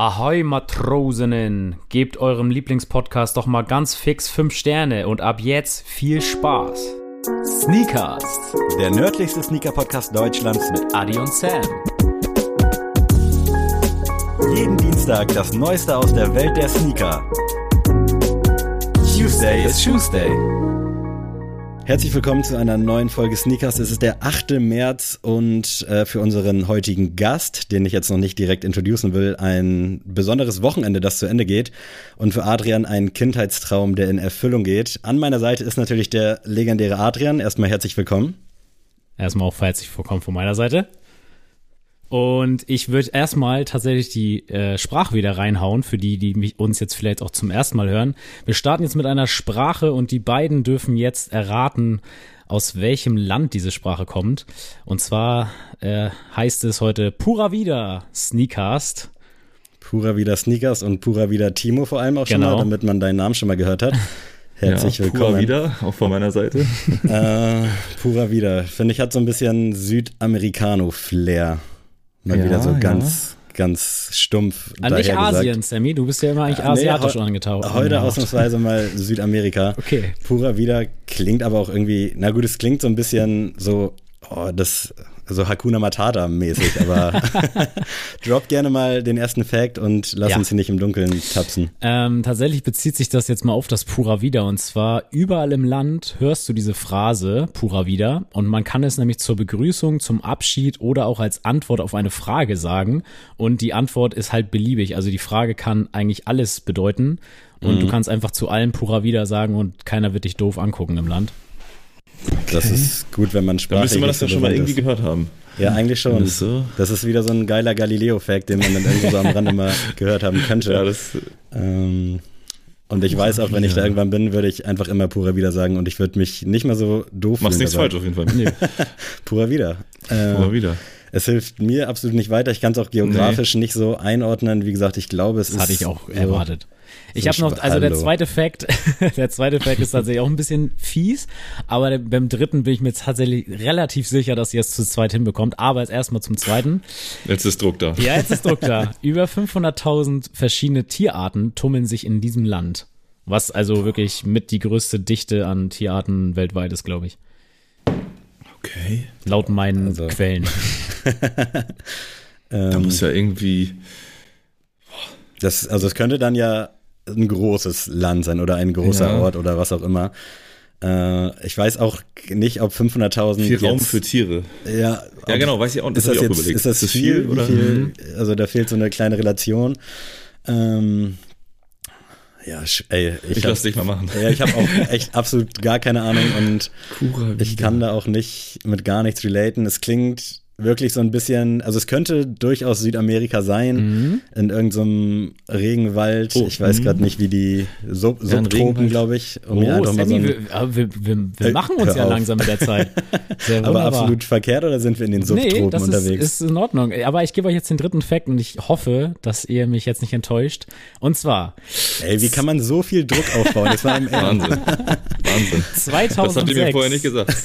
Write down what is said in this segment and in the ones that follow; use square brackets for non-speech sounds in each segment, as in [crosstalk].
Ahoi Matrosinnen, gebt eurem Lieblingspodcast doch mal ganz fix 5 Sterne und ab jetzt viel Spaß. Sneakers, Der nördlichste Sneaker-Podcast Deutschlands mit Adi und Sam. jeden Dienstag das Neueste aus der Welt der Sneaker. Tuesday is Tuesday. Herzlich willkommen zu einer neuen Folge Sneakers. Es ist der 8. März und äh, für unseren heutigen Gast, den ich jetzt noch nicht direkt introducen will, ein besonderes Wochenende, das zu Ende geht und für Adrian ein Kindheitstraum, der in Erfüllung geht. An meiner Seite ist natürlich der legendäre Adrian. Erstmal herzlich willkommen. Erstmal auch herzlich willkommen von meiner Seite. Und ich würde erstmal tatsächlich die äh, Sprache wieder reinhauen, für die, die mich, uns jetzt vielleicht auch zum ersten Mal hören. Wir starten jetzt mit einer Sprache und die beiden dürfen jetzt erraten, aus welchem Land diese Sprache kommt. Und zwar äh, heißt es heute Pura Vida Sneakast. Pura wieder Sneakers und Pura wieder Timo vor allem auch schon Genau. mal, damit man deinen Namen schon mal gehört hat. [laughs] Herzlich ja, willkommen. Pura wieder, auch von meiner Seite. [laughs] Äh, Pura wieder. Finde ich, hat so ein bisschen Südamericano-Flair. Mal Ja, wieder so ja. ganz, ganz stumpf. Nicht dahergesagt. Asien, Sammy. Du bist ja immer eigentlich Äh, nee, asiatisch heu- angetaucht. Heute ausnahmsweise mal Südamerika. [laughs] Okay. Pura wieder klingt aber auch irgendwie, na gut, es klingt so ein bisschen so, oh, das, so Hakuna Matata mäßig, aber [laughs] [laughs] drop gerne mal den ersten Fact und lass Ja. uns hier nicht im Dunkeln tapsen. Ähm, tatsächlich bezieht sich das jetzt mal auf das Pura Vida. Und zwar überall im Land hörst du diese Phrase Pura Vida. Und man kann es nämlich zur Begrüßung, zum Abschied oder auch als Antwort auf eine Frage sagen. Und die Antwort ist halt beliebig. Also die Frage kann eigentlich alles bedeuten. Und Mhm. du kannst einfach zu allem Pura Vida sagen und keiner wird dich doof angucken im Land. Das ist gut, wenn man Da sprachlich müsste man das ja schon mal irgendwie ist. gehört haben. Ja, eigentlich schon. Das ist so. Das ist wieder so ein geiler Galileo-Fact, den man dann irgendwo so am Rande mal [laughs] gehört haben könnte. Ja, das, ähm, und ich weiß auch, wenn ich da irgendwann bin, würde ich einfach immer Pura wieder sagen und ich würde mich nicht mehr so doof machst fühlen nichts dabei. falsch auf jeden Fall. [laughs] Pura wieder. Äh, Pura wieder. Es hilft mir absolut nicht weiter. Ich kann es auch geografisch nicht so einordnen. Wie gesagt, ich glaube, es Das ist. hatte ich auch so, erwartet. Ich so habe noch, also der zweite Fact, [laughs] der zweite Fact ist tatsächlich auch ein bisschen fies, aber beim dritten bin ich mir tatsächlich relativ sicher, dass ihr es zu zweit hinbekommt. Aber jetzt erstmal zum zweiten. Jetzt ist Druck da. Ja, jetzt ist Druck da. [laughs] Über 500.000 verschiedene Tierarten tummeln sich in diesem Land. Was also wirklich mit die größte Dichte an Tierarten weltweit ist, glaube ich. Okay. Laut meinen Also- Quellen. [laughs] Da Ähm, muss ja irgendwie. das, also es könnte dann ja ein großes Land sein oder ein großer Ja. Ort oder was auch immer. Äh, ich weiß auch nicht, ob 500.000 Viel Raum jetzt- für Tiere. Ja, Ja, genau, weiß ich auch. Ist das, ich auch jetzt, überlegt. ist das Ist das viel, viel, oder? viel? Also da fehlt so eine kleine Relation. Ähm, ja, ey, ich, Ich lass dich mal machen. Ja, ich habe auch [laughs] echt absolut gar keine Ahnung und ich kann da auch nicht mit gar nichts relaten. Es klingt wirklich so ein bisschen, also es könnte durchaus Südamerika sein, in irgendeinem Regenwald. Oh, ich weiß mhm. gerade nicht, wie die Sub Ja, Subtropen, glaube ich. Um Oh, mal so Sammy, ein, wir, aber wir, wir, machen uns ja auf. langsam mit der Zeit. [laughs] Sehr aber absolut verkehrt oder sind wir in den Subtropen Nee, das ist, unterwegs? ist in Ordnung. Aber ich gebe euch jetzt den dritten Fact und ich hoffe, dass ihr mich jetzt nicht enttäuscht. Und zwar Ey, wie kann man so viel Druck aufbauen? Das war im [laughs] Ernst. Wahnsinn. Wahnsinn. 2006. Das habt ihr mir vorher nicht gesagt.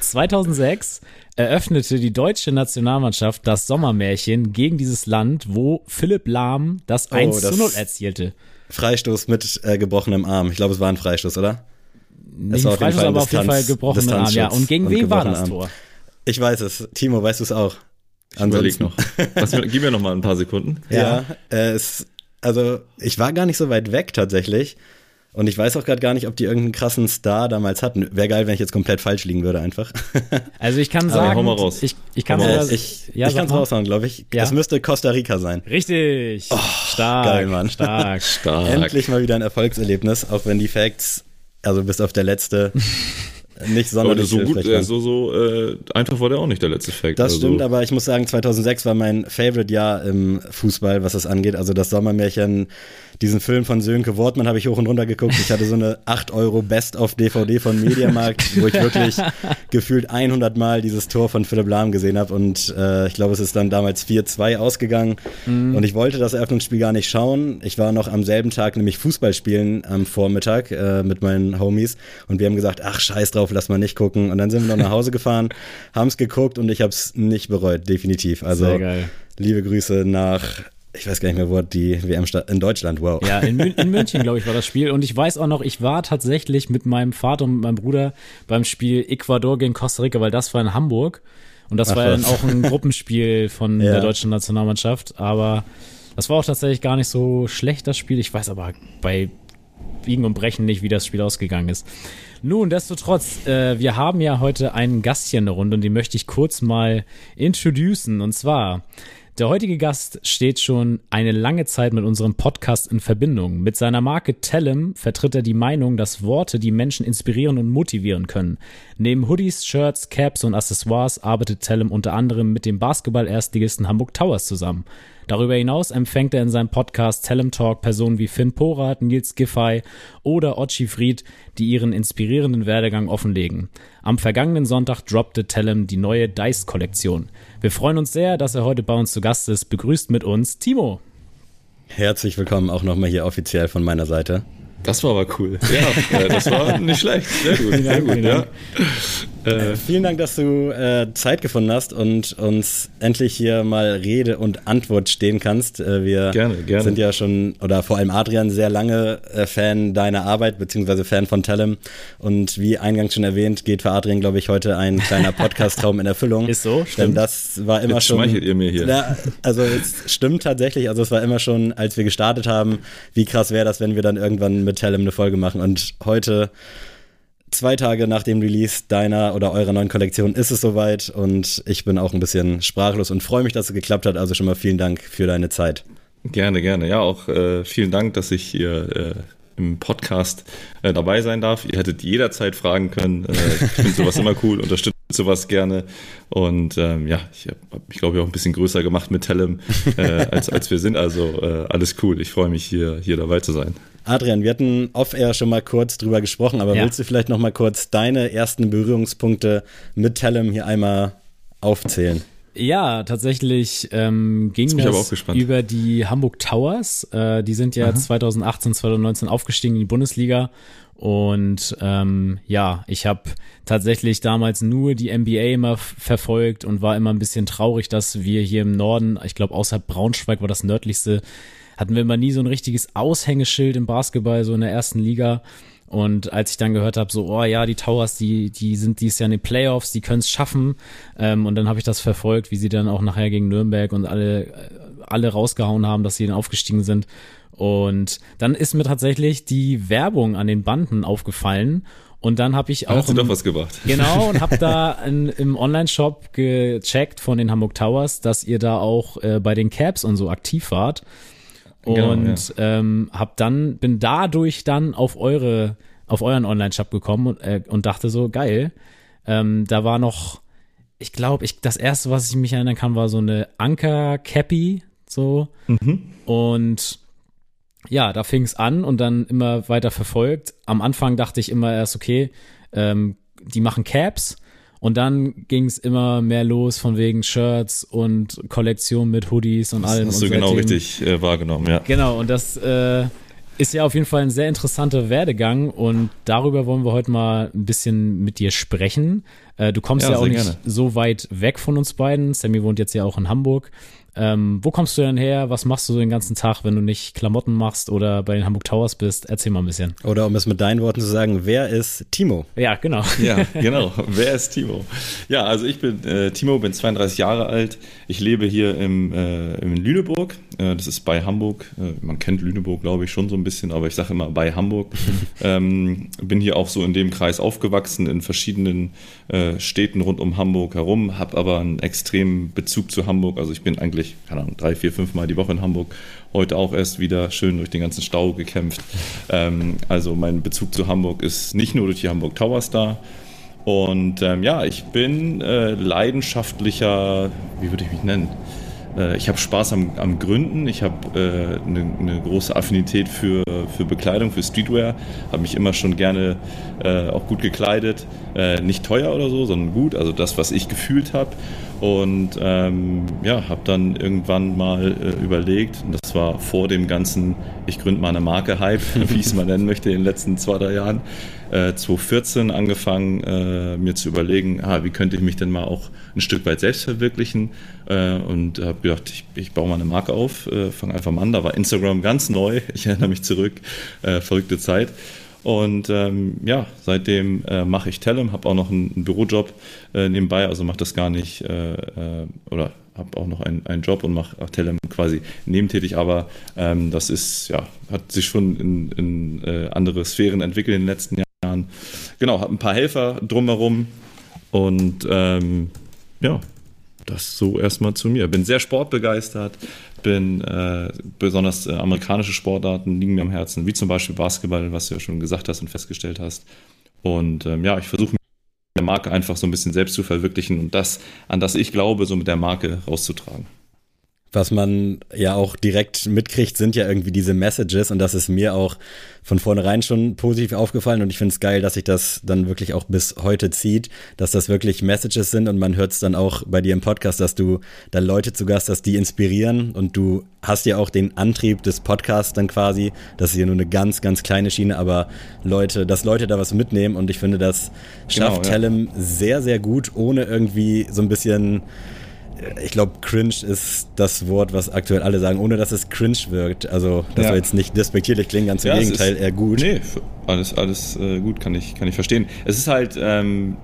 2006 [laughs] eröffnete die deutsche Nationalmannschaft das Sommermärchen gegen dieses Land, wo Philipp Lahm das 1 Oh, das- zu 0 erzielte. Freistoß mit äh, gebrochenem Arm. Ich glaube, es war ein Freistoß, oder? Nicht war ein auf jeden Freistoß, Fall aber auf jeden Fall gebrochenen Arm. Ja. Und gegen und wen war das Arm. Tor? Ich weiß es. Timo, weißt du es auch? Ich überleg noch. Mir, gib mir noch mal ein paar Sekunden. Ja, äh, es, also ich war gar nicht so weit weg tatsächlich. Und ich weiß auch gerade gar nicht, ob die irgendeinen krassen Star damals hatten. Wäre geil, wenn ich jetzt komplett falsch liegen würde einfach. [laughs] Also ich kann sagen, hau mal raus. ich, ich kann raus. ich ja, ich es raushauen, glaube ich. Ja. Es müsste Costa Rica sein. Richtig. stark. geil, Mann. Stark. Stark. Endlich mal wieder ein Erfolgserlebnis, auch wenn die Facts, also bis auf der letzte, [laughs] nicht sonderlich so gut, äh, so, so äh, einfach war der auch nicht der letzte Fact. Das also, stimmt, aber ich muss sagen, 2006 war mein Favorite-Jahr im Fußball, was das angeht. Also das Sommermärchen, diesen Film von Sönke Wortmann habe ich hoch und runter geguckt. Ich hatte so eine [laughs] 8 Euro Best-of-DVD von Mediamarkt, wo ich wirklich [laughs] gefühlt 100 Mal dieses Tor von Philipp Lahm gesehen habe. Und äh, ich glaube, es ist dann damals 4-2 ausgegangen. Und ich wollte das Eröffnungsspiel gar nicht schauen. Ich war noch am selben Tag nämlich Fußball spielen am Vormittag äh, mit meinen Homies. Und wir haben gesagt, ach scheiß drauf, lass mal nicht gucken. Und dann sind wir noch nach Hause gefahren, [laughs] haben es geguckt und ich habe es nicht bereut, definitiv. Also Sehr geil. liebe Grüße nach ich weiß gar nicht mehr, wo die WM statt, in Deutschland, wow. Ja, in, Mün in [laughs] München, glaube ich, war das Spiel. Und ich weiß auch noch, ich war tatsächlich mit meinem Vater und meinem Bruder beim Spiel Ecuador gegen Costa Rica, weil das war in Hamburg. Und das Ach, war dann auch ein [laughs] Gruppenspiel von ja. der deutschen Nationalmannschaft. Aber das war auch tatsächlich gar nicht so schlecht, das Spiel. Ich weiß aber bei Biegen und Brechen nicht, wie das Spiel ausgegangen ist. Nun, destotrotz, äh, wir haben ja heute einen Gast hier in der Runde und den möchte ich kurz mal introducen. Und zwar der heutige Gast steht schon eine lange Zeit mit unserem Podcast in Verbindung. Mit seiner Marke Tellem vertritt er die Meinung, dass Worte die Menschen inspirieren und motivieren können. Neben Hoodies, Shirts, Caps und Accessoires arbeitet Tellem unter anderem mit dem Basketball-Erstligisten Hamburg Towers zusammen. Darüber hinaus empfängt er in seinem Podcast Tellem Talk Personen wie Finn Porath, Nils Giffey oder Ochi Fried, die ihren inspirierenden Werdegang offenlegen. Am vergangenen Sonntag droppte Tellem die neue Dice-Kollektion. Wir freuen uns sehr, dass er heute bei uns zu Gast ist. Begrüßt mit uns Timo. Herzlich willkommen auch nochmal hier offiziell von meiner Seite. Das war aber cool. Ja, das war nicht schlecht. Sehr gut. Sehr gut, ja. Äh, vielen Dank, dass du äh, Zeit gefunden hast und uns endlich hier mal Rede und Antwort stehen kannst. Äh, wir gerne, gerne. sind ja schon, oder vor allem Adrian, sehr lange äh, Fan deiner Arbeit, beziehungsweise Fan von Tellem. Und wie eingangs schon erwähnt, geht für Adrian, glaube ich, heute ein kleiner Podcast-Traum in Erfüllung. [laughs] Ist so, stimmt. Denn das war immer Jetzt schon. schmeichelt ihr mir hier. Ja, also es stimmt tatsächlich. Also es war immer schon, als wir gestartet haben, wie krass wäre das, wenn wir dann irgendwann mit Tellem eine Folge machen. Und heute zwei Tage nach dem Release deiner oder eurer neuen Kollektion ist es soweit und ich bin auch ein bisschen sprachlos und freue mich, dass es geklappt hat. Also schon mal vielen Dank für deine Zeit. Gerne, gerne. Ja, auch äh, vielen Dank, dass ich hier äh, im Podcast äh, dabei sein darf. Ihr hättet jederzeit fragen können. Äh, ich finde sowas immer cool, [laughs] unterstütze sowas gerne. Und ähm, ja, ich habe mich, glaube ich, auch ein bisschen größer gemacht mit Tellem, äh, [laughs] als, als wir sind. Also äh, alles cool. Ich freue mich, hier, hier dabei zu sein. Adrian, wir hatten off-air schon mal kurz drüber gesprochen, aber ja. willst du vielleicht noch mal kurz deine ersten Berührungspunkte mit Tellem hier einmal aufzählen? Ja, tatsächlich ähm, ging das über die Hamburg Towers. Äh, die sind ja Aha. 2018, 2019 aufgestiegen in die Bundesliga. Und ähm, ja, ich habe tatsächlich damals nur die NBA immer verfolgt und war immer ein bisschen traurig, dass wir hier im Norden, ich glaube außerhalb Braunschweig war das nördlichste hatten wir immer nie so ein richtiges Aushängeschild im Basketball, so in der ersten Liga. Und als ich dann gehört habe, so, oh ja, die Towers, die, die sind dies Jahr in den Playoffs, die können es schaffen. Ähm, und dann habe ich das verfolgt, wie sie dann auch nachher gegen Nürnberg und alle, alle rausgehauen haben, dass sie dann aufgestiegen sind. Und dann ist mir tatsächlich die Werbung an den Banden aufgefallen. Und dann habe ich auch. Hast du doch was gemacht. Genau, und habe [laughs] da in, im Online-Shop gecheckt von den Hamburg Towers, dass ihr da auch äh, bei den Caps und so aktiv wart. Genau, und ja. ähm, hab dann bin dadurch dann auf eure auf euren Online-Shop gekommen und, äh, und dachte so geil. Ähm, da war noch, ich glaube, ich das erste, was ich mich erinnern kann, war so eine Anker Cappy so mhm. und ja, da fing es an und dann immer weiter verfolgt. Am Anfang dachte ich immer erst, okay, ähm, die machen Caps und dann ging es immer mehr los von wegen Shirts und Kollektion mit Hoodies und allem. Das hast du genau richtig äh, wahrgenommen, ja. Genau, und das äh, ist ja auf jeden Fall ein sehr interessanter Werdegang und darüber wollen wir heute mal ein bisschen mit dir sprechen. Äh, du kommst ja, ja auch nicht gerne. so weit weg von uns beiden. Sammy wohnt jetzt ja auch in Hamburg. Ähm, wo kommst du denn her? Was machst du so den ganzen Tag, wenn du nicht Klamotten machst oder bei den Hamburg Towers bist? Erzähl mal ein bisschen. Oder um es mit deinen Worten zu sagen, wer ist Timo? Ja, genau. Ja, [laughs] genau. wer ist Timo? Ja, also ich bin äh, Timo, bin 32 Jahre alt. Ich lebe hier im, äh, in Lüneburg. Äh, das ist bei Hamburg. Äh, man kennt Lüneburg, glaube ich, schon so ein bisschen, aber ich sage immer bei Hamburg. [laughs] ähm, bin hier auch so in dem Kreis aufgewachsen, in verschiedenen äh, Städten rund um Hamburg herum, habe aber einen extremen Bezug zu Hamburg. Also ich bin eigentlich eigentlich, keine Ahnung, drei, vier, fünf Mal die Woche in Hamburg. Heute auch erst wieder schön durch den ganzen Stau gekämpft. Ähm, also mein Bezug zu Hamburg ist nicht nur durch die Hamburg Towers da. Und ähm, ja, ich bin äh, leidenschaftlicher, wie würde ich mich nennen? Äh, ich habe Spaß am, am, Gründen, ich habe eine äh, ne große Affinität für, für Bekleidung, für Streetwear, habe mich immer schon gerne äh, auch gut gekleidet. Äh, nicht teuer oder so, sondern gut, also das, was ich gefühlt habe. Und ähm, ja, habe dann irgendwann mal äh, überlegt, und das war vor dem ganzen Ich gründe mal eine Marke-Hype, [laughs] wie ich es mal nennen möchte, in den letzten zwei, drei Jahren, äh, 2014 angefangen, äh, mir zu überlegen, ah, wie könnte ich mich denn mal auch ein Stück weit selbst verwirklichen. Äh, und habe gedacht, ich, ich baue mal eine Marke auf, äh, fange einfach mal an. Da war Instagram ganz neu, [laughs] ich erinnere mich zurück, äh, verrückte Zeit. Und ähm, ja, seitdem äh, mache ich Tellem, habe auch noch einen, einen Bürojob äh, nebenbei, also mache das gar nicht äh, äh oder habe auch noch einen, einen Job und mache Tellem quasi nebentätig, aber ähm, das ist ja hat sich schon in, in äh, andere Sphären entwickelt in den letzten Jahren. Genau, habe ein paar Helfer drumherum und ähm, ja, das so erstmal zu mir. Bin sehr sportbegeistert, bin äh, besonders äh, amerikanische Sportarten liegen mir am Herzen, wie zum Beispiel Basketball, was du ja schon gesagt hast und festgestellt hast. Und ähm, ja, ich versuche der Marke einfach so ein bisschen selbst zu verwirklichen und das, an das ich glaube, so mit der Marke rauszutragen. Was man ja auch direkt mitkriegt, sind ja irgendwie diese Messages und das ist mir auch von vornherein schon positiv aufgefallen und ich finde es geil, dass sich das dann wirklich auch bis heute zieht, dass das wirklich Messages sind und man hört es dann auch bei dir im Podcast, dass du da Leute zu Gast hast, die inspirieren und du hast ja auch den Antrieb des Podcasts dann quasi, das ist ja nur eine ganz, ganz kleine Schiene, aber Leute, dass Leute da was mitnehmen und ich finde, das schafft genau, ja. Tellem sehr, sehr gut, ohne irgendwie so ein bisschen ich glaube, cringe ist das Wort, was aktuell alle sagen, ohne dass es cringe wirkt. Also, das ja. soll jetzt nicht despektierlich klingen, ganz im ja, Gegenteil, eher gut. Nee, alles, alles äh, gut, kann ich, kann ich verstehen. Es ist halt, ähm,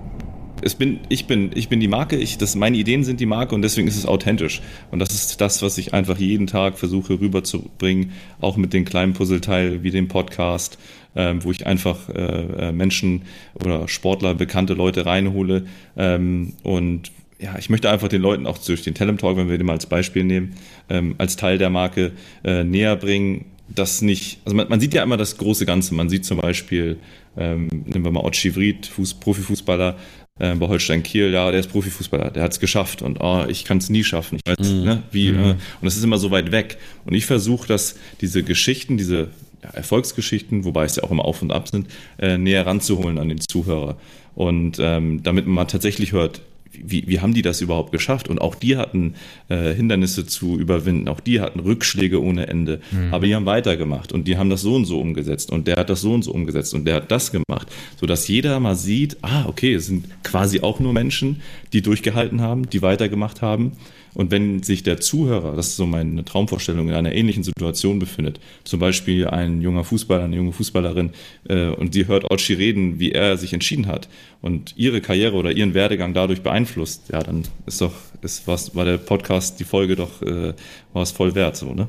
es bin, ich, bin, ich bin die Marke, ich, das, meine Ideen sind die Marke und deswegen ist es authentisch. Und das ist das, was ich einfach jeden Tag versuche rüberzubringen, auch mit den kleinen Puzzleteil wie dem Podcast, ähm, wo ich einfach äh, äh Menschen oder Sportler, bekannte Leute reinhole ähm, und ja, ich möchte einfach den Leuten auch durch den Talent Talk, wenn wir den mal als Beispiel nehmen, ähm, als Teil der Marke äh, näher bringen, dass nicht, also man, man, sieht ja immer das große Ganze. Man sieht zum Beispiel, ähm, nehmen wir mal Ott Schivrit, Fuß, Profifußballer äh, bei Holstein Kiel, ja, der ist Profifußballer, der hat es geschafft und oh, ich kann es nie schaffen. Ich weiß, mm. ne, wie, mm. äh, und das ist immer so weit weg. Und ich versuche, dass diese Geschichten, diese ja, Erfolgsgeschichten, wobei es ja auch immer auf und ab sind, äh, näher ranzuholen an den Zuhörer. Und ähm, damit man mal tatsächlich hört, wie, wie haben die das überhaupt geschafft? Und auch die hatten äh, Hindernisse zu überwinden, auch die hatten Rückschläge ohne Ende, mhm. aber die haben weitergemacht und die haben das so und so umgesetzt und der hat das so und so umgesetzt und der hat das gemacht, sodass jeder mal sieht, ah, okay, es sind quasi auch nur Menschen, die durchgehalten haben, die weitergemacht haben und wenn sich der Zuhörer, das ist so meine Traumvorstellung, in einer ähnlichen Situation befindet, zum Beispiel ein junger Fußballer, eine junge Fußballerin, äh, und sie hört Ochi reden, wie er sich entschieden hat und ihre Karriere oder ihren Werdegang dadurch beeinflusst, ja, dann ist doch, ist was, war der Podcast, die Folge doch, äh, war es voll wert, so, ne?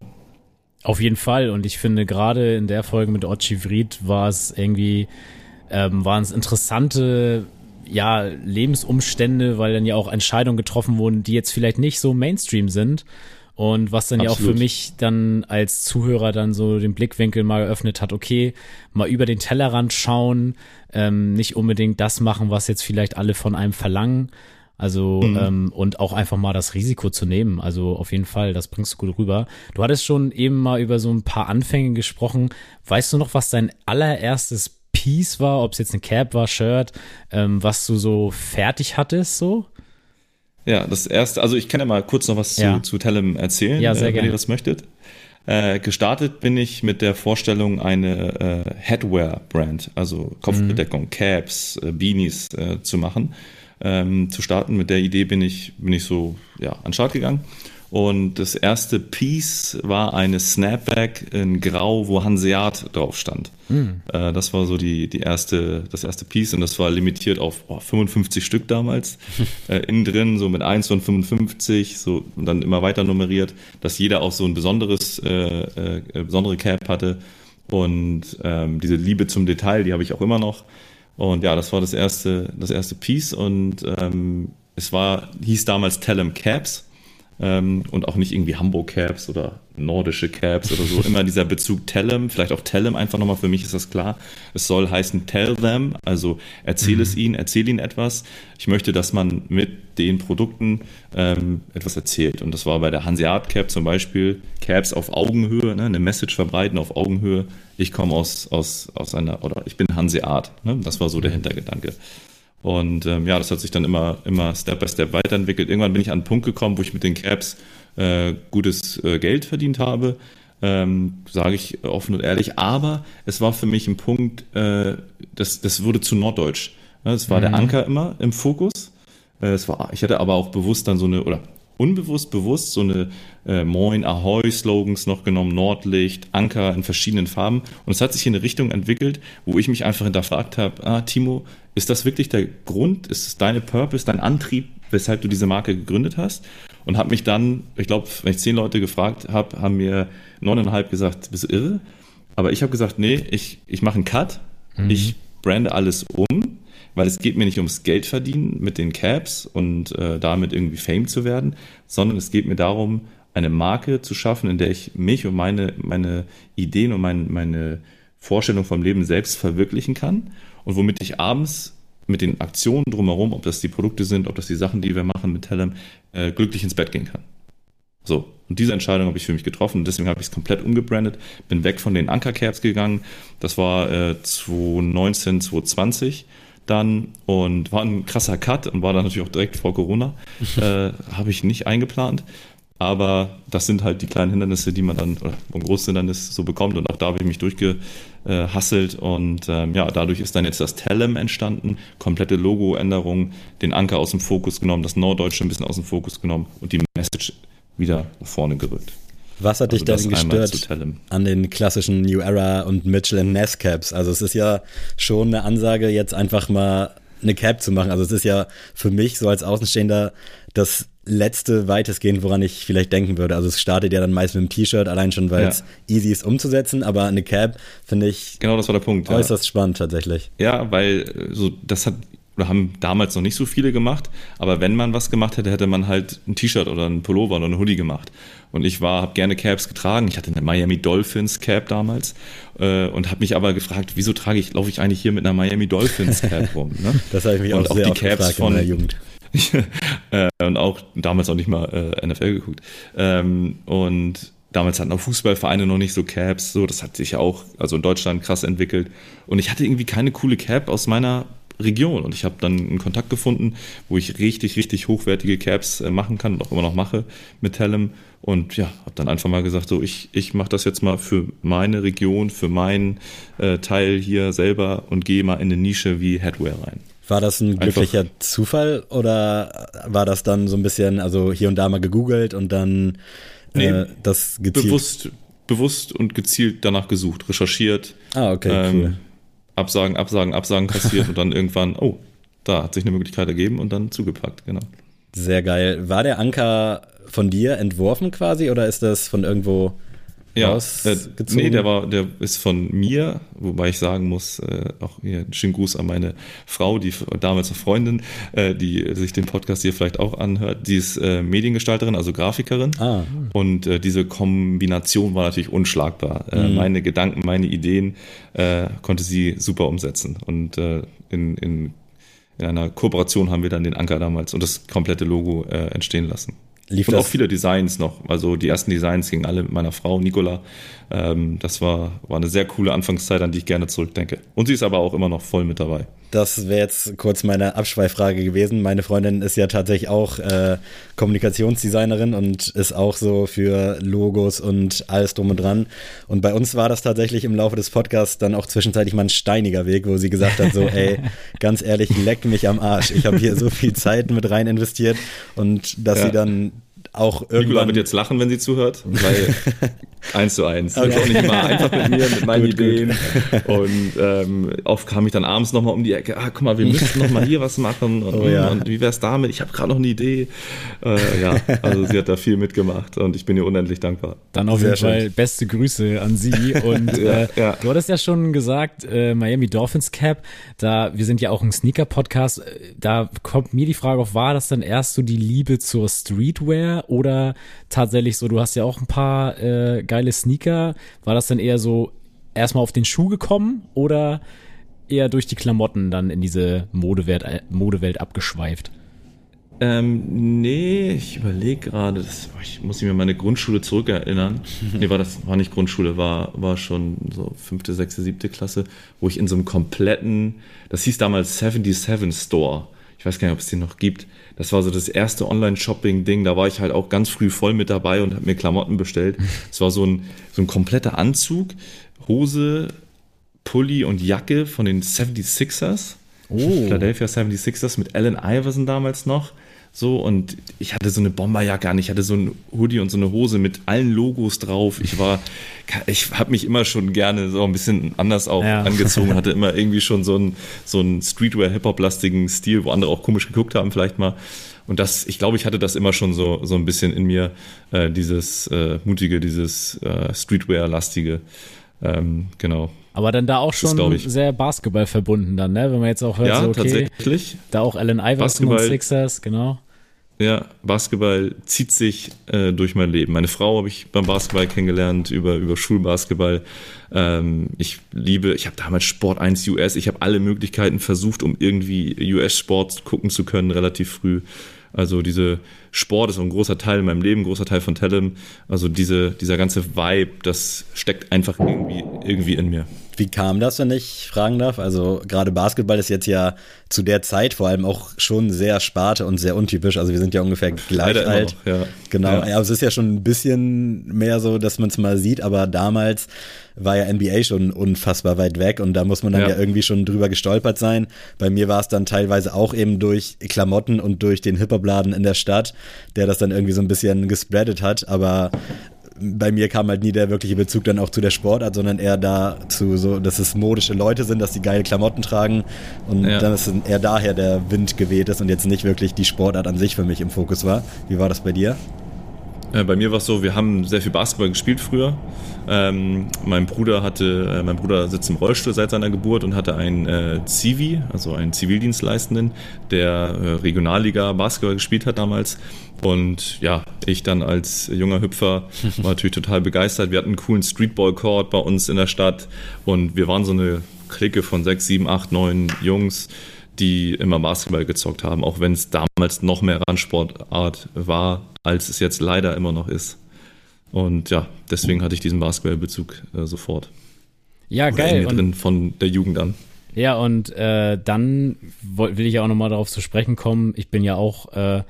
Auf jeden Fall. Und ich finde, gerade in der Folge mit Ochi Vried war es irgendwie, ähm, waren es interessante ja, Lebensumstände, weil dann ja auch Entscheidungen getroffen wurden, die jetzt vielleicht nicht so Mainstream sind. Und was dann Absolut. ja auch für mich dann als Zuhörer dann so den Blickwinkel mal geöffnet hat, okay, mal über den Tellerrand schauen, ähm, nicht unbedingt das machen, was jetzt vielleicht alle von einem verlangen. Also mhm. ähm, und auch einfach mal das Risiko zu nehmen. Also auf jeden Fall, das bringst du gut rüber. Du hattest schon eben mal über so ein paar Anfänge gesprochen. Weißt du noch, was dein allererstes Piece war, ob es jetzt ein Cap war, Shirt, ähm, was du so fertig hattest, so? Ja, das erste, also ich kann ja mal kurz noch was ja. zu, zu Telem erzählen, ja, sehr äh, wenn gerne. ihr das möchtet. Äh, gestartet bin ich mit der Vorstellung, eine äh, Headwear-Brand, also Kopfbedeckung, mhm. Caps, äh, Beanies äh, zu machen. Ähm, zu starten. Mit der Idee bin ich, bin ich so ja, an den Start gegangen und das erste Piece war eine Snapback in Grau, wo Hanseat drauf stand. Mhm. Äh, das war so die, die erste, das erste Piece und das war limitiert auf oh, 55 Stück damals. [laughs] äh, innen drin so mit 1 von 55, so und dann immer weiter nummeriert, dass jeder auch so ein besonderes, äh, äh, besondere Cap hatte. Und ähm, diese Liebe zum Detail, die habe ich auch immer noch. Und ja, das war das erste, das erste Piece und ähm, es war, hieß damals Tellem Caps ähm, und auch nicht irgendwie Hamburg Caps oder nordische Caps oder so. [laughs] Immer dieser Bezug Tellem, vielleicht auch Tellem einfach nochmal, für mich ist das klar. Es soll heißen Tell them, also erzähl mhm. es ihnen, erzähl ihnen etwas. Ich möchte, dass man mit den Produkten ähm, etwas erzählt. Und das war bei der Hanseat Cap zum Beispiel, Caps auf Augenhöhe, ne, eine Message verbreiten auf Augenhöhe. Ich komme aus, aus, aus einer, oder ich bin Hanseat. Ne, das war so der mhm. Hintergedanke. Und ähm, ja, das hat sich dann immer, immer Step by Step weiterentwickelt. Irgendwann bin ich an einen Punkt gekommen, wo ich mit den Caps äh, gutes äh, Geld verdient habe. Ähm, sage ich offen und ehrlich. Aber es war für mich ein Punkt, äh, das, das wurde zu norddeutsch. Es war mhm. der Anker immer im Fokus. Äh, es war, ich hatte aber auch bewusst dann so eine, oder unbewusst bewusst so eine äh, Moin Ahoi Slogans noch genommen, Nordlicht, Anker in verschiedenen Farben und es hat sich in eine Richtung entwickelt, wo ich mich einfach hinterfragt habe, ah Timo, ist das wirklich der Grund, ist es deine Purpose, dein Antrieb, weshalb du diese Marke gegründet hast? Und habe mich dann, ich glaube, wenn ich zehn Leute gefragt habe, haben mir neuneinhalb gesagt, bist du irre? Aber ich habe gesagt, nee, ich, ich mache einen Cut, mhm. ich brande alles um weil es geht mir nicht ums Geld verdienen mit den Caps und äh, damit irgendwie Fame zu werden, sondern es geht mir darum, eine Marke zu schaffen, in der ich mich und meine, meine Ideen und mein, meine Vorstellung vom Leben selbst verwirklichen kann und womit ich abends mit den Aktionen drumherum, ob das die Produkte sind, ob das die Sachen, die wir machen mit Tellem, äh, glücklich ins Bett gehen kann. So, und diese Entscheidung habe ich für mich getroffen und deswegen habe ich es komplett umgebrandet, bin weg von den Ankercaps gegangen. Das war äh, 2019, 2020 dann und war ein krasser Cut und war dann natürlich auch direkt vor Corona. [laughs] äh, Habe ich nicht eingeplant. Aber das sind halt die kleinen Hindernisse, die man dann, oder ein großes Hindernis so bekommt. Und auch da habe ich mich durchgehasselt. Und ähm, ja, dadurch ist dann jetzt das Telem entstanden. Komplette Logoänderung, den Anker aus dem Fokus genommen, das Norddeutsche ein bisschen aus dem Fokus genommen und die Message wieder nach vorne gerückt. Was hat dich also denn gestört an den klassischen New Era und Mitchell Ness Caps? Also es ist ja schon eine Ansage, jetzt einfach mal eine Cap zu machen. Also es ist ja für mich so als Außenstehender das letzte weitestgehend, woran ich vielleicht denken würde. Also es startet ja dann meist mit einem T-Shirt, allein schon, weil es ja. easy ist umzusetzen, aber eine Cap finde ich genau das war der Punkt äußerst ja. spannend tatsächlich. Ja, weil äh, so das hat oder haben damals noch nicht so viele gemacht, aber wenn man was gemacht hätte, hätte man halt ein T-Shirt oder ein Pullover oder ein Hoodie gemacht. Und ich war, habe gerne Caps getragen. Ich hatte eine Miami Dolphins Cap damals äh, und habe mich aber gefragt, wieso trage ich, laufe ich eigentlich hier mit einer Miami Dolphins Cap rum? Ne? [laughs] Das habe ich mich und auch, auch die Caps von der Jugend. Äh, und auch damals auch nicht mal äh, NFL geguckt. Ähm, und damals hatten auch Fußballvereine noch nicht so Caps, so das hat sich ja auch also in Deutschland krass entwickelt und ich hatte irgendwie keine coole Cap aus meiner Region. Und ich habe dann einen Kontakt gefunden, wo ich richtig, richtig hochwertige Caps äh, machen kann und auch immer noch mache mit Tellem. Und ja, habe dann einfach mal gesagt, so ich, ich mache das jetzt mal für meine Region, für meinen äh, Teil hier selber und gehe mal in eine Nische wie Headwear rein. War das ein glücklicher Einfach. Zufall oder war das dann so ein bisschen, also hier und da mal gegoogelt und dann äh, nee, das gezielt? Bewusst, bewusst und gezielt danach gesucht, recherchiert. Ah, okay, ähm, cool. Absagen, Absagen, Absagen kassiert und dann irgendwann, oh, da hat sich eine Möglichkeit ergeben und dann zugepackt, genau. Sehr geil. War der Anker von dir entworfen quasi oder ist das von irgendwo ja, äh, nee, der war, der ist von mir, wobei ich sagen muss, äh, auch hier einen schönen Gruß an meine Frau, die damals eine Freundin, äh, die sich den Podcast hier vielleicht auch anhört. Die ist äh, Mediengestalterin, also Grafikerin. Ah. Und äh, diese Kombination war natürlich unschlagbar. Äh, mhm. Meine Gedanken, meine Ideen konnte sie super umsetzen. Und in, in, in einer Kooperation haben wir dann den Anker damals und das komplette Logo entstehen lassen. Lief und das? auch viele Designs noch. Also die ersten Designs gingen alle mit meiner Frau Nicola. Ähm, das war, war eine sehr coole Anfangszeit, an die ich gerne zurückdenke. Und sie ist aber auch immer noch voll mit dabei. Das wäre jetzt kurz meine Abschweiffrage gewesen. Meine Freundin ist ja tatsächlich auch äh, Kommunikationsdesignerin und ist auch so für Logos und alles drum und dran. Und bei uns war das tatsächlich im Laufe des Podcasts dann auch zwischenzeitlich mal ein steiniger Weg, wo sie gesagt hat, so, [laughs] ey, ganz ehrlich, leck mich am Arsch. Ich habe hier so viel Zeit mit rein investiert und dass ja. sie dann auch irgendwann. Nicola wird jetzt lachen, wenn sie zuhört, weil [laughs] eins zu eins. Okay. auch nicht immer einfach mit mir, mit meinen gut, Ideen. Gut. Und ähm, oft kam ich dann abends nochmal um die Ecke, ah, guck mal, wir müssen nochmal hier was machen. Und, oh, ja. und wie wär's damit? Ich habe gerade noch eine Idee. Äh, ja, also sie hat da viel mitgemacht und ich bin ihr unendlich dankbar. Dann auf jeden Fall beste Grüße an sie. Und [laughs] ja, äh, ja. du hattest ja schon gesagt, äh, Miami Dolphins Cap, da wir sind ja auch ein Sneaker-Podcast, äh, da kommt mir die Frage auf, war das dann erst so die Liebe zur Streetwear oder tatsächlich so, du hast ja auch ein paar äh, geile Sneaker. War das dann eher so erstmal auf den Schuh gekommen oder eher durch die Klamotten dann in diese Modewelt, Modewelt abgeschweift? Ähm, nee, ich überlege gerade, ich muss mich mir meine Grundschule zurückerinnern. [laughs] nee, war das war nicht Grundschule, war, war schon so fünfte, sechste, siebte Klasse, wo ich in so einem kompletten, das hieß damals 77 Store. Ich weiß gar nicht, ob es den noch gibt. Das war so das erste Online-Shopping-Ding. Da war ich halt auch ganz früh voll mit dabei und habe mir Klamotten bestellt. [laughs] Es war so ein, so ein kompletter Anzug, Hose, Pulli und Jacke von den 76ers. Oh. Philadelphia 76ers mit Allen Iverson damals noch. So, und ich hatte so eine Bomberjacke an, ich hatte so ein Hoodie und so eine Hose mit allen Logos drauf. Ich war, ich habe mich immer schon gerne so ein bisschen anders auch ja. angezogen, hatte immer [laughs] irgendwie schon so einen, so einen Streetwear-Hip-Hop-lastigen Stil, wo andere auch komisch geguckt haben, vielleicht mal. Und das, ich glaube, ich hatte das immer schon so, so ein bisschen in mir, äh, dieses äh, mutige, dieses äh, Streetwear-lastige. Ähm, genau. Aber dann da auch schon sehr Basketball verbunden dann, ne? Wenn man jetzt auch hört, ja, so, okay, tatsächlich. da auch Allen Iverson und Sixers, genau. Ja, Basketball zieht sich äh, durch mein Leben. Meine Frau habe ich beim Basketball kennengelernt, über, über Schulbasketball. Ähm, ich liebe, ich habe damals Sport 1 US, ich habe alle Möglichkeiten versucht, um irgendwie US-Sport gucken zu können, relativ früh. Also diese Sport ist ein großer Teil in meinem Leben, ein großer Teil von Tellem. Also diese, dieser ganze Vibe, das steckt einfach irgendwie, irgendwie in mir. Wie kam das, wenn ich fragen darf? Also gerade Basketball ist jetzt ja zu der Zeit vor allem auch schon sehr Sparte und sehr untypisch. Also wir sind ja ungefähr gleich Leider alt. Noch, ja. Genau. Ja. ja. es ist ja schon ein bisschen mehr so, dass man es mal sieht, aber damals war ja NBA schon unfassbar weit weg und da muss man dann ja, ja irgendwie schon drüber gestolpert sein. Bei mir war es dann teilweise auch eben durch Klamotten und durch den Hip-Hop-Laden in der Stadt, der das dann irgendwie so ein bisschen gespreadet hat, aber bei mir kam halt nie der wirkliche Bezug dann auch zu der Sportart, sondern eher dazu, so, dass es modische Leute sind, dass die geile Klamotten tragen und ja. dann ist eher daher der Wind geweht ist und jetzt nicht wirklich die Sportart an sich für mich im Fokus war. Wie war das bei dir? Äh, bei mir war es so, wir haben sehr viel Basketball gespielt früher. Ähm, mein Bruder hatte, äh, mein Bruder sitzt im Rollstuhl seit seiner Geburt und hatte einen äh, Zivi, also einen Zivildienstleistenden, der äh, Regionalliga Basketball gespielt hat damals. Und ja, ich dann als junger Hüpfer [laughs] war natürlich total begeistert. Wir hatten einen coolen Streetball-Court bei uns in der Stadt und wir waren so eine Clique von sechs, sieben, acht, neun Jungs, die immer Basketball gezockt haben, auch wenn es damals noch mehr Randsportart war, als es jetzt leider immer noch ist. Und ja, deswegen hatte ich diesen Basketballbezug äh, sofort. Ja, geil. Oder drin von der Jugend an. Ja, und äh, dann will ich auch nochmal darauf zu sprechen kommen. Ich bin ja auch äh,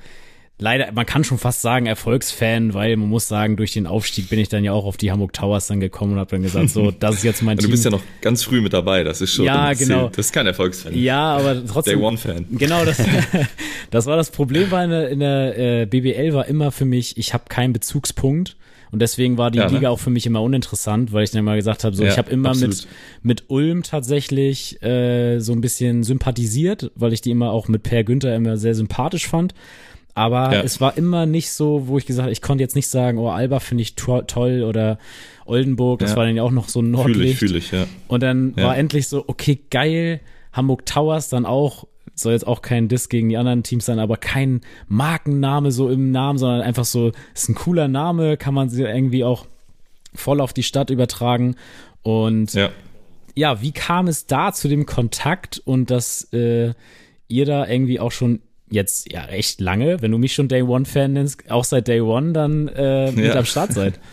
leider, man kann schon fast sagen Erfolgsfan, weil man muss sagen, durch den Aufstieg bin ich dann ja auch auf die Hamburg Towers dann gekommen und habe dann gesagt, so, das ist jetzt mein [laughs] Team. Du bist ja noch ganz früh mit dabei, das ist schon. Ja, genau. Das ist kein Erfolgsfan. Ja, aber trotzdem. Day One Fan. Genau, das, [laughs] das war das Problem war in der, in der äh, BBL war immer für mich, ich habe keinen Bezugspunkt. Und deswegen war die ja, ne? Liga auch für mich immer uninteressant, weil ich dann mal gesagt habe, so ja, ich habe immer mit mit Ulm tatsächlich äh, so ein bisschen sympathisiert, weil ich die immer auch mit Per Günther immer sehr sympathisch fand. Aber ja. es war immer nicht so, wo ich gesagt habe, ich konnte jetzt nicht sagen, oh, Alba finde ich to toll oder Oldenburg, das ja. war dann ja auch noch so ein Nordlicht. Fühl ich, fühl ich, ja. Und dann ja. war endlich so, okay, geil, Hamburg Towers dann auch, soll jetzt auch kein Diss gegen die anderen Teams sein, aber kein Markenname so im Namen, sondern einfach so, ist ein cooler Name, kann man sie irgendwie auch voll auf die Stadt übertragen. Und ja, ja wie kam es da zu dem Kontakt und dass äh, ihr da irgendwie auch schon jetzt ja recht lange, wenn du mich schon Day One Fan nennst, auch seit Day One dann äh, mit ja. am Start seid. [laughs]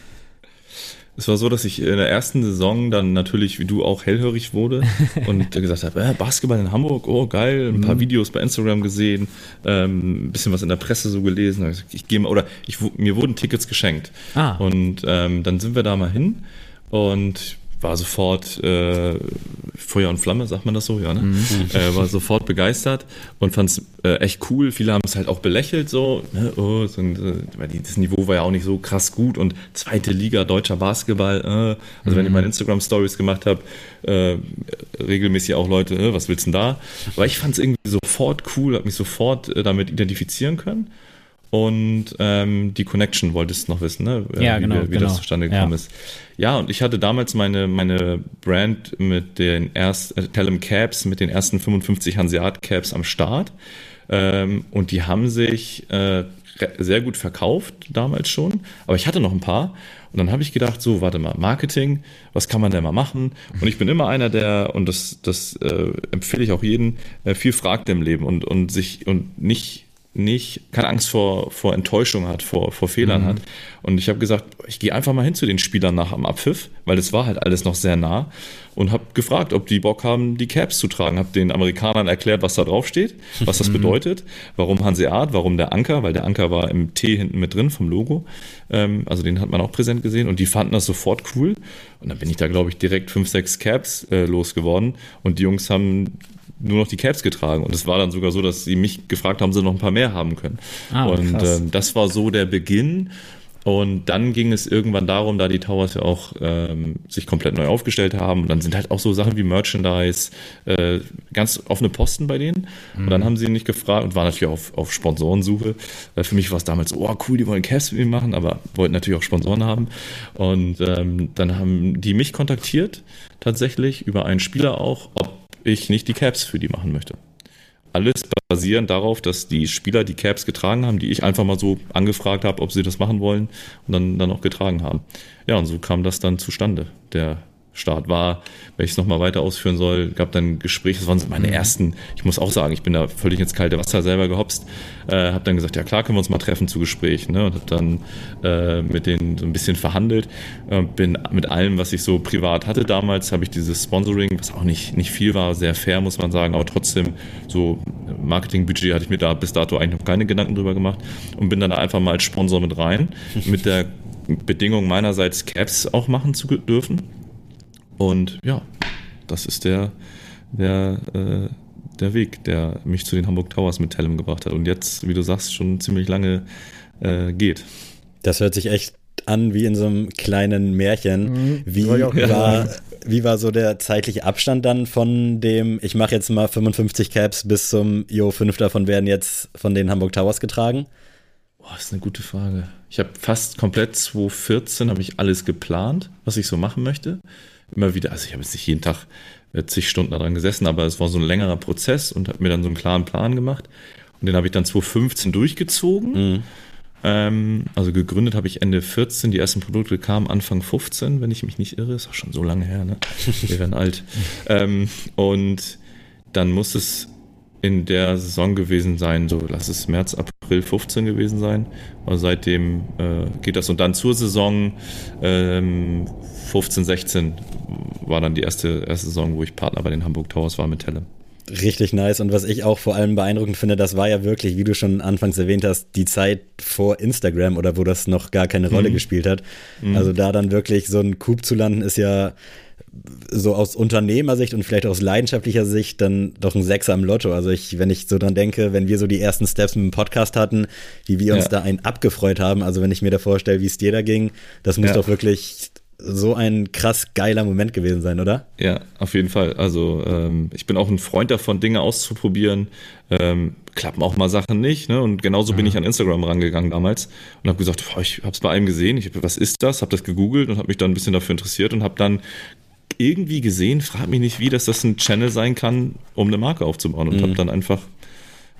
Es war so, dass ich in der ersten Saison dann natürlich, wie du auch, hellhörig wurde [laughs] und gesagt habe, äh, Basketball in Hamburg, oh geil, ein paar mhm. Videos bei Instagram gesehen, ähm, ein bisschen was in der Presse so gelesen. Ich gehe mal, oder ich, mir wurden Tickets geschenkt. Ah. Und ähm, dann sind wir da mal hin und war sofort äh, Feuer und Flamme, sagt man das so, ja, ne? Mhm. Äh, war sofort begeistert und fand es äh, echt cool. Viele haben es halt auch belächelt, so, ne? oh, so äh, das Niveau war ja auch nicht so krass gut und zweite Liga deutscher Basketball. Äh. Also mhm. wenn ich meine Instagram Stories gemacht habe, äh, regelmäßig auch Leute, äh, was willst du denn da? Aber ich fand es irgendwie sofort cool, habe mich sofort damit identifizieren können und ähm, die Connection wolltest du noch wissen, ne? Ja, wie, genau, wie genau. das zustande gekommen ja. ist. Ja, und ich hatte damals meine, meine Brand mit den ersten, äh, Tellem Caps, mit den ersten 55 Hanseat Caps am Start. Ähm, und die haben sich äh, sehr gut verkauft damals schon, aber ich hatte noch ein paar. Und dann habe ich gedacht, so, warte mal, Marketing, was kann man denn mal machen? Und ich bin immer einer, der, und das, das äh, empfehle ich auch jedem, äh, viel fragt im Leben und, und sich und nicht nicht, keine Angst vor, vor Enttäuschung hat, vor, vor Fehlern mhm. hat. Und ich habe gesagt, ich gehe einfach mal hin zu den Spielern nach am Abpfiff, weil es war halt alles noch sehr nah und habe gefragt, ob die Bock haben, die Caps zu tragen. Habe den Amerikanern erklärt, was da drauf steht, was das mhm. bedeutet, warum Hanseat, warum der Anker, weil der Anker war im T hinten mit drin vom Logo. Ähm, also den hat man auch präsent gesehen und die fanden das sofort cool. Und dann bin ich da, glaube ich, direkt fünf, sechs Caps äh, losgeworden und die Jungs haben nur noch die Caps getragen. Und es war dann sogar so, dass sie mich gefragt haben, sie noch ein paar mehr haben können. Ah, und ähm, das war so der Beginn. Und dann ging es irgendwann darum, da die Towers ja auch ähm, sich komplett neu aufgestellt haben. Und dann sind halt auch so Sachen wie Merchandise, äh, ganz offene Posten bei denen. Mhm. Und dann haben sie nicht gefragt und waren natürlich auf, auf Sponsorensuche. Äh, für mich war es damals, oh cool, die wollen Caps mit mir machen, aber wollten natürlich auch Sponsoren haben. Und ähm, dann haben die mich kontaktiert, tatsächlich, über einen Spieler auch, ob ich nicht die Caps für die machen möchte. Alles basierend darauf, dass die Spieler die Caps getragen haben, die ich einfach mal so angefragt habe, ob sie das machen wollen und dann, dann auch getragen haben. Ja, und so kam das dann zustande, der Start war, wenn ich es nochmal weiter ausführen soll, gab dann Gespräche, das waren meine mhm. ersten, ich muss auch sagen, ich bin da völlig ins kalte Wasser selber gehopst, äh, habe dann gesagt, ja klar, können wir uns mal treffen zu Gesprächen ne? und habe dann äh, mit denen so ein bisschen verhandelt, äh, bin mit allem, was ich so privat hatte damals, habe ich dieses Sponsoring, was auch nicht, nicht viel war, sehr fair, muss man sagen, aber trotzdem so Marketingbudget hatte ich mir da bis dato eigentlich noch keine Gedanken drüber gemacht und bin dann einfach mal als Sponsor mit rein, [laughs] mit der Bedingung meinerseits Caps auch machen zu dürfen und ja, das ist der, der, äh, der Weg, der mich zu den Hamburg Towers mit Tellem gebracht hat und jetzt, wie du sagst, schon ziemlich lange äh, geht. Das hört sich echt an wie in so einem kleinen Märchen. Mhm. Wie, war, wie war so der zeitliche Abstand dann von dem, ich mache jetzt mal 55 Caps bis zum, jo, fünf davon werden jetzt von den Hamburg Towers getragen? Boah, ist eine gute Frage. Ich habe fast komplett 2014 habe ich alles geplant, was ich so machen möchte immer wieder, also ich habe jetzt nicht jeden Tag äh, zig Stunden daran gesessen, aber es war so ein längerer Prozess und habe mir dann so einen klaren Plan gemacht. Und den habe ich dann 2015 durchgezogen. Mhm. Ähm, also gegründet habe ich Ende 14, die ersten Produkte kamen Anfang 15, wenn ich mich nicht irre. Ist auch schon so lange her, ne? [laughs] Wir werden alt. Ähm, und dann muss es in der Saison gewesen sein, so lass es März, April 15 gewesen sein. Also seitdem äh, geht das und dann zur Saison ähm, 15, 16 war dann die erste, erste Saison, wo ich Partner bei den Hamburg Towers war mit Tele. Richtig nice. Und was ich auch vor allem beeindruckend finde, das war ja wirklich, wie du schon anfangs erwähnt hast, die Zeit vor Instagram oder wo das noch gar keine Rolle mhm. gespielt hat. Mhm. Also da dann wirklich so ein Coup zu landen, ist ja so aus Unternehmersicht und vielleicht aus leidenschaftlicher Sicht dann doch ein Sechser im Lotto. Also ich, wenn ich so dran denke, wenn wir so die ersten Steps mit dem Podcast hatten, wie wir uns ja. da einen abgefreut haben, also wenn ich mir da vorstelle, wie es dir da ging, das muss ja. doch wirklich so ein krass geiler Moment gewesen sein, oder? Ja, auf jeden Fall. Also ähm, ich bin auch ein Freund davon, Dinge auszuprobieren. Ähm, klappen auch mal Sachen nicht. Ne? Und genauso mhm. bin ich an Instagram rangegangen damals und habe gesagt, boah, ich habe es bei einem gesehen. Ich, was ist das? Habe das gegoogelt und habe mich dann ein bisschen dafür interessiert und habe dann irgendwie gesehen, frag mich nicht wie, dass das ein Channel sein kann, um eine Marke aufzubauen. Und mhm. habe dann einfach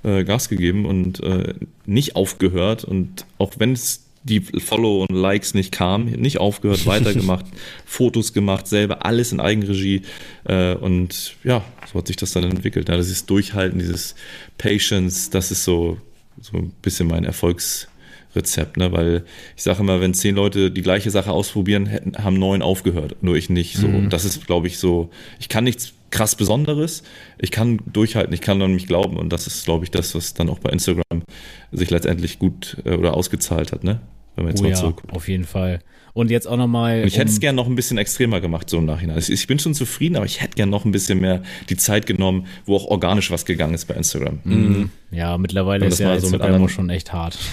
äh, Gas gegeben und äh, nicht aufgehört. Und auch wenn es die Follow und Likes nicht kam, nicht aufgehört, [laughs] weitergemacht, Fotos gemacht, selber alles in Eigenregie äh, und ja, so hat sich das dann entwickelt. Ja, das ist Durchhalten, dieses Patience, das ist so, so ein bisschen mein Erfolgsrezept, ne? weil ich sage immer, wenn zehn Leute die gleiche Sache ausprobieren, hätten, haben neun aufgehört, nur ich nicht. So, mhm. das ist, glaube ich, so. Ich kann nichts krass Besonderes. Ich kann durchhalten, ich kann an mich glauben und das ist, glaube ich, das, was dann auch bei Instagram sich letztendlich gut äh, oder ausgezahlt hat. Ne? Wenn man jetzt oh mal ja, zurückguckt. Auf jeden Fall. Und jetzt auch nochmal. Ich um hätte es gern noch ein bisschen extremer gemacht, so im Nachhinein. Also ich bin schon zufrieden, aber ich hätte gern noch ein bisschen mehr die Zeit genommen, wo auch organisch was gegangen ist bei Instagram. Mhm. Ja, mittlerweile ist ja so Instagram auch schon echt hart. [laughs]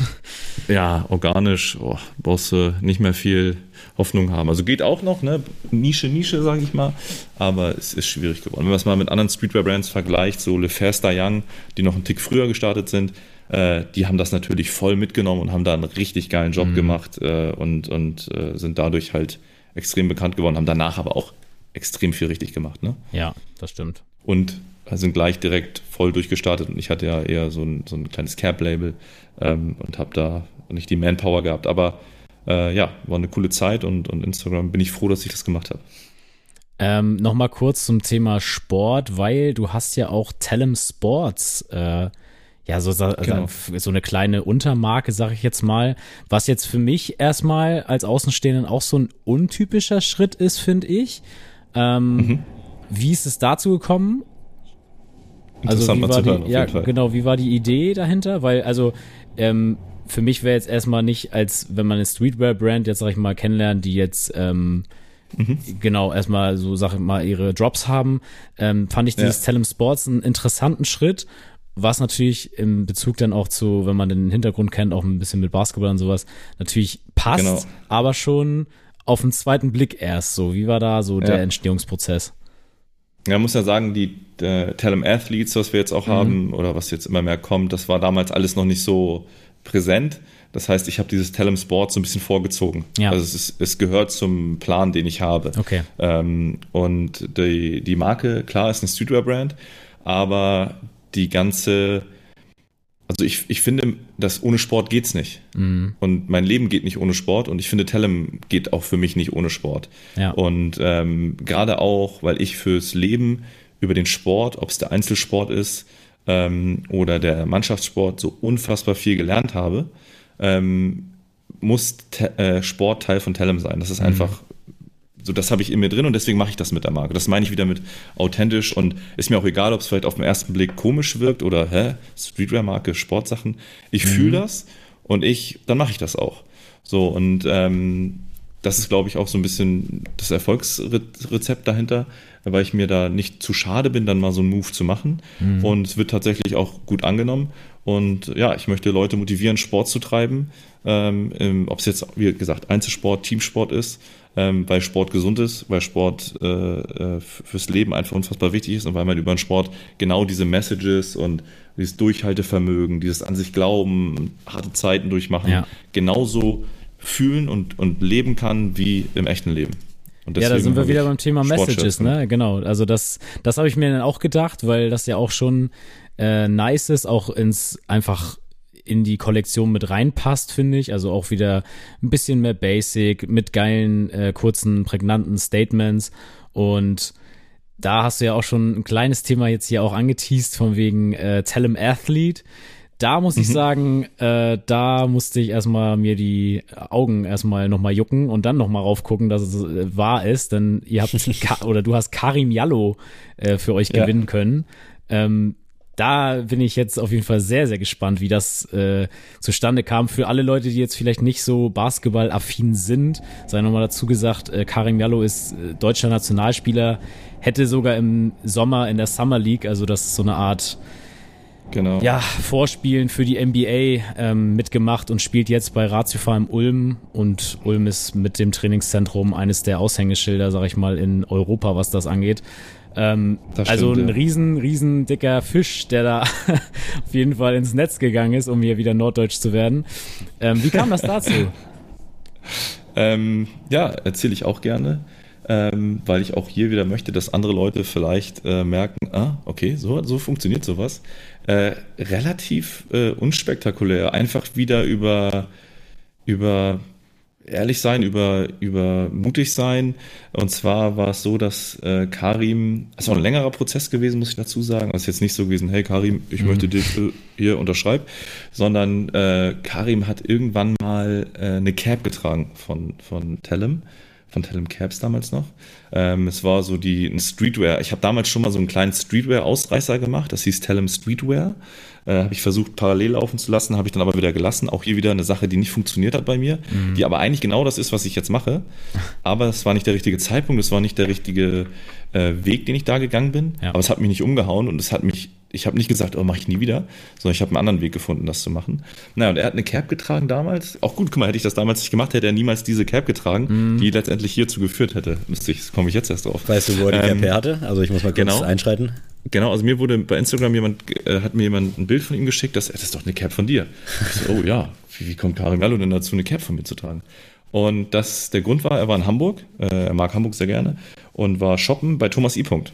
Ja, organisch, oh, brauchst du nicht mehr viel Hoffnung haben. Also geht auch noch, ne? Nische, Nische, sage ich mal, aber es ist schwierig geworden. Wenn man es mal mit anderen Streetwear-Brands vergleicht, so Le Faster Young, die noch einen Tick früher gestartet sind, äh, die haben das natürlich voll mitgenommen und haben da einen richtig geilen Job mhm. gemacht äh, und, und äh, sind dadurch halt extrem bekannt geworden, haben danach aber auch extrem viel richtig gemacht. Ne? Ja, das stimmt. Und sind gleich direkt voll durchgestartet und ich hatte ja eher so ein, so ein kleines Cap-Label ähm, und habe da nicht die Manpower gehabt. Aber äh, ja, war eine coole Zeit und, und Instagram bin ich froh, dass ich das gemacht habe. Ähm, Nochmal kurz zum Thema Sport, weil du hast ja auch Telem Sports äh, ja, so, so, genau. so eine kleine Untermarke, sag ich jetzt mal, was jetzt für mich erstmal als Außenstehenden auch so ein untypischer Schritt ist, finde ich. Ähm, mhm. Wie ist es dazu gekommen? Also wie war die, hören, ja, genau, wie war die Idee dahinter? Weil, also, ähm, für mich wäre jetzt erstmal nicht, als wenn man eine Streetwear-Brand jetzt, sag ich mal, kennenlernt, die jetzt ähm, mhm. genau erstmal so, sag ich mal, ihre Drops haben, ähm, fand ich dieses ja. Tellem Sports einen interessanten Schritt was natürlich im Bezug dann auch zu, wenn man den Hintergrund kennt, auch ein bisschen mit Basketball und sowas, natürlich passt, genau. aber schon auf den zweiten Blick erst so. Wie war da so ja. der Entstehungsprozess? Ja, muss ja sagen, die äh, Tellem Athletes, was wir jetzt auch mhm. haben oder was jetzt immer mehr kommt, das war damals alles noch nicht so präsent. Das heißt, ich habe dieses Tellem Sport so ein bisschen vorgezogen. Ja. Also es, ist, es gehört zum Plan, den ich habe. Okay. Ähm, und die, die Marke, klar, ist eine Streetwear-Brand, aber die ganze, also ich, ich finde, dass ohne Sport geht's nicht. Mhm. Und mein Leben geht nicht ohne Sport und ich finde, Tellem geht auch für mich nicht ohne Sport. Ja. Und ähm, gerade auch, weil ich fürs Leben über den Sport, ob es der Einzelsport ist ähm, oder der Mannschaftssport, so unfassbar viel gelernt habe, ähm, muss äh, Sport Teil von Tellem sein. Das ist mhm. einfach so das habe ich in mir drin und deswegen mache ich das mit der Marke. Das meine ich wieder mit authentisch und ist mir auch egal, ob es vielleicht auf den ersten Blick komisch wirkt oder hä, Streetwear-Marke, Sportsachen. Ich mhm. fühle das und ich, dann mache ich das auch. So und ähm, das ist, glaube ich, auch so ein bisschen das Erfolgsrezept dahinter, weil ich mir da nicht zu schade bin, dann mal so einen Move zu machen. Mhm. Und es wird tatsächlich auch gut angenommen. Und ja, ich möchte Leute motivieren, Sport zu treiben. Ähm, Ob es jetzt, wie gesagt, Einzelsport, Teamsport ist ähm, weil Sport gesund ist, weil Sport äh, äh fürs Leben einfach unfassbar wichtig ist und weil man über den Sport genau diese Messages und dieses Durchhaltevermögen, dieses an sich glauben, harte Zeiten durchmachen, ja. genauso fühlen und, und leben kann wie im echten Leben. ja, da sind wir wieder beim Thema Messages, ne? Genau. Also das, das habe ich mir dann auch gedacht, weil das ja auch schon äh, nice ist, auch ins einfach in die Kollektion mit reinpasst, finde ich. Also auch wieder ein bisschen mehr Basic mit geilen, äh, kurzen, prägnanten Statements. Und da hast du ja auch schon ein kleines Thema jetzt hier auch angeteased von wegen äh, Tellem Athlete. Da muss ich mhm. sagen, äh, da musste ich erstmal mir die Augen erstmal nochmal jucken und dann nochmal raufgucken, dass es äh, wahr ist, denn ihr habt [laughs] oder du hast Karim Jallo äh, für euch ja. gewinnen können. Ähm, da bin ich jetzt auf jeden Fall sehr, sehr gespannt, wie das äh, zustande kam. Für alle Leute, die jetzt vielleicht nicht so basketballaffin sind, sei nochmal dazu gesagt, äh, Karim Jallo ist äh, deutscher Nationalspieler, hätte sogar im Sommer in der Summer League, also das ist so eine Art genau. ja, Vorspielen für die NBA ähm, mitgemacht und spielt jetzt bei Ratio Farm Ulm und Ulm ist mit dem Trainingszentrum eines der Aushängeschilder, sag ich mal, in Europa, was das angeht. Ähm, stimmt, also ein riesen, riesen dicker Fisch, der da [laughs] auf jeden Fall ins Netz gegangen ist, um hier wieder norddeutsch zu werden. Ähm, wie kam das dazu? [laughs] ähm, ja, erzähle ich auch gerne, ähm, weil ich auch hier wieder möchte, dass andere Leute vielleicht äh, merken, ah, okay, so, so funktioniert sowas. Äh, relativ äh, unspektakulär, einfach wieder über über ehrlich sein, über, über mutig sein. Und zwar war es so, dass äh, Karim, es war ein längerer Prozess gewesen, muss ich dazu sagen. Es ist jetzt nicht so gewesen, hey Karim, ich mhm. möchte dich äh, hier unterschreiben, sondern äh, Karim hat irgendwann mal äh, eine Cap getragen von, von Tellem von Tellem Caps damals noch. Ähm, es war so die ein Streetwear. Ich habe damals schon mal so einen kleinen Streetwear-Ausreißer gemacht. Das hieß Tellem Streetwear. Äh, habe ich versucht parallel laufen zu lassen, habe ich dann aber wieder gelassen. Auch hier wieder eine Sache, die nicht funktioniert hat bei mir, mhm. die aber eigentlich genau das ist, was ich jetzt mache. Aber es war nicht der richtige Zeitpunkt, es war nicht der richtige äh, Weg, den ich da gegangen bin. Ja. Aber es hat mich nicht umgehauen und es hat mich ich habe nicht gesagt, oh, mache ich nie wieder, sondern ich habe einen anderen Weg gefunden, das zu machen. Naja, und er hat eine Cap getragen damals. Auch gut, guck mal, hätte ich das damals nicht gemacht, hätte er niemals diese Cap getragen, mm. die letztendlich hierzu geführt hätte. Lustig, komme ich jetzt erst drauf. Weißt du, wo er die ähm, Cap her hatte? Also ich muss mal kurz genau. einschreiten. Genau, also mir wurde bei Instagram jemand, äh, hat mir jemand ein Bild von ihm geschickt, das, das ist doch eine Cap von dir. Ich so, oh ja, wie, wie kommt Karim Gallo denn dazu, eine Cap von mir zu tragen? Und das, der Grund war, er war in Hamburg, äh, er mag Hamburg sehr gerne und war shoppen bei Thomas I. Punkt.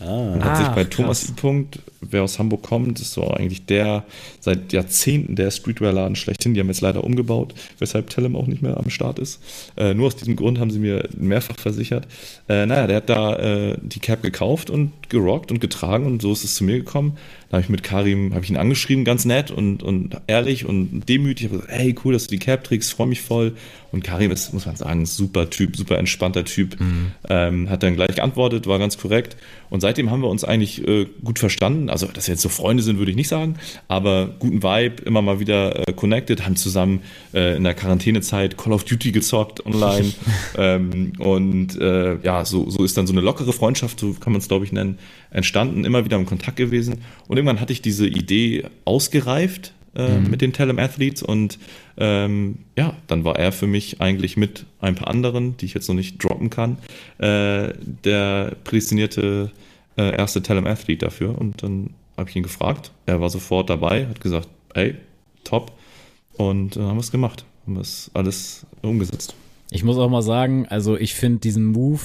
Ah, und hat sich bei Thomas I. Punkt, wer aus Hamburg kommt, ist so eigentlich der seit Jahrzehnten der Streetwear-Laden schlechthin. Die haben jetzt leider umgebaut, weshalb Tellem auch nicht mehr am Start ist. Äh, nur aus diesem Grund haben sie mir mehrfach versichert. Äh, naja, der hat da äh, die Cap gekauft und gerockt und getragen und so ist es zu mir gekommen. Da habe ich mit Karim, habe ich ihn angeschrieben, ganz nett und, und ehrlich und demütig. Ich habe gesagt, hey, cool, dass du die Cap trägst, freue mich voll. Und Karim ist, muss man sagen, super Typ, super entspannter Typ. Mhm. Ähm, hat dann gleich geantwortet, war ganz korrekt. Und seitdem haben wir uns eigentlich äh, gut verstanden. Also, dass wir jetzt so Freunde sind, würde ich nicht sagen, aber guten Vibe, immer mal wieder äh, connected, haben zusammen äh, in der Quarantänezeit Call of Duty gezockt online. [laughs] ähm, und äh, ja, so, so ist dann so eine lockere Freundschaft, so kann man es, glaube ich, nennen, entstanden, immer wieder im Kontakt gewesen. Und irgendwann hatte ich diese Idee ausgereift äh, mhm. mit den Telem Athletes und ähm, ja, dann war er für mich eigentlich mit ein paar anderen, die ich jetzt noch nicht droppen kann, äh, der prädestinierte äh, erste Telem Athlete dafür. Und dann habe ich ihn gefragt. Er war sofort dabei, hat gesagt, hey, top. Und äh, haben wir es gemacht, haben es alles umgesetzt. Ich muss auch mal sagen, also ich finde diesen Move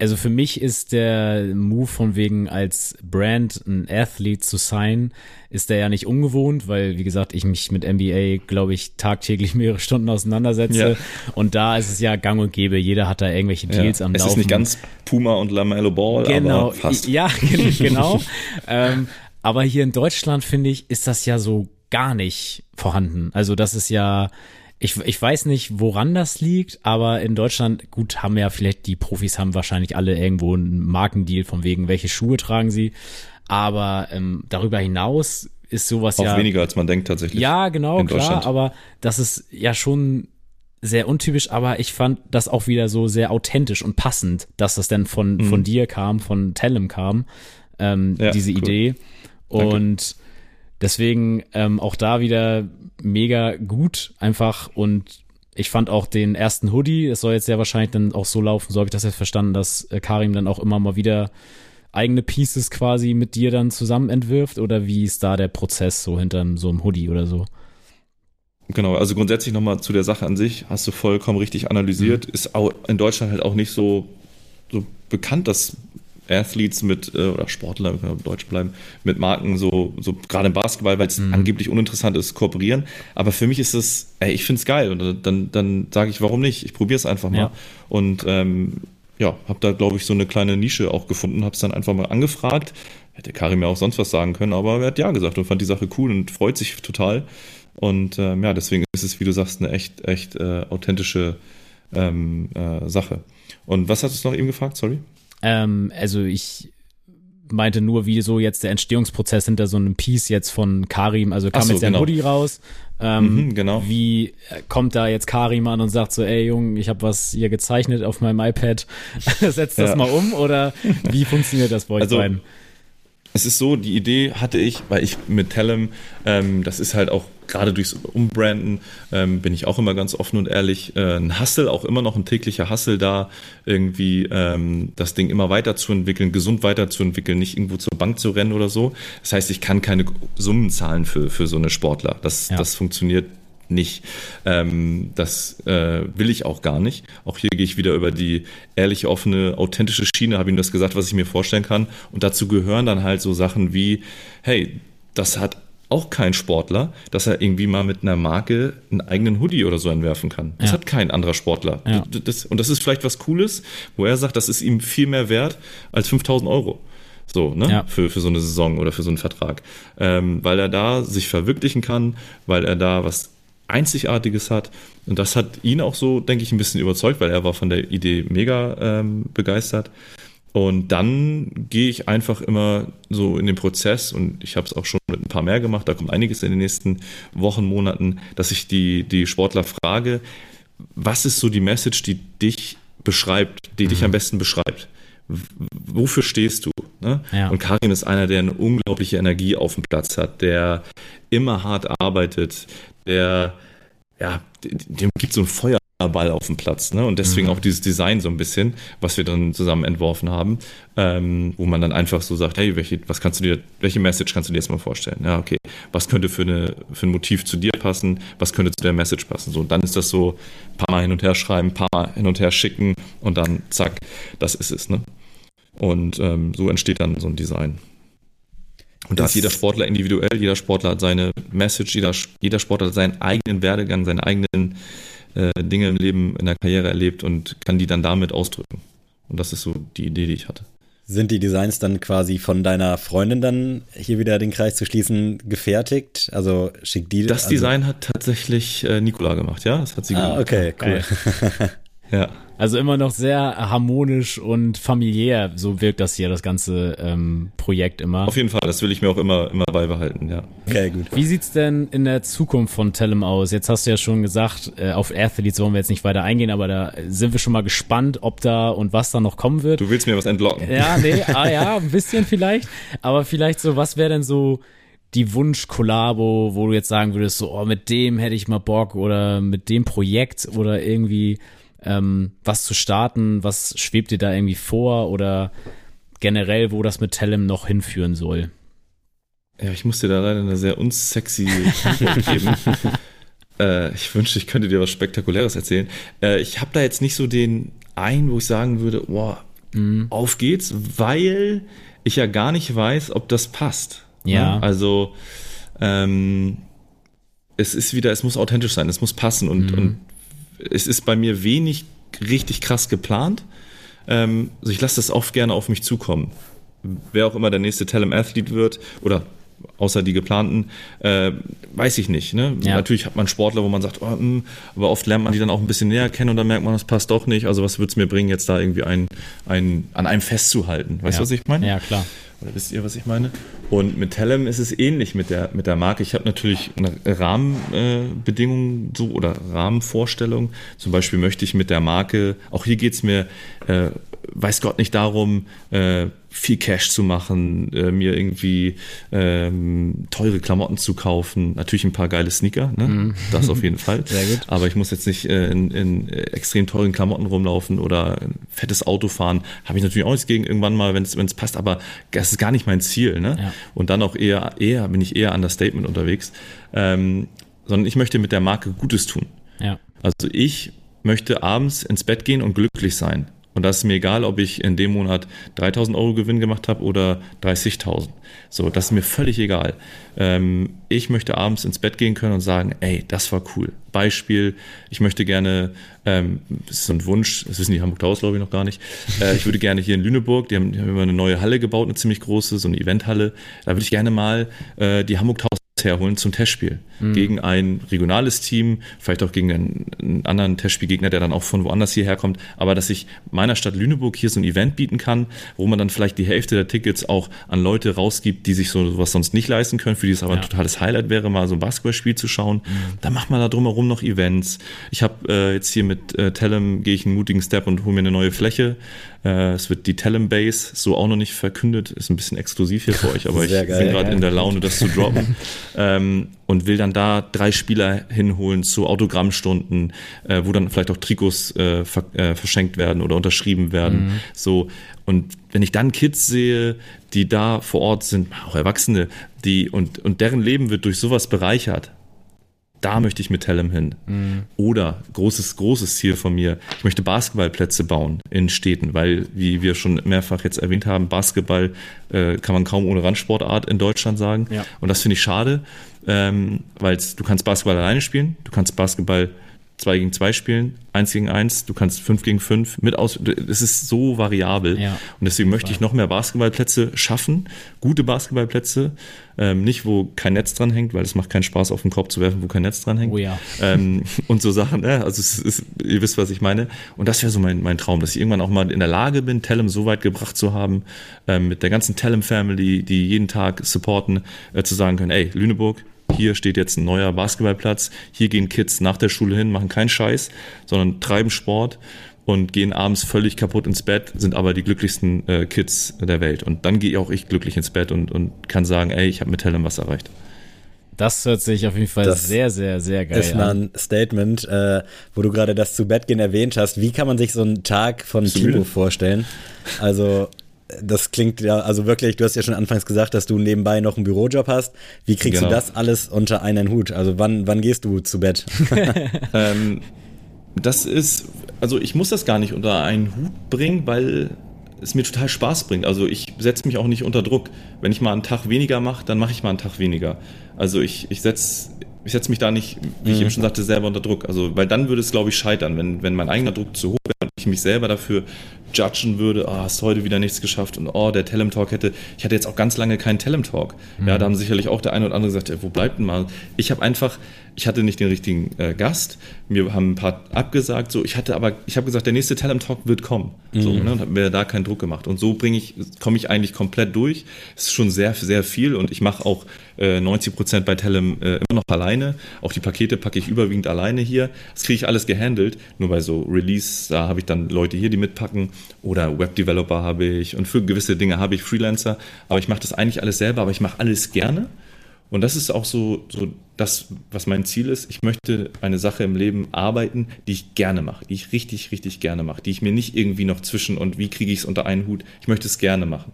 also für mich ist der Move von wegen als Brand ein Athlete zu sein, ist der ja nicht ungewohnt, weil wie gesagt, ich mich mit NBA, glaube ich, tagtäglich [laughs] mehrere Stunden auseinandersetze. Ja. Und da ist es ja gang und gäbe, jeder hat da irgendwelche Deals ja. am es Laufen. Es ist nicht ganz Puma und Lamello Ball, genau. aber fast. Ja, [laughs] [laughs] genau. ähm, aber hier in Deutschland, finde ich, ist das ja so gar nicht vorhanden. Also das ist ja ich, ich weiß nicht, woran das liegt, aber in Deutschland, gut, haben ja vielleicht die Profis haben wahrscheinlich alle irgendwo einen Markendeal von wegen, welche Schuhe tragen sie. Aber ähm, darüber hinaus ist sowas auch ja. Auch weniger als man denkt tatsächlich. Ja, genau, klar, aber das ist ja schon sehr untypisch, aber ich fand das auch wieder so sehr authentisch und passend, dass das denn von, mhm. von dir kam, von Tellem kam, ähm, ja, diese cool. Idee. Und. Deswegen ähm, auch da wieder mega gut einfach und ich fand auch den ersten Hoodie, es soll jetzt sehr wahrscheinlich dann auch so laufen, so habe ich das jetzt verstanden, dass äh, Karim dann auch immer mal wieder eigene Pieces quasi mit dir dann zusammen entwirft oder wie ist da der Prozess so hinter so einem Hoodie oder so? Genau, also grundsätzlich nochmal zu der Sache an sich, hast du vollkommen richtig analysiert, mhm. ist auch in Deutschland halt auch nicht so, so bekannt, dass Athletes mit, äh, oder Sportler, wenn wir im Deutsch bleiben, mit Marken so, so gerade im Basketball, weil es mhm. angeblich uninteressant ist, kooperieren. Aber für mich ist es, ey, ich finde es geil und dann, dann sage ich, warum nicht? Ich probiere es einfach mal. Ja. Und ähm, ja, habe da, glaube ich, so eine kleine Nische auch gefunden, habe es dann einfach mal angefragt. Hätte Karim ja auch sonst was sagen können, aber er hat ja gesagt und fand die Sache cool und freut sich total. Und ähm, ja, deswegen ist es, wie du sagst, eine echt, echt äh, authentische ähm, äh, Sache. Und was hast du noch eben gefragt? Sorry. Ähm, also ich meinte nur, wie so jetzt der Entstehungsprozess hinter so einem Piece jetzt von Karim, also kam so, jetzt der genau. Hoodie raus. Ähm, mhm, genau. Wie kommt da jetzt Karim an und sagt so, ey Junge, ich habe was hier gezeichnet auf meinem iPad, [laughs] setz das ja. mal um oder wie funktioniert das bei euch also, beiden? Es ist so, die Idee hatte ich, weil ich mit Tellem, ähm, das ist halt auch gerade durchs Umbranden, ähm, bin ich auch immer ganz offen und ehrlich, äh, ein Hustle, auch immer noch ein täglicher Hustle da, irgendwie ähm, das Ding immer weiterzuentwickeln, gesund weiterzuentwickeln, nicht irgendwo zur Bank zu rennen oder so. Das heißt, ich kann keine Summen zahlen für, für so eine Sportler. Das, ja. das funktioniert nicht. Ähm, das äh, will ich auch gar nicht. Auch hier gehe ich wieder über die ehrliche, offene, authentische Schiene, habe ihm das gesagt, was ich mir vorstellen kann. Und dazu gehören dann halt so Sachen wie, hey, das hat auch kein Sportler, dass er irgendwie mal mit einer Marke einen eigenen Hoodie oder so entwerfen kann. Das ja. hat kein anderer Sportler. Ja. Das, und das ist vielleicht was Cooles, wo er sagt, das ist ihm viel mehr wert als 5000 Euro. So, ne? Ja. Für, für so eine Saison oder für so einen Vertrag. Ähm, weil er da sich verwirklichen kann, weil er da was Einzigartiges hat. Und das hat ihn auch so, denke ich, ein bisschen überzeugt, weil er war von der Idee mega ähm, begeistert. Und dann gehe ich einfach immer so in den Prozess und ich habe es auch schon mit ein paar mehr gemacht, da kommt einiges in den nächsten Wochen, Monaten, dass ich die, die Sportler frage, was ist so die Message, die dich beschreibt, die mhm. dich am besten beschreibt? Wofür stehst du? Ne? Ja. Und Karim ist einer, der eine unglaubliche Energie auf dem Platz hat, der immer hart arbeitet, der, ja, dem gibt so ein Feuerball auf dem Platz, ne? Und deswegen mhm. auch dieses Design so ein bisschen, was wir dann zusammen entworfen haben, ähm, wo man dann einfach so sagt, hey, welche, was kannst du dir, welche Message kannst du dir jetzt mal vorstellen? Ja, okay, was könnte für, eine, für ein Motiv zu dir passen, was könnte zu der Message passen? So, und dann ist das so ein paar Mal hin und her schreiben, ein paar Mal hin und her schicken und dann zack, das ist es, ne? Und ähm, so entsteht dann so ein Design. Und da ist jeder Sportler individuell, jeder Sportler hat seine Message, jeder, jeder Sportler hat seinen eigenen Werdegang, seine eigenen äh, Dinge im Leben, in der Karriere erlebt und kann die dann damit ausdrücken. Und das ist so die Idee, die ich hatte. Sind die Designs dann quasi von deiner Freundin dann hier wieder den Kreis zu schließen gefertigt? Also schickt die Das also, Design hat tatsächlich äh, Nicola gemacht, ja? Das hat sie Ah, gemacht. okay, cool. [laughs] Ja. Also immer noch sehr harmonisch und familiär, so wirkt das hier, das ganze ähm, Projekt immer. Auf jeden Fall, das will ich mir auch immer, immer beibehalten, ja. Okay, gut. Wie sieht's denn in der Zukunft von Tellem aus? Jetzt hast du ja schon gesagt, äh, auf Athletes wollen wir jetzt nicht weiter eingehen, aber da sind wir schon mal gespannt, ob da und was da noch kommen wird. Du willst mir was entlocken. Ja, nee, [laughs] ah ja, ein bisschen vielleicht. Aber vielleicht so, was wäre denn so die Wunsch-Kollabo, wo du jetzt sagen würdest, so, oh, mit dem hätte ich mal Bock oder mit dem Projekt oder irgendwie ähm, was zu starten, was schwebt dir da irgendwie vor oder generell, wo das mit Tellem noch hinführen soll? Ja, ich muss dir da leider eine sehr unsexy Antwort [laughs] geben. äh, ich wünschte, ich könnte dir was Spektakuläres erzählen. Äh, ich habe da jetzt nicht so den einen, wo ich sagen würde, boah, auf geht's, weil ich ja gar nicht weiß, ob das passt. Ja. Ne? Also ähm, es ist wieder, es muss authentisch sein, es muss passen und, und es ist bei mir wenig richtig krass geplant. Ähm, also ich lasse das oft gerne auf mich zukommen. Wer auch immer der nächste Tellem Athlete wird oder außer die geplanten, äh, weiß ich nicht. Ne? Ja. Natürlich hat man Sportler, wo man sagt, oh, mh, aber oft lernt man die dann auch ein bisschen näher kennen und dann merkt man, das passt doch nicht. Also was würde es mir bringen, jetzt da irgendwie ein, ein, an einem festzuhalten? Weißt du, ja. was ich meine? Ja, klar. Oder wisst ihr, was ich meine? Und mit Tellem ist es ähnlich mit der, mit der Marke. Ich habe natürlich eine Rahmenbedingung äh, so oder Rahmenvorstellung. Zum Beispiel möchte ich mit der Marke, auch hier geht's mir, äh, weiß Gott nicht darum, äh, viel Cash zu machen, äh, mir irgendwie ähm, teure Klamotten zu kaufen. Natürlich ein paar geile Sneaker, ne? das auf jeden Fall. [laughs] Sehr gut. Aber ich muss jetzt nicht äh, in, in äh, extrem teuren Klamotten rumlaufen oder ein fettes Auto fahren. Habe ich natürlich auch nichts gegen irgendwann mal, wenn es passt, aber das ist gar nicht mein Ziel. Ne? Ja. Und dann auch eher, eher bin ich eher an das Statement unterwegs. Ähm, sondern ich möchte mit der Marke Gutes tun. Ja. Also ich möchte abends ins Bett gehen und glücklich sein. Und da ist mir egal, ob ich in dem Monat 3000 Euro Gewinn gemacht habe oder 30.000. So, das ist mir völlig egal. Ähm, ich möchte abends ins Bett gehen können und sagen, ey, das war cool. Beispiel, ich möchte gerne, ähm, das ist so ein Wunsch, das wissen die Hamburg Towers, glaube ich, noch gar nicht. Äh, ich würde gerne hier in Lüneburg, die haben, die haben immer eine neue Halle gebaut, eine ziemlich große, so eine Eventhalle. Da würde ich gerne mal äh, die Hamburg Towers herholen zum Testspiel. Gegen ein regionales Team, vielleicht auch gegen einen, einen anderen Testspielgegner, der dann auch von woanders hierher kommt. Aber dass ich meiner Stadt Lüneburg hier so ein Event bieten kann, wo man dann vielleicht die Hälfte der Tickets auch an Leute rausgibt, die sich so sowas sonst nicht leisten können, für die es aber Ja. ein totales Highlight wäre, mal so ein Basketballspiel zu schauen. Dann macht man da drumherum noch Events. Ich habe äh, jetzt hier mit äh, Tellem, gehe ich einen mutigen Step und hole mir eine neue Fläche. Äh, es wird die Tellem Base, so auch noch nicht verkündet, ist ein bisschen exklusiv hier für euch, aber [laughs] ich Sehr geil. bin gerade in der Laune, das zu [laughs] droppen. ähm, und will dann da drei Spieler hinholen zu Autogrammstunden, äh, wo dann vielleicht auch Trikots äh, ver äh, verschenkt werden oder unterschrieben werden. So und wenn ich dann Kids sehe, die da vor Ort sind, auch Erwachsene, die und und deren Leben wird durch sowas bereichert. Da möchte ich mit Tellem hin. Oder großes, großes Ziel von mir, ich möchte Basketballplätze bauen in Städten, weil, wie wir schon mehrfach jetzt erwähnt haben, Basketball äh, kann man kaum ohne Randsportart in Deutschland sagen. Ja. Und das finde ich schade, ähm, weil du kannst Basketball alleine spielen, du kannst Basketball 2 gegen 2 spielen, 1 gegen 1, du kannst 5 gegen 5 mit aus. Es ist so variabel. Ja. Und deswegen möchte ich noch mehr Basketballplätze schaffen, gute Basketballplätze, ähm, nicht wo kein Netz dran hängt, weil es macht keinen Spaß, auf den Korb zu werfen, wo kein Netz dran hängt. Oh ja. Ähm, und so Sachen, ne? also es ist, ihr wisst, was ich meine. Und das wäre so mein, mein Traum, dass ich irgendwann auch mal in der Lage bin, Tellem so weit gebracht zu haben, ähm, mit der ganzen Tellem-Family, die jeden Tag supporten, äh, zu sagen können, ey, Lüneburg, hier steht jetzt ein neuer Basketballplatz, hier gehen Kids nach der Schule hin, machen keinen Scheiß, sondern treiben Sport und gehen abends völlig kaputt ins Bett, sind aber die glücklichsten äh, Kids der Welt. Und dann gehe auch ich glücklich ins Bett und, und kann sagen, ey, ich habe mit Tellem was erreicht. Das hört sich auf jeden Fall Das sehr, sehr, sehr geil ist mal an. ein Statement, äh, wo du gerade das zu Bett gehen erwähnt hast. Wie kann man sich so einen Tag von Timo vorstellen? Also, das klingt ja, also wirklich, du hast ja schon anfangs gesagt, dass du nebenbei noch einen Bürojob hast. Wie kriegst Genau. du das alles unter einen Hut? Also, wann, wann gehst du zu Bett? [laughs] [laughs] Ähm, das ist, also ich muss das gar nicht unter einen Hut bringen, weil es mir total Spaß bringt. Also ich setze mich auch nicht unter Druck. Wenn ich mal einen Tag weniger mache, dann mache ich mal einen Tag weniger. Also ich, ich setze ich setz mich da nicht, wie ich eben schon sagte, selber unter Druck. Also, weil dann würde es, glaube ich, scheitern, wenn, wenn mein eigener Druck zu hoch wäre und ich mich selber dafür judgen würde, oh, hast heute wieder nichts geschafft und oh, der Telem Talk hätte, ich hatte jetzt auch ganz lange keinen Telem Talk. Mhm. Ja, da haben sicherlich auch der eine oder andere gesagt, ey, wo bleibt denn mal? Ich habe einfach, ich hatte nicht den richtigen äh, Gast, mir haben ein paar abgesagt, so, ich hatte aber, ich habe gesagt, der nächste Telem Talk wird kommen. Mhm. So, ne, und habe mir da keinen Druck gemacht. Und so bringe ich, komme ich eigentlich komplett durch. Es ist schon sehr, sehr viel und ich mache auch äh, 90 Prozent bei Telem äh, immer noch alleine. Auch die Pakete packe ich überwiegend alleine hier. Das kriege ich alles gehandelt. Nur bei so Release, da habe ich dann Leute hier, die mitpacken oder Webdeveloper habe ich und für gewisse Dinge habe ich Freelancer. Aber ich mache das eigentlich alles selber, aber ich mache alles gerne. Und das ist auch so, so das, was mein Ziel ist. Ich möchte eine Sache im Leben arbeiten, die ich gerne mache, die ich richtig, richtig gerne mache, die ich mir nicht irgendwie noch zwischen und wie kriege ich es unter einen Hut. Ich möchte es gerne machen.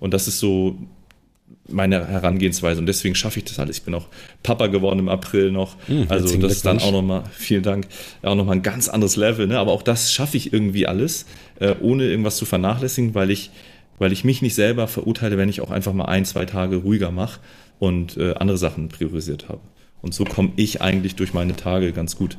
Und das ist so meine Herangehensweise und deswegen schaffe ich das alles. Ich bin auch Papa geworden im April noch. Mhm, also das ist dann auch nochmal, vielen Dank, auch nochmal ein ganz anderes Level. Ne? Aber auch das schaffe ich irgendwie alles, äh, ohne irgendwas zu vernachlässigen, weil ich, weil ich mich nicht selber verurteile, wenn ich auch einfach mal ein, zwei Tage ruhiger mache und äh, andere Sachen priorisiert habe. Und so komme ich eigentlich durch meine Tage ganz gut,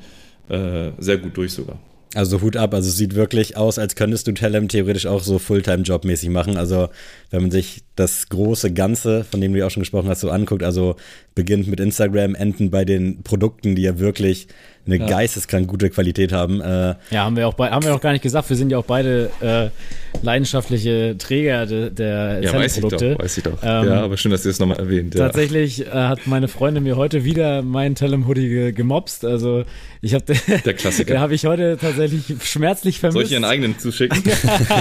äh, sehr gut durch sogar. Also Hut ab, also sieht wirklich aus, als könntest du Telem theoretisch auch so Fulltime-Job-mäßig machen. Also wenn man sich das große Ganze, von dem du ja auch schon gesprochen hast, so anguckt, also beginnt mit Instagram, enden bei den Produkten, die ja wirklich eine ja. geisteskrank gute Qualität haben. Äh, ja, haben wir auch bei, haben wir auch gar nicht gesagt. Wir sind ja auch beide äh, leidenschaftliche Träger de, der ja, weiß ich doch, weiß ich doch. Ähm, ja, aber schön, dass ihr es nochmal erwähnt. Ja. Tatsächlich äh, hat meine Freundin mir heute wieder meinen Telem Hoodie ge gemobst. Also ich habe der Klassiker. [laughs] Den habe ich heute tatsächlich schmerzlich vermisst. Soll ich ihren eigenen zuschicken?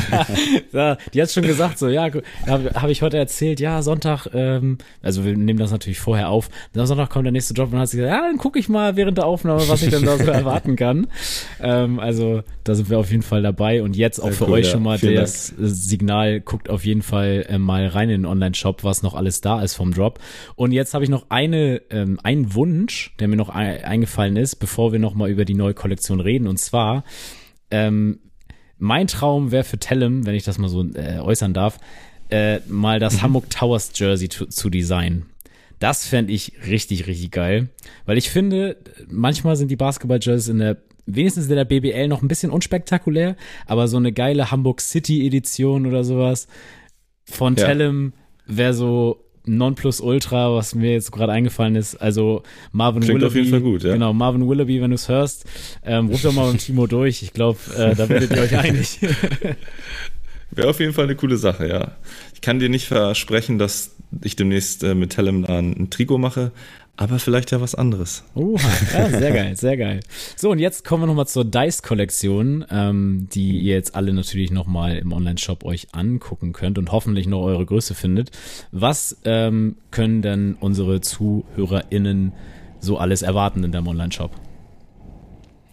[laughs] ja, die hat schon gesagt so, ja, habe hab ich heute erzählt, ja Sonntag. Ähm, also wir nehmen das natürlich vorher auf. Am Sonntag kommt der nächste Job und dann hat sie gesagt, ja, dann gucke ich mal während der Aufnahme, was ich denn da so [laughs] erwarten kann. Ähm, also da sind wir auf jeden Fall dabei und jetzt auch Sehr für cool, euch ja. schon mal das Dank. Signal, guckt auf jeden Fall äh, mal rein in den Online-Shop, was noch alles da ist vom Drop. Und jetzt habe ich noch eine, ähm, einen Wunsch, der mir noch eingefallen ist, bevor wir noch mal über die neue Kollektion reden. Und zwar, ähm, mein Traum wäre für Tellem, wenn ich das mal so äh, äußern darf, äh, mal das mhm. Hamburg Towers Jersey zu, zu designen. Das fände ich richtig, richtig geil. Weil ich finde, manchmal sind die Basketball-Jerseys in der, wenigstens in der BBL noch ein bisschen unspektakulär, aber so eine geile Hamburg City-Edition oder sowas von ja. Tellem wäre so Nonplusultra, was mir jetzt gerade eingefallen ist. Also Marvin Klingt Willoughby. auf jeden Fall gut, ja. Genau, Marvin Willoughby, wenn du es hörst, ähm, ruf doch mal mit Timo durch. Ich glaube, äh, da werdet ihr euch einig. [laughs] Wäre auf jeden Fall eine coole Sache, ja. Ich kann dir nicht versprechen, dass ich demnächst äh, mit Tellem ein, ein Trikot mache, aber vielleicht ja was anderes. Oha, ja, sehr geil, sehr geil. So, und jetzt kommen wir nochmal zur Dice-Kollektion, ähm, die ihr jetzt alle natürlich nochmal im Online-Shop euch angucken könnt und hoffentlich noch eure Größe findet. Was ähm, können denn unsere ZuhörerInnen so alles erwarten in deinem Online-Shop?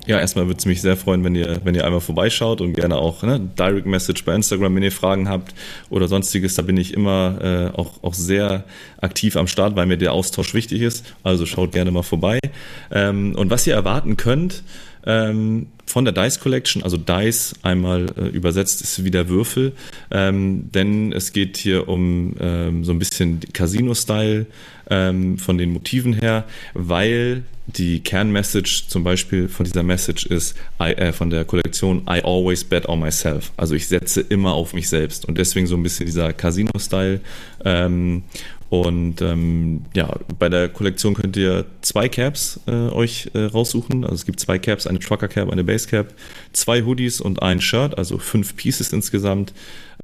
Ja, erstmal würde es mich sehr freuen, wenn ihr, wenn ihr einmal vorbeischaut und gerne auch ne, Direct Message bei Instagram, wenn ihr Fragen habt oder sonstiges. Da bin ich immer äh, auch, auch sehr aktiv am Start, weil mir der Austausch wichtig ist. Also schaut gerne mal vorbei. Ähm, und was ihr erwarten könnt, ähm, von der Dice Collection, also Dice einmal äh, übersetzt ist wieder Würfel, ähm, denn es geht hier um ähm, so ein bisschen Casino-Style ähm, von den Motiven her, weil die Kernmessage zum Beispiel von dieser Message ist, I, äh, von der Kollektion I always bet on myself. Also ich setze immer auf mich selbst und deswegen so ein bisschen dieser Casino-Style. Ähm, und ähm, ja, bei der Kollektion könnt ihr zwei Caps äh, euch äh, raussuchen. Also es gibt zwei Caps, eine Trucker Cap, eine Base Cap, zwei Hoodies und ein Shirt, also fünf Pieces insgesamt.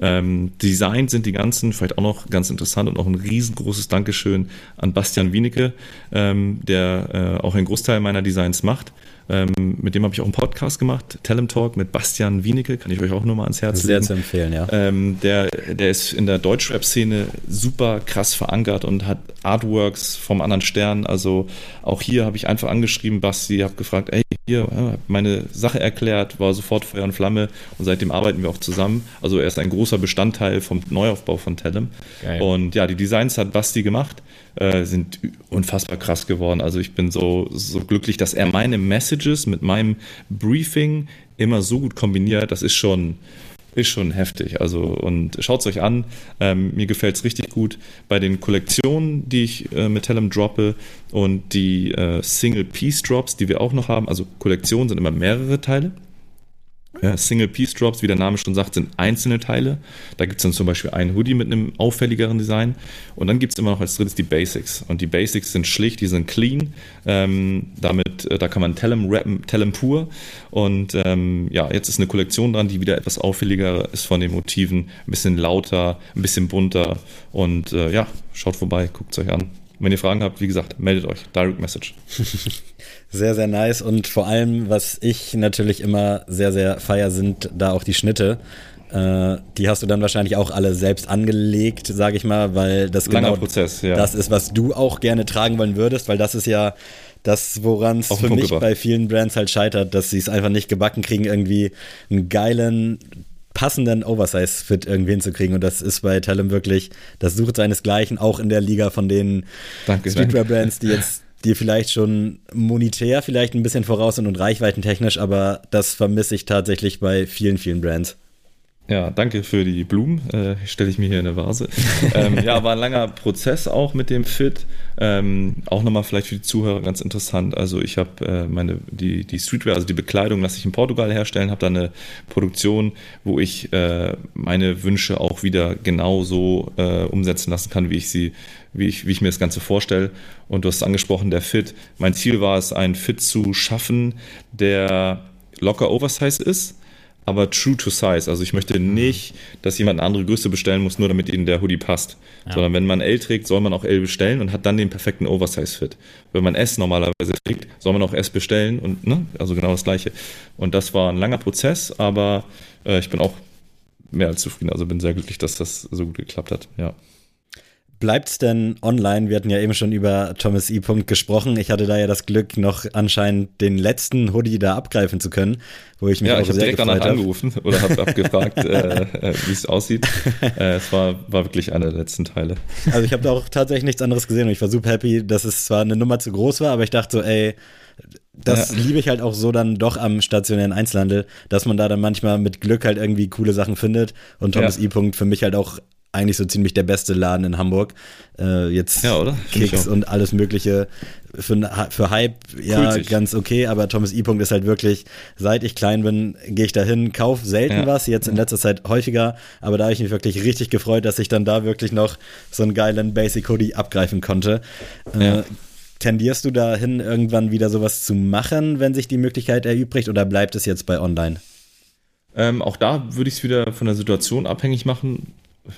Ähm, Design sind die ganzen, vielleicht auch noch ganz interessant und auch ein riesengroßes Dankeschön an Bastian Wienicke, ähm, der äh, auch einen Großteil meiner Designs macht. Ähm, mit dem habe ich auch einen Podcast gemacht, Talent Talk mit Bastian Wienicke, kann ich euch auch nur mal ans Herz Sehr legen. Sehr zu empfehlen, ja. Ähm, der, der ist in der Deutschrap-Szene super krass verankert und hat Artworks vom anderen Stern. Also auch hier habe ich einfach angeschrieben, Basti, habe gefragt, ey, hier, meine Sache erklärt, war sofort Feuer und Flamme und seitdem arbeiten wir auch zusammen. Also er ist ein großer Bestandteil vom Neuaufbau von Telem. Und ja, die Designs hat Basti gemacht äh, sind unfassbar krass geworden. Also ich bin so, so glücklich, dass er meine Messages mit meinem Briefing immer so gut kombiniert. Das ist schon, ist schon heftig. Also und schaut es euch an. Ähm, mir gefällt es richtig gut. Bei den Kollektionen, die ich äh, mit Telem droppe und die äh, Single Piece Drops, die wir auch noch haben, also Kollektionen sind immer mehrere Teile. Single Piece Drops, wie der Name schon sagt, sind einzelne Teile. Da gibt es dann zum Beispiel einen Hoodie mit einem auffälligeren Design. Und dann gibt es immer noch als drittes die Basics. Und die Basics sind schlicht, die sind clean. Ähm, damit, äh, da kann man Tellem rappen, Tellem pur. Und ähm, ja, jetzt ist eine Kollektion dran, die wieder etwas auffälliger ist von den Motiven. Ein bisschen lauter, ein bisschen bunter. Und äh, ja, schaut vorbei, guckt es euch an. Wenn ihr Fragen habt, wie gesagt, meldet euch. Direct Message. [laughs] Sehr, sehr nice. Und vor allem, was ich natürlich immer sehr, sehr feier, sind da auch die Schnitte. Äh, die hast du dann wahrscheinlich auch alle selbst angelegt, sage ich mal, weil das Langer genau Prozess, ja. das ist, was du auch gerne tragen wollen würdest, weil das ist ja das, woran es für mich gebracht. bei vielen Brands halt scheitert, dass sie es einfach nicht gebacken kriegen, irgendwie einen geilen, passenden Oversize-Fit irgendwie hinzukriegen. Und das ist bei Tellem wirklich, das sucht seinesgleichen, auch in der Liga von den Streetwear-Brands, die jetzt dir vielleicht schon monetär vielleicht ein bisschen voraus sind und reichweitentechnisch, aber das vermisse ich tatsächlich bei vielen, vielen Brands. Ja, danke für die Blumen. Äh, stelle ich mir hier in eine Vase. [laughs] ähm, ja, war ein langer Prozess auch mit dem Fit. Ähm, auch nochmal vielleicht für die Zuhörer ganz interessant. Also ich habe äh, meine die die Streetwear, also die Bekleidung, lasse ich in Portugal herstellen. Habe da eine Produktion, wo ich äh, meine Wünsche auch wieder genau so äh, umsetzen lassen kann, wie ich sie wie ich, wie ich mir das Ganze vorstelle. Und du hast angesprochen, der Fit. Mein Ziel war es, einen Fit zu schaffen, der locker Oversize ist, aber true to size. Also ich möchte nicht, dass jemand eine andere Größe bestellen muss, nur damit ihnen der Hoodie passt. Ja. Sondern wenn man L trägt, soll man auch L bestellen und hat dann den perfekten Oversize-Fit. Wenn man S normalerweise trägt, soll man auch S bestellen und ne, also genau das gleiche. Und das war ein langer Prozess, aber äh, ich bin auch mehr als zufrieden. Also bin sehr glücklich, dass das so gut geklappt hat. Ja. Bleibt's denn online? Wir hatten ja eben schon über Thomas E. Punkt gesprochen. Ich hatte da ja das Glück, noch anscheinend den letzten Hoodie da abgreifen zu können, wo ich mich Ja, auch ich habe sehr direkt danach habe. angerufen oder habe abgefragt, äh, äh, wie es aussieht. [laughs] Äh, es war, war wirklich einer der letzten Teile. Also ich habe da auch tatsächlich nichts anderes gesehen und ich war super happy, dass es zwar eine Nummer zu groß war, aber ich dachte so, ey, das Ja. liebe ich halt auch so dann doch am stationären Einzelhandel, dass man da dann manchmal mit Glück halt irgendwie coole Sachen findet und Thomas Ja. E. Punkt für mich halt auch eigentlich so ziemlich der beste Laden in Hamburg. Äh, jetzt Ja, oder? Kicks und alles mögliche für, für Hype, ja, sich. ganz okay, aber Thomas E. Punkt ist halt wirklich, seit ich klein bin, gehe ich da hin, kauf selten Ja. was, jetzt in letzter Zeit häufiger, aber da habe ich mich wirklich richtig gefreut, dass ich dann da wirklich noch so einen geilen Basic Hoodie abgreifen konnte. Ja. Äh, tendierst du dahin, irgendwann wieder sowas zu machen, wenn sich die Möglichkeit erübrigt, oder bleibt es jetzt bei online? Ähm, auch da würde ich es wieder von der Situation abhängig machen.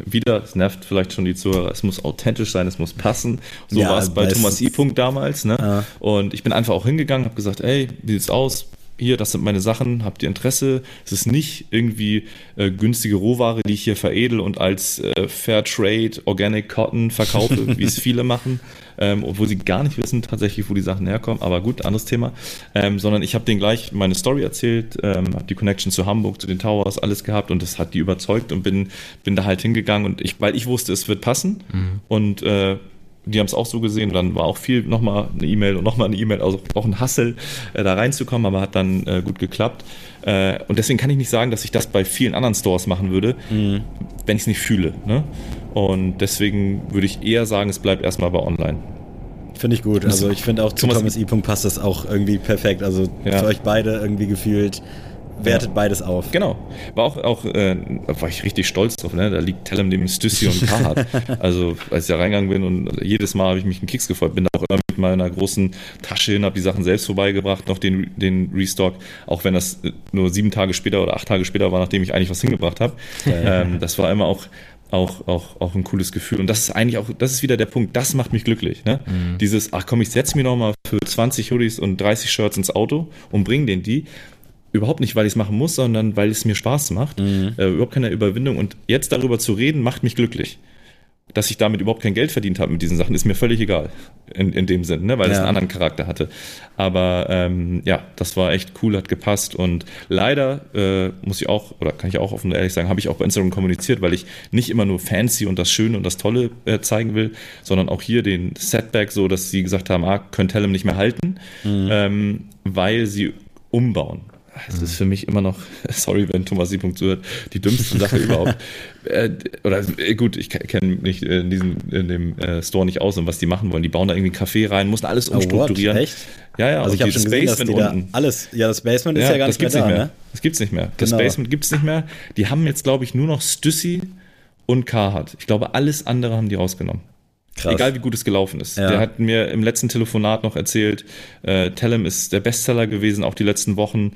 Wieder, es nervt vielleicht schon die Zuhörer, es muss authentisch sein, es muss passen. So Ja, war es bei Thomas I. Punkt damals. Ne? Ja. Und ich bin einfach auch hingegangen, habe gesagt, ey, wie sieht's aus? Hier, das sind meine Sachen, habt ihr Interesse? Es ist nicht irgendwie äh, günstige Rohware, die ich hier veredel und als äh, Fair Trade Organic Cotton verkaufe, [laughs] wie es viele machen, ähm, obwohl sie gar nicht wissen tatsächlich, wo die Sachen herkommen. Aber gut, anderes Thema. Ähm, sondern ich habe denen gleich meine Story erzählt, ähm, habe die Connection zu Hamburg, zu den Towers, alles gehabt und das hat die überzeugt und bin, bin da halt hingegangen und ich, weil ich wusste, es wird passen und äh, die haben es auch so gesehen. Und dann war auch viel nochmal eine E-Mail und nochmal eine E-Mail, also auch ein Hassel, äh, da reinzukommen, aber hat dann äh, gut geklappt. Äh, und deswegen kann ich nicht sagen, dass ich das bei vielen anderen Stores machen würde, wenn ich es nicht fühle. Ne? Und deswegen würde ich eher sagen, es bleibt erstmal bei online. Finde ich gut. Also ich finde auch zu Thomas Thomas. Punkt passt das auch irgendwie perfekt. Also Ja. für euch beide irgendwie gefühlt, wertet beides auf. Genau. War auch, auch äh, war ich richtig stolz drauf, ne? Da liegt Tellem neben Stüssi und Carhartt. [laughs] also, als ich da reingegangen bin und jedes Mal habe ich mich einen Keks gefreut, bin da auch immer mit meiner großen Tasche hin, habe die Sachen selbst vorbeigebracht, noch den, den Restock, auch wenn das äh, nur sieben Tage später oder acht Tage später war, nachdem ich eigentlich was hingebracht habe. Ähm, das war immer auch auch, auch, auch ein cooles Gefühl. Und das ist eigentlich auch, das ist wieder der Punkt, das macht mich glücklich. Ne? Dieses, ach komm, ich setze mir nochmal für 20 Hoodies und 30 Shirts ins Auto und bring denen die. Überhaupt nicht, weil ich es machen muss, sondern weil es mir Spaß macht. Äh, überhaupt keine Überwindung. Und jetzt darüber zu reden, macht mich glücklich. Dass ich damit überhaupt kein Geld verdient habe mit diesen Sachen, ist mir völlig egal. In, in dem Sinn, ne? weil es Ja. einen anderen Charakter hatte. Aber ähm, ja, das war echt cool, hat gepasst. Und leider äh, muss ich auch, oder kann ich auch offen und ehrlich sagen, habe ich auch bei Instagram kommuniziert, weil ich nicht immer nur fancy und das Schöne und das Tolle äh, zeigen will, sondern auch hier den Setback, so dass sie gesagt haben, ah, können Tellem nicht mehr halten, ähm, weil sie umbauen. Es ist für mich immer noch, [laughs] sorry, wenn Thomas Siebung zuhört, die dümmste Sache [laughs] überhaupt. Äh, oder äh, gut, ich kenne mich in, diesem, in dem äh, Store nicht aus und was die machen wollen. Die bauen da irgendwie einen Café rein, mussten alles umstrukturieren. Oh, what? Echt? Ja, ja, also ich habe schon gesehen, dass die da alles, ja, das Basement ist ja, ja gar nicht mehr da, nicht mehr. Ne? Das gibt's nicht mehr. Das genau. Basement gibt's nicht mehr. Die haben jetzt, glaube ich, nur noch Stüssi und Carhartt. Ich glaube, alles andere haben die rausgenommen. Krass. Egal wie gut es gelaufen ist. Ja. Der hat mir im letzten Telefonat noch erzählt, äh, Tellem ist der Bestseller gewesen, auch die letzten Wochen.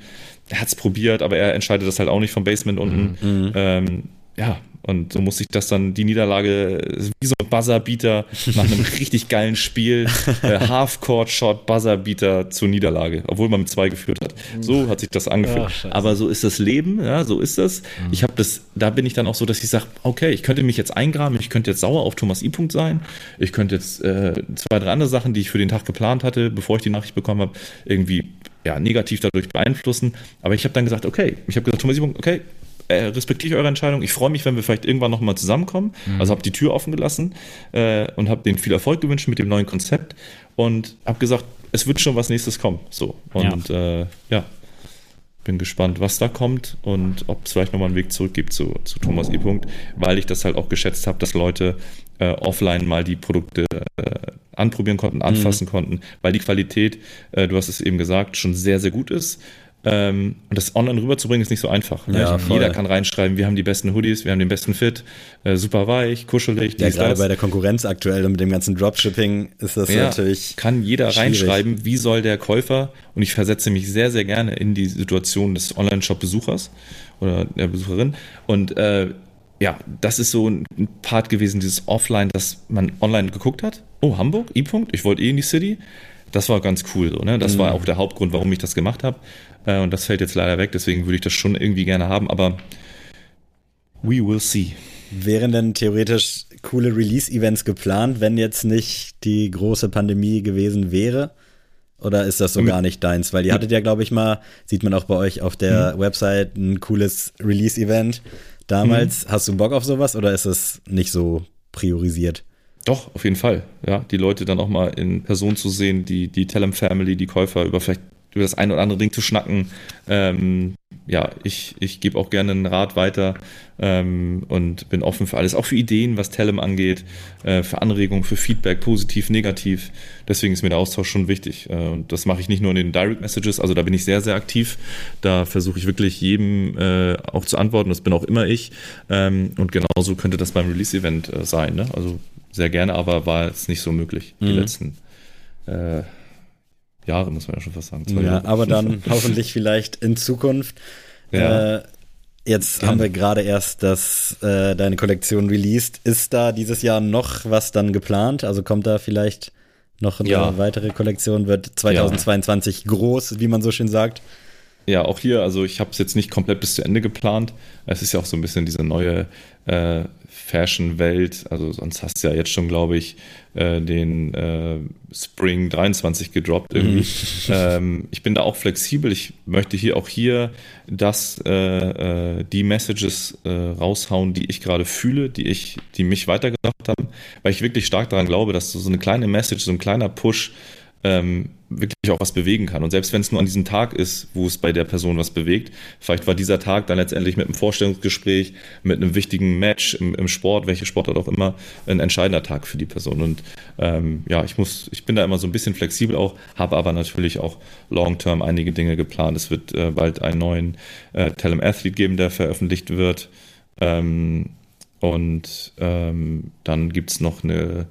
Er hat es probiert, aber er entscheidet das halt auch nicht vom Basement unten. Mhm. Ähm, ja, und so muss sich das dann, die Niederlage, wie so ein Buzzerbeater nach einem [laughs] richtig geilen Spiel, äh, Half-Court-Shot, Buzzerbeater zur Niederlage, obwohl man mit zwei geführt hat. So hat sich das angefühlt. Ach, Aber so ist das Leben, ja, so ist das. Mhm. Ich habe das, da bin ich dann auch so, dass ich sage, okay, ich könnte mich jetzt eingraben, ich könnte jetzt sauer auf Thomas I. Punkt sein, ich könnte jetzt äh, zwei, drei andere Sachen, die ich für den Tag geplant hatte, bevor ich die Nachricht bekommen habe, irgendwie ja, negativ dadurch beeinflussen. Aber ich habe dann gesagt, okay, ich habe gesagt, Thomas. Punkt, okay, äh, respektiere ich eure Entscheidung. Ich freue mich, wenn wir vielleicht irgendwann nochmal zusammenkommen. Mhm. Also habe die Tür offen gelassen äh, und habe denen viel Erfolg gewünscht mit dem neuen Konzept und habe gesagt, es wird schon was nächstes kommen. So. Und ja, äh, ja bin gespannt, was da kommt und ob es vielleicht nochmal einen Weg zurück gibt zu, zu Thomas E. Punkt, weil ich das halt auch geschätzt habe, dass Leute äh, offline mal die Produkte äh, anprobieren konnten, anfassen mhm. konnten, weil die Qualität, äh, du hast es eben gesagt, schon sehr, sehr gut ist. Ähm, und das online rüberzubringen ist nicht so einfach. Ne? Ja, Jeder kann reinschreiben, wir haben die besten Hoodies, wir haben den besten Fit, äh, super weich, kuschelig. Ja, gerade das. bei der Konkurrenz aktuell und mit dem ganzen Dropshipping ist das ja, natürlich. Kann jeder schwierig. reinschreiben, wie soll der Käufer, und ich versetze mich sehr, sehr gerne in die Situation des Online-Shop-Besuchers oder der Besucherin. Und äh, ja, das ist so ein Part gewesen, dieses Offline, dass man online geguckt hat. Oh, Hamburg, I-Punkt, ich wollte eh in die City. Das war ganz cool. So, ne? Das mhm. war auch der Hauptgrund, warum ich das gemacht habe. Äh, und das fällt jetzt leider weg, deswegen würde ich das schon irgendwie gerne haben, aber we will see. Wären denn theoretisch coole Release-Events geplant, wenn jetzt nicht die große Pandemie gewesen wäre? Oder ist das so gar nicht deins? Weil ihr hattet ja, glaube ich, mal, sieht man auch bei euch auf der mhm. Website, ein cooles Release-Event. Damals, mhm. hast du Bock auf sowas oder ist das nicht so priorisiert? Doch, auf jeden Fall. Ja, die Leute dann auch mal in Person zu sehen, die, die Tellem Family, die Käufer über vielleicht über das ein oder andere Ding zu schnacken. Ähm, ja, ich, ich gebe auch gerne einen Rat weiter ähm, und bin offen für alles, auch für Ideen, was Telem angeht, äh, für Anregungen, für Feedback, positiv, negativ. Deswegen ist mir der Austausch schon wichtig. Äh, und das mache ich nicht nur in den Direct Messages, also da bin ich sehr, sehr aktiv. Da versuche ich wirklich jedem äh, auch zu antworten. Das bin auch immer ich. Ähm, und genauso könnte das beim Release-Event äh, sein. Ne? Also sehr gerne, aber war es nicht so möglich, die mhm. letzten äh, Jahre, muss man ja schon fast sagen. ja, Jahre. aber dann [laughs] hoffentlich vielleicht in Zukunft. Ja. Äh, jetzt Gerne. haben wir gerade erst das, äh, deine Kollektion released. Ist da dieses Jahr noch was dann geplant? Also kommt da vielleicht noch eine ja. weitere Kollektion? Wird 2022 ja. groß, wie man so schön sagt? Ja, auch hier, also ich habe es jetzt nicht komplett bis zu Ende geplant. Es ist ja auch so ein bisschen diese neue äh, Fashion-Welt. Also sonst hast du ja jetzt schon, glaube ich, äh, den äh, Spring 23 gedroppt irgendwie. Mhm. [laughs] Ähm, ich bin da auch flexibel. Ich möchte hier auch hier das, äh, äh, die Messages äh, raushauen, die ich gerade fühle, die ich, die mich weitergebracht haben, weil ich wirklich stark daran glaube, dass so eine kleine Message, so ein kleiner Push ähm, wirklich auch was bewegen kann. Und selbst wenn es nur an diesem Tag ist, wo es bei der Person was bewegt, vielleicht war dieser Tag dann letztendlich mit einem Vorstellungsgespräch, mit einem wichtigen Match im, im Sport, welche Sportart auch immer, ein entscheidender Tag für die Person. Und ähm, ja, ich muss, ich bin da immer so ein bisschen flexibel auch, habe aber natürlich auch long-term einige Dinge geplant. Es wird äh, bald einen neuen äh, Telem Athlete geben, der veröffentlicht wird. Ähm, und ähm, dann gibt es noch eine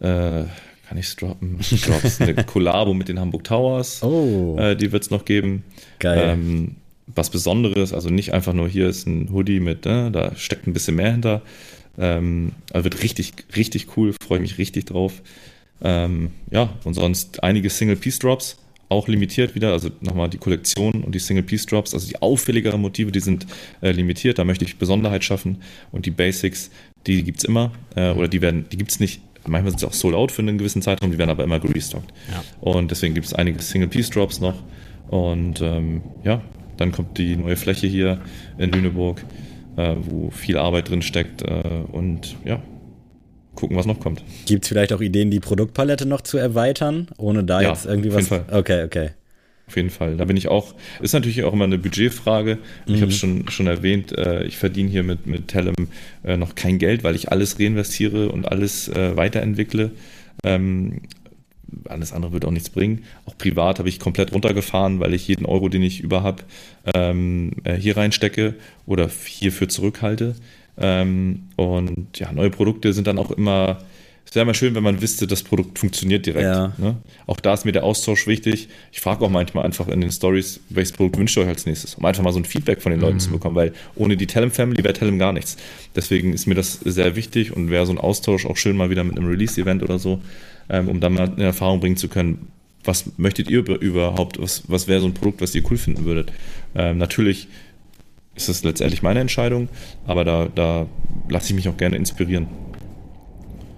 äh, kann ich es droppen? Drops eine [laughs] Kollabo mit den Hamburg Towers. Oh. Äh, die wird es noch geben. Geil. Ähm, was Besonderes, also nicht einfach nur hier ist ein Hoodie mit, äh, da steckt ein bisschen mehr hinter. Ähm, also wird richtig, richtig cool, freue mich richtig drauf. Ähm, ja, und sonst einige Single-Piece-Drops, auch limitiert wieder, also nochmal die Kollektion und die Single-Piece-Drops, also die auffälligeren Motive, die sind äh, limitiert, da möchte ich Besonderheit schaffen und die Basics, die gibt es immer, äh, oder die werden, die gibt es nicht manchmal sind sie auch sold out für einen gewissen Zeitraum, die werden aber immer gerestockt. Ja. Und deswegen gibt es einige Single-Piece-Drops noch. Und ähm, ja, dann kommt die neue Fläche hier in Lüneburg, äh, wo viel Arbeit drin steckt. Äh, und ja, gucken, was noch kommt. Gibt es vielleicht auch Ideen, die Produktpalette noch zu erweitern, ohne da ja, jetzt irgendwie was. Fall. Okay, okay. Auf jeden Fall. Da bin ich auch, ist natürlich auch immer eine Budgetfrage. Mhm. Ich habe es schon, schon erwähnt, äh, ich verdiene hier mit, mit Telem äh, noch kein Geld, weil ich alles reinvestiere und alles äh, weiterentwickle. Ähm, alles andere wird auch nichts bringen. Auch privat habe ich komplett runtergefahren, weil ich jeden Euro, den ich über habe, ähm, äh, hier reinstecke oder hierfür zurückhalte. Ähm, und ja, neue Produkte sind dann auch immer es wäre mal schön, wenn man wüsste, das Produkt funktioniert direkt. Ja. Ne? Auch da ist mir der Austausch wichtig. Ich frage auch manchmal einfach in den Stories, welches Produkt wünscht ihr euch als nächstes, um einfach mal so ein Feedback von den Leuten mhm. zu bekommen, weil ohne die Telem Family wäre Telem gar nichts. Deswegen ist mir das sehr wichtig und wäre so ein Austausch auch schön mal wieder mit einem Release-Event oder so, ähm, um dann mal eine Erfahrung bringen zu können, was möchtet ihr überhaupt, was, was wäre so ein Produkt, was ihr cool finden würdet. Ähm, natürlich ist das letztendlich meine Entscheidung, aber da, da lasse ich mich auch gerne inspirieren.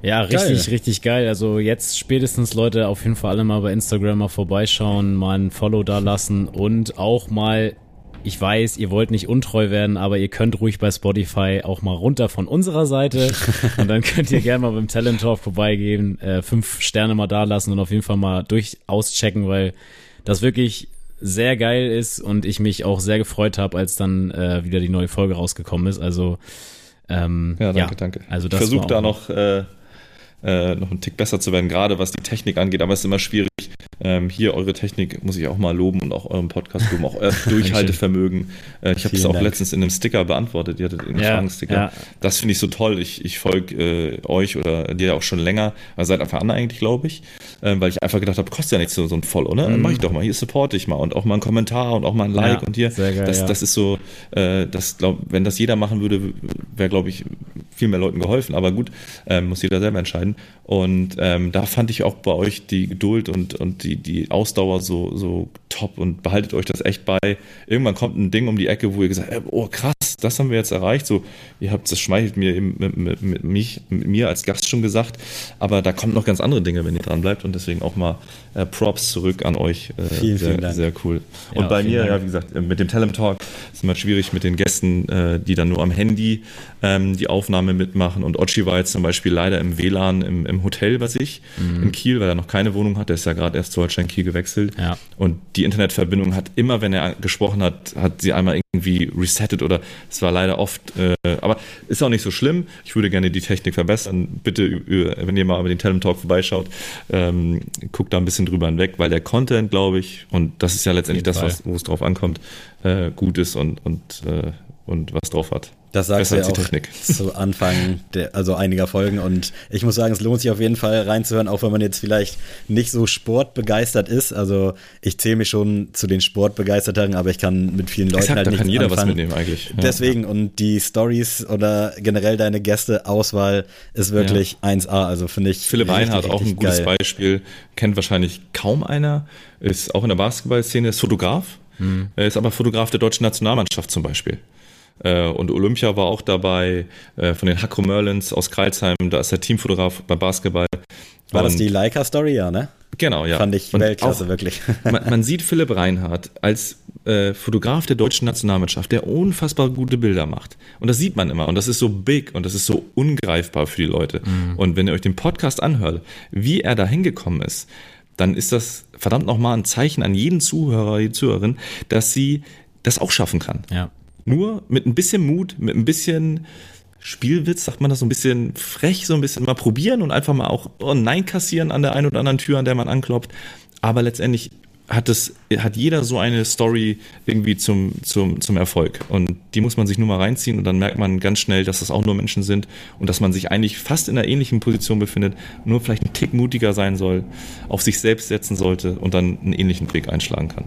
Ja, richtig, geil. richtig geil. Also jetzt spätestens Leute auf jeden Fall alle mal bei Instagram mal vorbeischauen, mal ein Follow da lassen und auch mal, ich weiß, ihr wollt nicht untreu werden, aber ihr könnt ruhig bei Spotify auch mal runter von unserer Seite [laughs] und dann könnt ihr gerne mal beim Talent Talk vorbeigehen, äh, fünf Sterne mal da lassen und auf jeden Fall mal durchaus checken, weil das wirklich sehr geil ist und ich mich auch sehr gefreut habe, als dann äh, wieder die neue Folge rausgekommen ist. Also ähm, ja, danke, ja, danke. Also das Versuch da noch äh, äh, noch einen Tick besser zu werden, gerade was die Technik angeht. Aber es ist immer schwierig. Ähm, hier eure Technik muss ich auch mal loben und auch euren Podcast loben, auch euer [laughs] Durchhaltevermögen. Äh, ich habe es auch Dank. letztens in einem Sticker beantwortet. Ihr hattet einen ja, Fragensticker. Ja. Das finde ich so toll. Ich, ich folge äh, euch oder dir auch schon länger, also seit Anfang an eigentlich, glaube ich, äh, weil ich einfach gedacht habe, kostet ja nichts so, so ein Follow, ne? Mhm. Mach ich doch mal. Hier supporte ich mal und auch mal einen Kommentar und auch mal ein Like ja, und hier. Geil, das, das ist so, äh, das glaub, wenn das jeder machen würde, wäre, glaube ich, viel mehr Leuten geholfen. Aber gut, ähm, muss jeder selber entscheiden. Und ähm, da fand ich auch bei euch die Geduld und, und die, die Ausdauer so, so top und behaltet euch das echt bei. Irgendwann kommt ein Ding um die Ecke, wo ihr gesagt habt, oh krass, das haben wir jetzt erreicht. So, ihr habt, das schmeichelt mir eben mit, mit, mit, mich, mit mir als Gast schon gesagt. Aber da kommen noch ganz andere Dinge, wenn ihr dran bleibt. Und deswegen auch mal äh, Props zurück an euch. Äh, vielen, sehr, vielen Dank. Sehr cool. Und ja, bei mir, Dank. ja, wie gesagt, mit dem Talent Talk ist immer schwierig mit den Gästen, äh, die dann nur am Handy ähm, die Aufnahme mitmachen. Und Ochi war jetzt zum Beispiel leider im WLAN im, im Hotel, was ich, mhm. in Kiel, weil er noch keine Wohnung hat. Der ist ja gerade erst zu Holstein Kiel gewechselt. Ja. Und die Internetverbindung hat immer, wenn er gesprochen hat, hat sie einmal irgendwie resettet oder es war leider oft, äh, aber ist auch nicht so schlimm. Ich würde gerne die Technik verbessern. Bitte, wenn ihr mal über den Telem Talk vorbeischaut, ähm, guckt da ein bisschen drüber hinweg, weil der Content, glaube ich, und das ist ja letztendlich das, was, wo es drauf ankommt, äh, gut ist und, und, äh, und was drauf hat. Das sagst du ja auch Technik. [laughs] zu Anfang der, also einiger Folgen und ich muss sagen, es lohnt sich auf jeden Fall reinzuhören, auch wenn man jetzt vielleicht nicht so sportbegeistert ist. Also ich zähle mich schon zu den Sportbegeisterten, aber ich kann mit vielen Leuten Exakt, halt nicht Da kann jeder anfangen. was mitnehmen eigentlich. Ja. Deswegen und die Stories oder generell deine Gästeauswahl ist wirklich ja. 1A, also finde ich. Philipp Reinhardt, auch ein gutes geil. Beispiel, kennt wahrscheinlich kaum einer, ist auch in der Basketballszene, ist Fotograf, mhm. ist aber Fotograf der deutschen Nationalmannschaft zum Beispiel. Äh, und Olympia war auch dabei, äh, von den Hakro Merlins aus Kreilsheim, da ist der Teamfotograf beim Basketball. War und das die Leica-Story, ja, ne? Genau, ja. Fand ich Weltklasse, auch, wirklich. [laughs] man, man, sieht Philipp Reinhardt als äh, Fotograf der deutschen Nationalmannschaft, der unfassbar gute Bilder macht. Und das sieht man immer. Und das ist so big und das ist so ungreifbar für die Leute. Mhm. Und wenn ihr euch den Podcast anhört, wie er da hingekommen ist, dann ist das verdammt nochmal ein Zeichen an jeden Zuhörer, die Zuhörerin, dass sie das auch schaffen kann. Ja. Nur mit ein bisschen Mut, mit ein bisschen Spielwitz, sagt man das so ein bisschen frech, so ein bisschen mal probieren und einfach mal auch oh, Nein kassieren an der einen oder anderen Tür, an der man anklopft. Aber letztendlich hat es, hat jeder so eine Story irgendwie zum, zum, zum Erfolg. Und die muss man sich nur mal reinziehen und dann merkt man ganz schnell, dass das auch nur Menschen sind und dass man sich eigentlich fast in einer ähnlichen Position befindet, nur vielleicht ein Tick mutiger sein soll, auf sich selbst setzen sollte und dann einen ähnlichen Weg einschlagen kann.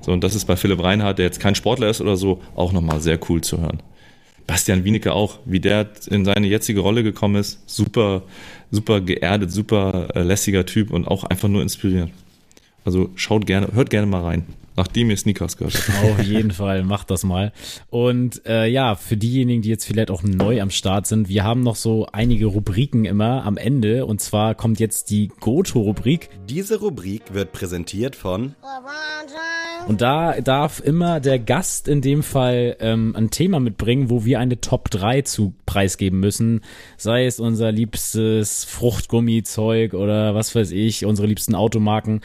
So, und das ist bei Philipp Reinhardt, der jetzt kein Sportler ist oder so, auch nochmal sehr cool zu hören. Bastian Wienicke auch, wie der in seine jetzige Rolle gekommen ist, super, super geerdet, super äh, lässiger Typ und auch einfach nur inspirierend. Also schaut gerne, hört gerne mal rein nachdem ihr Sneakers gehört habt. Auf jeden Fall, macht das mal. Und äh, ja, für diejenigen, die jetzt vielleicht auch neu am Start sind, wir haben noch so einige Rubriken immer am Ende. Und zwar kommt jetzt die Goto-Rubrik. Diese Rubrik wird präsentiert von... Und da darf immer der Gast in dem Fall ähm, ein Thema mitbringen, wo wir eine Top 3 zu preisgeben müssen. Sei es unser liebstes Fruchtgummizeug oder was weiß ich, unsere liebsten Automarken.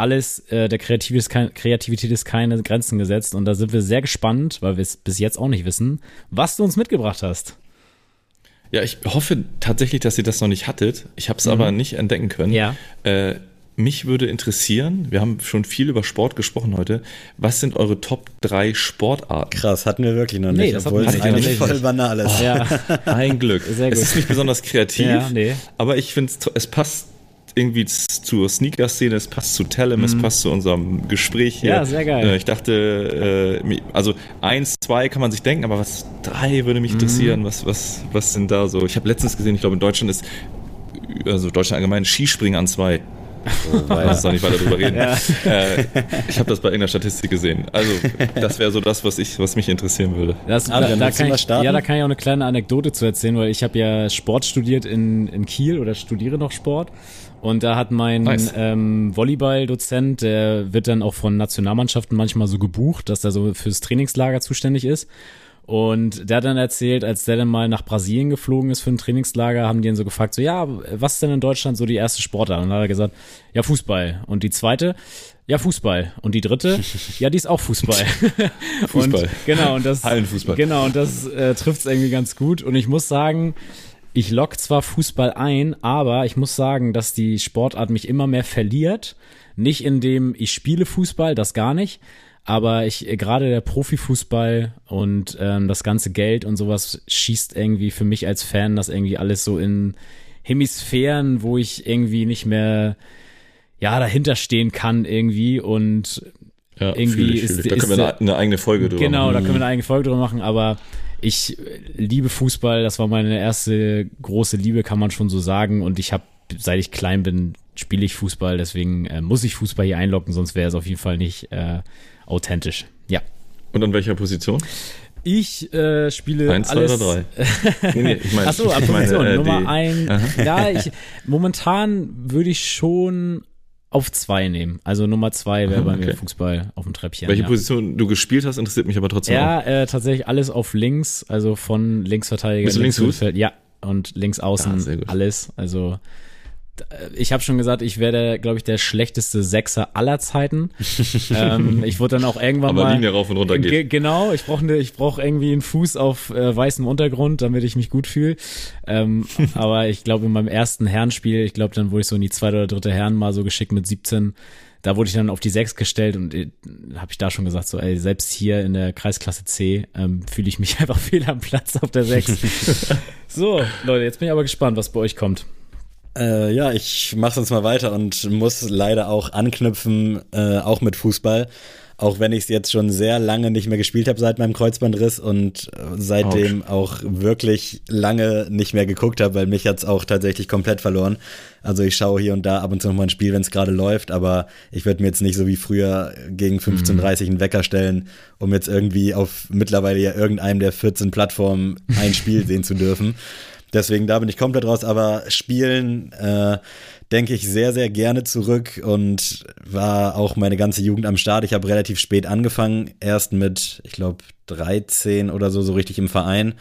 Alles, äh, der Kreativität ist, kein, Kreativität ist keine Grenzen gesetzt und da sind wir sehr gespannt, weil wir es bis jetzt auch nicht wissen, was du uns mitgebracht hast. Ja, ich hoffe tatsächlich, dass ihr das noch nicht hattet. Ich habe es mhm. aber nicht entdecken können. Ja. Äh, mich würde interessieren, wir haben schon viel über Sport gesprochen heute, was sind eure Top 3 Sportarten? Krass, hatten wir wirklich noch nicht, nee, das obwohl es eigentlich voll banal ist. Oh, ja. [laughs] Ein Glück. Sehr gut. Es ist nicht besonders kreativ, ja, nee. aber ich finde, es passt irgendwie zur Sneaker-Szene, es passt zu Tellem, mhm. es passt zu unserem Gespräch hier. Ja, sehr geil. Äh, ich dachte, äh, also eins, zwei kann man sich denken, aber was drei würde mich mhm. interessieren. Mhm. Was, was, was sind da so? Ich habe letztens gesehen, ich glaube in Deutschland ist, also Deutschland allgemein, Skispringen an zwei. Oh, Lass uns doch nicht weiter drüber reden. [laughs] Ja. Äh, ich habe das bei irgendeiner Statistik gesehen. Also, das wäre so das, was, ich, was mich interessieren würde. Das, ah, da, da kann ich, ja, da kann ich auch eine kleine Anekdote zu erzählen, weil ich habe ja Sport studiert in, in Kiel oder studiere noch Sport. Und da hat mein nice. ähm, Volleyball-Dozent, der wird dann auch von Nationalmannschaften manchmal so gebucht, dass er so fürs Trainingslager zuständig ist. Und der hat dann erzählt, als der dann mal nach Brasilien geflogen ist für ein Trainingslager, haben die ihn so gefragt, so, ja, was ist denn in Deutschland so die erste Sportart? Und dann hat er gesagt, ja, Fußball. Und die zweite, ja, Fußball. Und die dritte, [laughs] ja, die ist auch Fußball. [laughs] Fußball. Und, genau, und das, Hallenfußball. Genau, und das äh, trifft es irgendwie ganz gut. Und ich muss sagen, ich lock zwar Fußball ein, aber ich muss sagen, dass die Sportart mich immer mehr verliert. Nicht indem ich spiele Fußball, das gar nicht. Aber ich, gerade der Profifußball und ähm, das ganze Geld und sowas schießt irgendwie für mich als Fan das irgendwie alles so in Hemisphären, wo ich irgendwie nicht mehr ja dahinter stehen kann irgendwie und ja, irgendwie ich, ist, Da können wir eine, eine eigene Folge drüber genau, machen. Genau, da können wir eine eigene Folge drüber machen, aber ich liebe Fußball, das war meine erste große Liebe, kann man schon so sagen. Und ich habe, seit ich klein bin, spiele ich Fußball, deswegen äh, muss ich Fußball hier einloggen, sonst wäre es auf jeden Fall nicht äh, authentisch. Ja. Und an welcher Position? Ich äh, spiele Eins, alles. zwei oder drei? [laughs] nee, nee, ich meine, Achso, Position meine, äh, Nummer ein. Ja, ich, momentan würde ich schon auf zwei nehmen. Also Nummer zwei wäre bei okay. mir Fußball auf dem Treppchen. Welche ja. Position du gespielt hast, interessiert mich aber trotzdem ja, äh, tatsächlich alles auf links, also von Linksverteidiger. Bist du links Mittelfeld. Ja, und links außen ja, alles. Also ich habe schon gesagt, ich werde, glaube ich, der schlechteste Sechser aller Zeiten. [laughs] ähm, ich wurde dann auch irgendwann Aber mal. Linie rauf und runter geht. Genau, ich brauche ne, ich brauch irgendwie einen Fuß auf äh, weißem Untergrund, damit ich mich gut fühle. Ähm, [laughs] aber ich glaube, in meinem ersten Herrenspiel, ich glaube, dann wurde ich so in die zweite oder dritte Herren mal so geschickt mit 17 da wurde ich dann auf die Sechs gestellt und äh, habe ich da schon gesagt, so ey, selbst hier in der Kreisklasse C ähm, fühle ich mich [laughs] einfach fehl am Platz auf der Sechs. so, Leute, jetzt bin ich aber gespannt, was bei euch kommt. Äh, ja, ich mache sonst mal weiter und muss leider auch anknüpfen, äh, auch mit Fußball. Auch wenn ich es jetzt schon sehr lange nicht mehr gespielt habe seit meinem Kreuzbandriss und äh, seitdem Ouch. auch wirklich lange nicht mehr geguckt habe, weil mich hat's auch tatsächlich komplett verloren. Also ich schaue hier und da ab und zu noch mal ein Spiel, wenn es gerade läuft, aber ich würde mir jetzt nicht so wie früher gegen 15.30 mhm. einen Wecker stellen, um jetzt irgendwie auf mittlerweile ja irgendeinem der 14 Plattformen ein Spiel [laughs] sehen zu dürfen. Deswegen da bin ich komplett raus, aber spielen äh, denke ich sehr, sehr gerne zurück und war auch meine ganze Jugend am Start. Ich habe relativ spät angefangen, erst mit, ich glaube, 13 oder so, so richtig im Verein.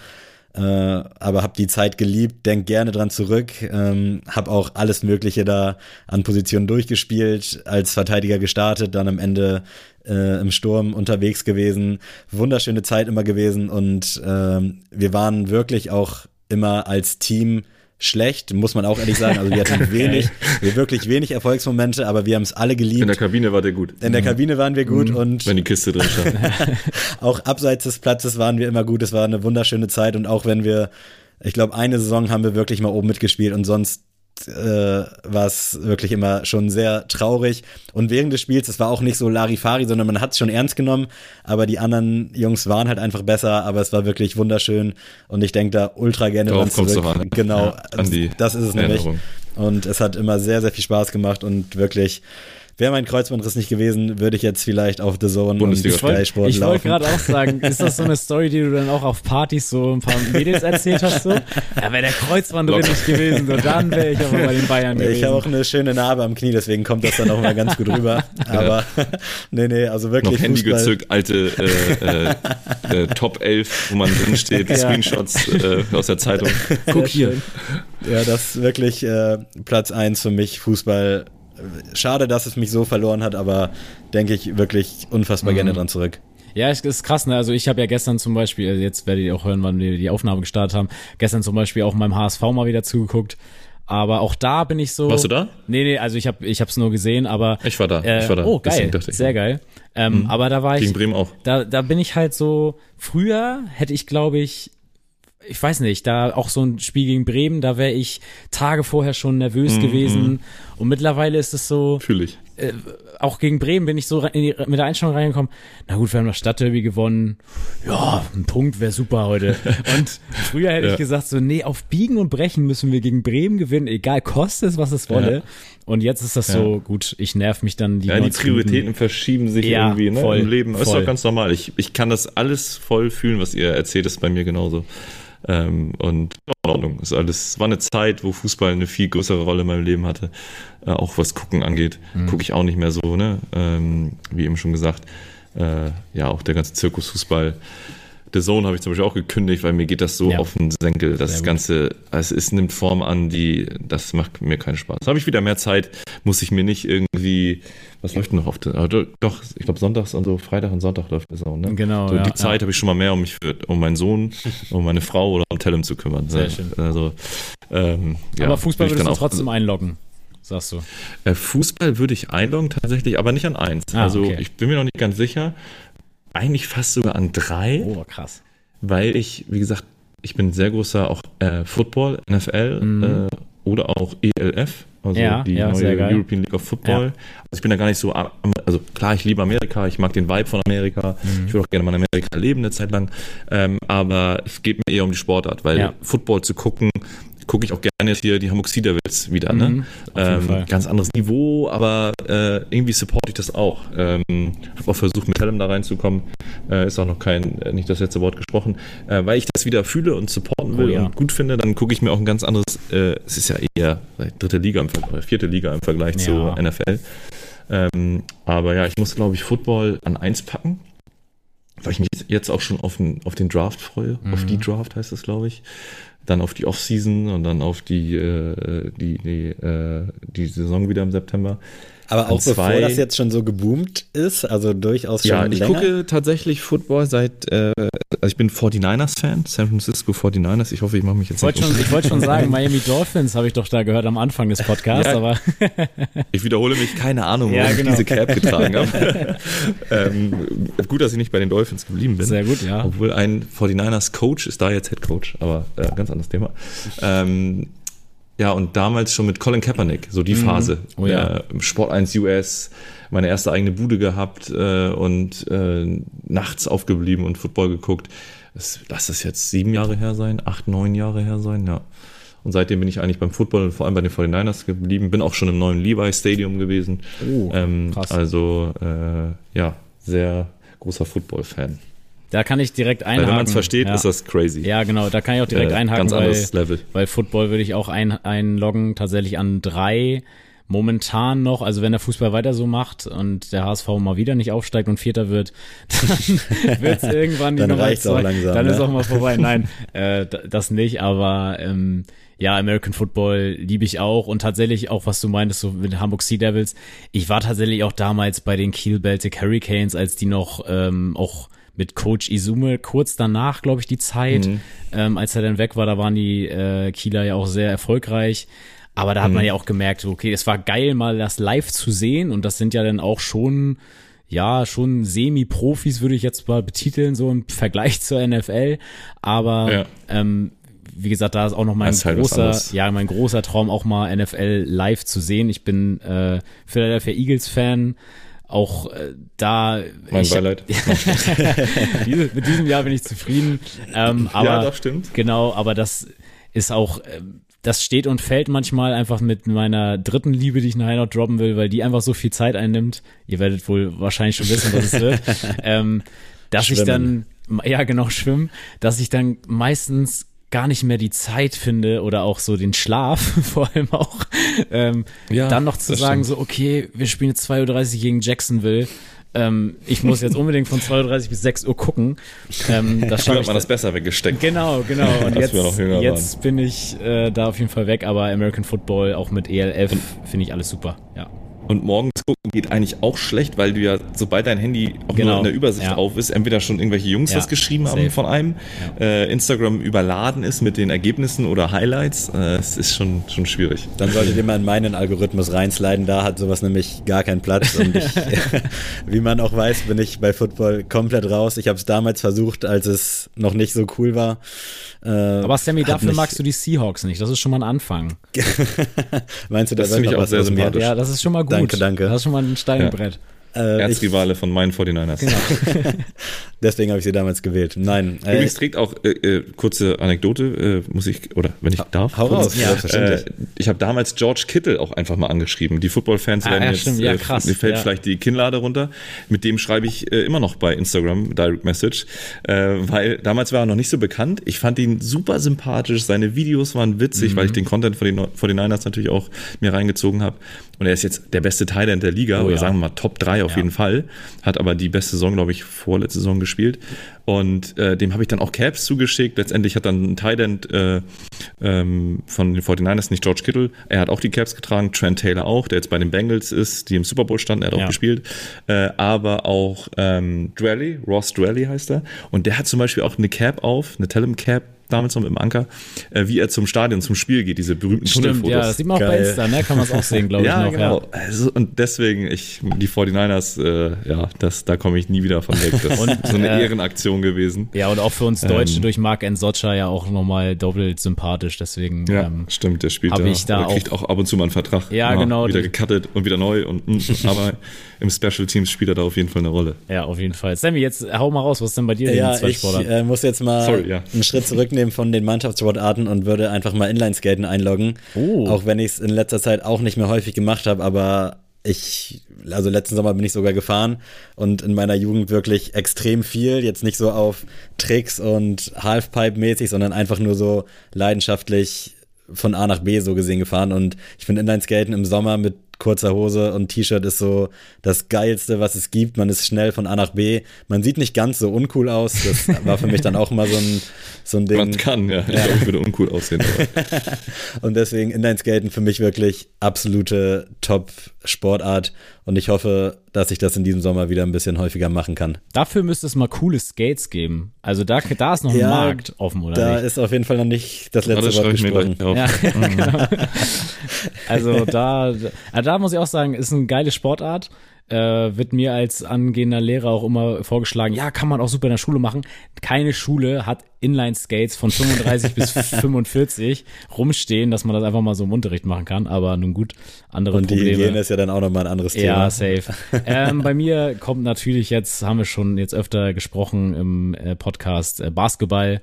Äh, aber habe die Zeit geliebt, denk gerne dran zurück, ähm, habe auch alles Mögliche da an Positionen durchgespielt, als Verteidiger gestartet, dann am Ende äh, im Sturm unterwegs gewesen, wunderschöne Zeit immer gewesen und ähm, wir waren wirklich auch immer als Team schlecht, muss man auch ehrlich sagen. Also wir hatten [laughs] wenig, wir wirklich wenig Erfolgsmomente, aber wir haben es alle geliebt. In der Kabine war der gut. In der mhm. Kabine waren wir gut mhm. und wenn die Kiste drin stand. [laughs] auch abseits des Platzes waren wir immer gut. Es war eine wunderschöne Zeit und auch wenn wir, ich glaube, eine Saison haben wir wirklich mal oben mitgespielt und sonst äh, war es wirklich immer schon sehr traurig. Und während des Spiels, es war auch nicht so Larifari, sondern man hat es schon ernst genommen. Aber die anderen Jungs waren halt einfach besser. Aber es war wirklich wunderschön. Und ich denke da ultra gerne Darauf dran zurück. Du an. Genau, ja, an die das ist es Erinnerung. nämlich. Und es hat immer sehr, sehr viel Spaß gemacht und wirklich Wäre mein Kreuzbandriss nicht gewesen, würde ich jetzt vielleicht auf The Zone Bundesliga und Sky Sport Ich wollte gerade auch sagen, ist das so eine Story, die du dann auch auf Partys so ein paar Mädels erzählt hast? So? Ja, wäre der Kreuzbandriss nicht gewesen, so, dann wäre ich aber bei den Bayern gewesen. Ich habe auch eine schöne Narbe am Knie, deswegen kommt das dann auch mal ganz gut rüber. Aber [laughs] nee, nee, also wirklich Noch Handy Fußball. gezückt, alte äh, äh, äh, Top 11, wo man drin steht, ja. Screenshots äh, aus der Zeitung. Guck hier. Ja, das ist wirklich äh, Platz 1 für mich, Fußball schade, dass es mich so verloren hat, aber denke ich wirklich unfassbar mhm. gerne dran zurück. Ja, es ist krass, ne? Also ich habe ja gestern zum Beispiel, also jetzt werdet ihr auch hören, wann wir die Aufnahme gestartet haben, gestern zum Beispiel auch meinem HSV mal wieder zugeguckt. Aber auch da bin ich so. Warst du da? Nee, nee, also ich habe ich hab's nur gesehen, aber. Ich war da. Äh, ich war da. Oh, geil. Sehr geil. Ähm, mhm. Aber da war ich. Gegen Bremen auch. Da, da bin ich halt so. Früher hätte ich, glaube ich, ich weiß nicht, da auch so ein Spiel gegen Bremen, da wäre ich Tage vorher schon nervös mm, gewesen. Mm. Und mittlerweile ist es so. Fühl ich. Äh, auch gegen Bremen bin ich so die, mit der Einstellung reingekommen. Na gut, wir haben das Stadtderby gewonnen. Ja, ein Punkt wäre super heute. [laughs] Und früher hätte ja. ich gesagt so, nee, auf Biegen und Brechen müssen wir gegen Bremen gewinnen, egal kostet es, was es wolle. Ja. Und jetzt ist das ja. so, gut, ich nerv mich dann die Ja, die Prioritäten Minuten. verschieben sich irgendwie ne, voll, im Leben. Das ist doch ganz normal. Ich, ich kann das alles voll fühlen, was ihr erzählt, ist bei mir genauso. Ähm, und in Ordnung. Ist alles, war eine Zeit, wo Fußball eine viel größere Rolle in meinem Leben hatte. Äh, auch was Gucken angeht. Mhm. Gucke ich auch nicht mehr so, ne? Ähm, wie eben schon gesagt. Äh, ja, auch der ganze Zirkusfußball The Zone habe ich zum Beispiel auch gekündigt, weil mir geht das so ja. auf den Senkel. Das Ganze, also es nimmt Form an, die, das macht mir keinen Spaß. Habe ich wieder mehr Zeit, muss ich mir nicht irgendwie, was läuft noch auf der, doch, ich glaube sonntags und so, Freitag und Sonntag läuft The Zone, ne? Genau. So, ja, die Zeit ja. habe ich schon mal mehr, um mich für, um meinen Sohn, um meine Frau oder um Tellem zu kümmern. Sehr schön. Also, ähm, Aber Fußball würdest du trotzdem einloggen sagst du? Äh, Fußball würde ich einloggen tatsächlich, aber nicht an eins. Ah, also okay. ich bin mir noch nicht ganz sicher eigentlich fast sogar an drei. Oh, krass. Weil ich, wie gesagt, ich bin sehr großer auch äh, Football, NFL mhm. äh, oder auch ELF, also ja, die ja, neue European League of Football. Ja. Also ich bin da gar nicht so, also klar, ich liebe Amerika, ich mag den Vibe von Amerika, mhm. ich würde auch gerne mal in Amerika leben eine Zeit lang, ähm, aber es geht mir eher um die Sportart, weil Football zu gucken, gucke ich auch gerne hier die Sea Devils wieder. Ne? Mhm, ähm, ganz anderes Niveau, aber äh, irgendwie supporte ich das auch. Ähm, habe auch versucht, mit Hellem da reinzukommen. Äh, ist auch noch kein, äh, nicht das letzte Wort gesprochen. Äh, weil ich das wieder fühle und supporten will oh, ja. und gut finde, dann gucke ich mir auch ein ganz anderes, äh, es ist ja eher dritte Liga im Vergleich, vierte Liga im Vergleich ja. zur NFL. Ähm, aber ja, ich muss, glaube ich, Football an eins packen weil ich mich jetzt auch schon auf den, auf den Draft freue. Mhm. Auf die Draft heißt es, glaube ich dann auf die Offseason und dann auf die, äh, die, die, äh, die Saison wieder im September. Aber auch zwei, bevor das jetzt schon so geboomt ist, also durchaus schon Ja, ich länger? gucke tatsächlich Football seit, äh, also ich bin 49ers-Fan, San Francisco 49ers. Ich hoffe, ich mache mich jetzt ich nicht schon, Ich wollte schon [laughs] sagen, Miami Dolphins habe ich doch da gehört am Anfang des Podcasts, ja, aber [laughs] Ich wiederhole mich, keine Ahnung, ja, warum genau. ich diese Cap getragen habe. [laughs] ähm, gut, dass ich nicht bei den Dolphins geblieben bin. Sehr gut, ja. Obwohl ein 49ers-Coach ist da jetzt Head Coach, aber äh, ganz anderes Thema. Ähm, ja, und damals schon mit Colin Kaepernick, so die mhm. Phase. Oh, ja. Äh, Sport 1 US, meine erste eigene Bude gehabt äh, und äh, nachts aufgeblieben und Football geguckt. Das, lass das jetzt sieben Jahre her sein, acht, neun Jahre her sein, ja. Und seitdem bin ich eigentlich beim Football und vor allem bei den 49ers geblieben. Bin auch schon im neuen Levi Stadium gewesen. Oh, ähm, krass. Also, äh, ja, sehr großer Football-Fan. Da kann ich direkt einhaken. Weil wenn man es versteht, ja. ist das crazy. Ja, genau, da kann ich auch direkt äh, einhaken, ganz anderes weil, Level. weil Football würde ich auch ein, einloggen, tatsächlich an drei momentan noch, also wenn der Fußball weiter so macht und der HSV mal wieder nicht aufsteigt und Vierter wird, [laughs] dann [laughs] wird es irgendwann die dann Nummer zwei. Langsam, dann ne? ist auch mal vorbei. [laughs] Nein, äh, das nicht, aber ähm, ja, American Football liebe ich auch und tatsächlich auch, was du meintest, so mit Hamburg Sea Devils. Ich war tatsächlich auch damals bei den Kiel Baltic Hurricanes, als die noch ähm, auch mit Coach Izume kurz danach, glaube ich, die Zeit, mhm. ähm, als er dann weg war, da waren die äh, Kieler ja auch sehr erfolgreich. Aber da hat mhm. man ja auch gemerkt, okay, es war geil, mal das live zu sehen und das sind ja dann auch schon, ja, schon Semi-Profis, würde ich jetzt mal betiteln, so im Vergleich [laughs] zur NFL. Aber ja. ähm, wie gesagt, da ist auch noch mein halt großer, ja, mein großer Traum, auch mal NFL live zu sehen. Ich bin äh, Philadelphia Eagles Fan auch äh, da. Mein ich, Beileid. [laughs] diese, mit diesem Jahr bin ich zufrieden. Ähm, aber, ja, das stimmt. Genau, aber das ist auch, äh, das steht und fällt manchmal einfach mit meiner dritten Liebe, die ich nachher noch droppen will, weil die einfach so viel Zeit einnimmt. Ihr werdet wohl wahrscheinlich schon wissen, was es wird. [laughs] ähm, dass schwimmen. ich dann, ja genau, schwimmen, dass ich dann meistens gar nicht mehr die Zeit finde oder auch so den Schlaf [laughs] vor allem auch, ähm, ja, dann noch zu sagen, stimmt. so, okay, wir spielen jetzt 2.30 Uhr gegen Jacksonville. Ähm, ich muss jetzt [laughs] unbedingt von 2.30 Uhr bis 6 Uhr gucken. Ähm, [laughs] das Früher hat man das besser weggesteckt. Genau, genau. Und jetzt, jetzt bin ich äh, da auf jeden Fall weg, aber American Football auch mit ELF finde ich alles super, ja. Und morgens gucken geht eigentlich auch schlecht, weil du ja, sobald dein Handy auch Genau. nur in der Übersicht Ja. auf ist, entweder schon irgendwelche Jungs Ja, was geschrieben haben safe. von einem, äh, Instagram überladen ist mit den Ergebnissen oder Highlights. Äh, es ist schon, schon schwierig. Dann solltet ihr mal in meinen Algorithmus reinsliden, da hat sowas nämlich gar keinen Platz. Und ich, [laughs] [laughs] wie man auch weiß, bin ich bei Football komplett raus. Ich habe es damals versucht, als es noch nicht so cool war. Äh, Aber Sammy, dafür nicht- magst du die Seahawks nicht. Das ist schon mal ein Anfang. [laughs] Meinst du, da Das wird finde ich auch sehr sympathisch. Ja, das ist schon mal gut. Danke, danke. Das ist schon mal ein Steinbrett. Äh, ich, Erzrivale von meinen 49ers. Genau. [laughs] deswegen habe ich sie damals gewählt. Nein, äh, Übrigens trägt auch, äh, äh, kurze Anekdote, äh, muss ich, oder wenn ich darf. hau kurz. raus, Ja. selbstverständlich. Äh, ich habe damals George Kittle auch einfach mal angeschrieben. Die Football-Fans Ah, werden ja, jetzt, stimmt. Ja, äh, krass. mir fällt Ja. vielleicht die Kinnlade runter. Mit dem schreibe ich äh, immer noch bei Instagram Direct Message, äh, weil damals war er noch nicht so bekannt. Ich fand ihn super sympathisch. Seine Videos waren witzig, Mhm. weil ich den Content von den, von den Niners natürlich auch mir reingezogen habe. Und er ist jetzt der beste Teil der Liga, Oh, oder ja. sagen wir mal Top 3 auf Ja. jeden Fall. Hat aber die beste Saison, glaube ich, vorletzte Saison gespielt. Und äh, dem habe ich dann auch Caps zugeschickt. Letztendlich hat dann ein Tident äh, ähm, von den 49ers, nicht George Kittle, er hat auch die Caps getragen, Trent Taylor auch, der jetzt bei den Bengals ist, die im Super Bowl standen, er hat Ja. auch gespielt. Äh, aber auch ähm, Drelly, Ross Drelly heißt er. Und der hat zum Beispiel auch eine Cap auf, eine Tellem Cap, damals noch mit dem Anker, äh, wie er zum Stadion, zum Spiel geht, diese berühmten Stimmt, Tunnelfotos. ja, das sieht man auch bei Geil. Insta, ne? Kann man es auch sehen, glaube ich, Ja, noch. genau. Also, und deswegen, ich, die 49ers, äh, ja, das, da komme ich nie wieder von weg. Das [laughs] Und, ist so eine äh, Ehrenaktion gewesen. Ja, und auch für uns Deutsche Ähm. durch Mark Ensocha ja auch nochmal doppelt sympathisch, deswegen. Ja, Ähm, stimmt, der spielt da, ich da oder kriegt auch, ab und zu mal einen Vertrag. Ja, genau. Wieder gecuttet und wieder neu und mm, [laughs] aber im Special Teams spielt er da auf jeden Fall eine Rolle. ja, auf jeden Fall. Sammy, jetzt hau mal raus, was ist denn bei dir Ja, die zwei ich Sportarten? äh, muss jetzt mal Sorry, ja. einen Schritt zurücknehmen von den Mannschaftssportarten und würde einfach mal Inlineskaten einloggen. Oh. Auch wenn ich es in letzter Zeit auch nicht mehr häufig gemacht habe, aber ich, also letzten Sommer bin ich sogar gefahren und in meiner Jugend wirklich extrem viel. Jetzt nicht so auf Tricks und Halfpipe-mäßig, sondern einfach nur so leidenschaftlich von A nach B so gesehen gefahren. Und ich finde Inlineskaten im Sommer mit kurzer Hose und T-Shirt ist so das Geilste, was es gibt. Man ist schnell von A nach B. Man sieht nicht ganz so uncool aus. Das [laughs] war für mich dann auch immer so ein, so ein Ding. Man kann, ja. Ich glaube, ich würde uncool aussehen. [laughs] Und deswegen Inlineskaten für mich wirklich absolute Top-Sportart. Und ich hoffe, dass ich das in diesem Sommer wieder ein bisschen häufiger machen kann. Dafür müsste es mal coole Skates geben. Also da, da ist noch ein Ja, Markt offen, oder Da nicht? ist auf jeden Fall noch nicht das letzte Wort schreibe ich mir gesprochen. Ja, genau. [laughs] [laughs] Also da, da, da muss ich auch sagen, ist eine geile Sportart. Äh, wird mir als angehender Lehrer auch immer vorgeschlagen, ja, kann man auch super in der Schule machen. Keine Schule hat Inline-Skates von 35 bis [laughs] 45 rumstehen, dass man das einfach mal so im Unterricht machen kann. Aber nun gut, andere Und die Probleme. Hygiene ist ja dann auch nochmal ein anderes Thema. Ja, safe. [laughs] ähm, bei mir kommt natürlich jetzt, haben wir schon jetzt öfter gesprochen im äh, Podcast, äh, Basketball.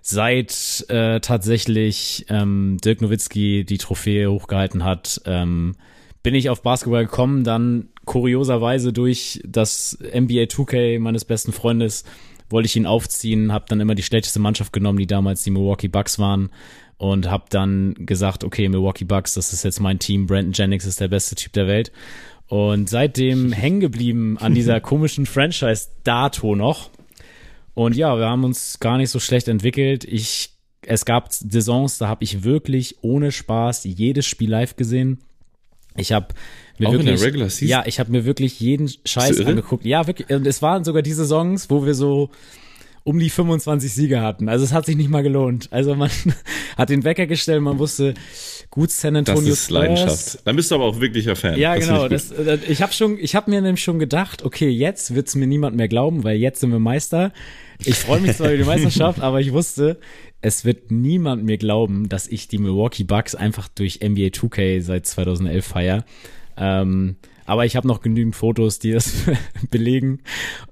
Seit äh, tatsächlich ähm, Dirk Nowitzki die Trophäe hochgehalten hat, ähm, bin ich auf Basketball gekommen, dann kurioserweise durch das NBA 2K meines besten Freundes wollte ich ihn aufziehen, habe dann immer die schlechteste Mannschaft genommen, die damals die Milwaukee Bucks waren und habe dann gesagt, okay, Milwaukee Bucks, das ist jetzt mein Team, Brandon Jennings ist der beste Typ der Welt. Und seitdem [laughs] hängen geblieben an dieser komischen Franchise dato noch. Und ja, wir haben uns gar nicht so schlecht entwickelt. Ich, es gab Saisons, da habe ich wirklich ohne Spaß jedes Spiel live gesehen. Ich habe mir Auch wirklich, der Regular Season? ja, ich habe mir wirklich jeden Scheiß angeguckt. Ja, wirklich. Und es waren sogar die Saisons, wo wir so um die 25 Siege hatten. Also es hat sich nicht mal gelohnt. Also man [laughs] hat den Wecker gestellt, man wusste, gut San Das Antonio ist Leidenschaft. Dann bist du aber auch wirklicher Fan. ja, Das genau. Das, äh, ich habe schon, ich habe mir nämlich schon gedacht, okay, jetzt wird's mir niemand mehr glauben, weil jetzt sind wir Meister. Ich freue mich zwar über die Meisterschaft, aber ich wusste, es wird niemand mir glauben, dass ich die Milwaukee Bucks einfach durch NBA 2K seit 2011 feier. Ähm, aber ich habe noch genügend Fotos, die das [laughs] belegen.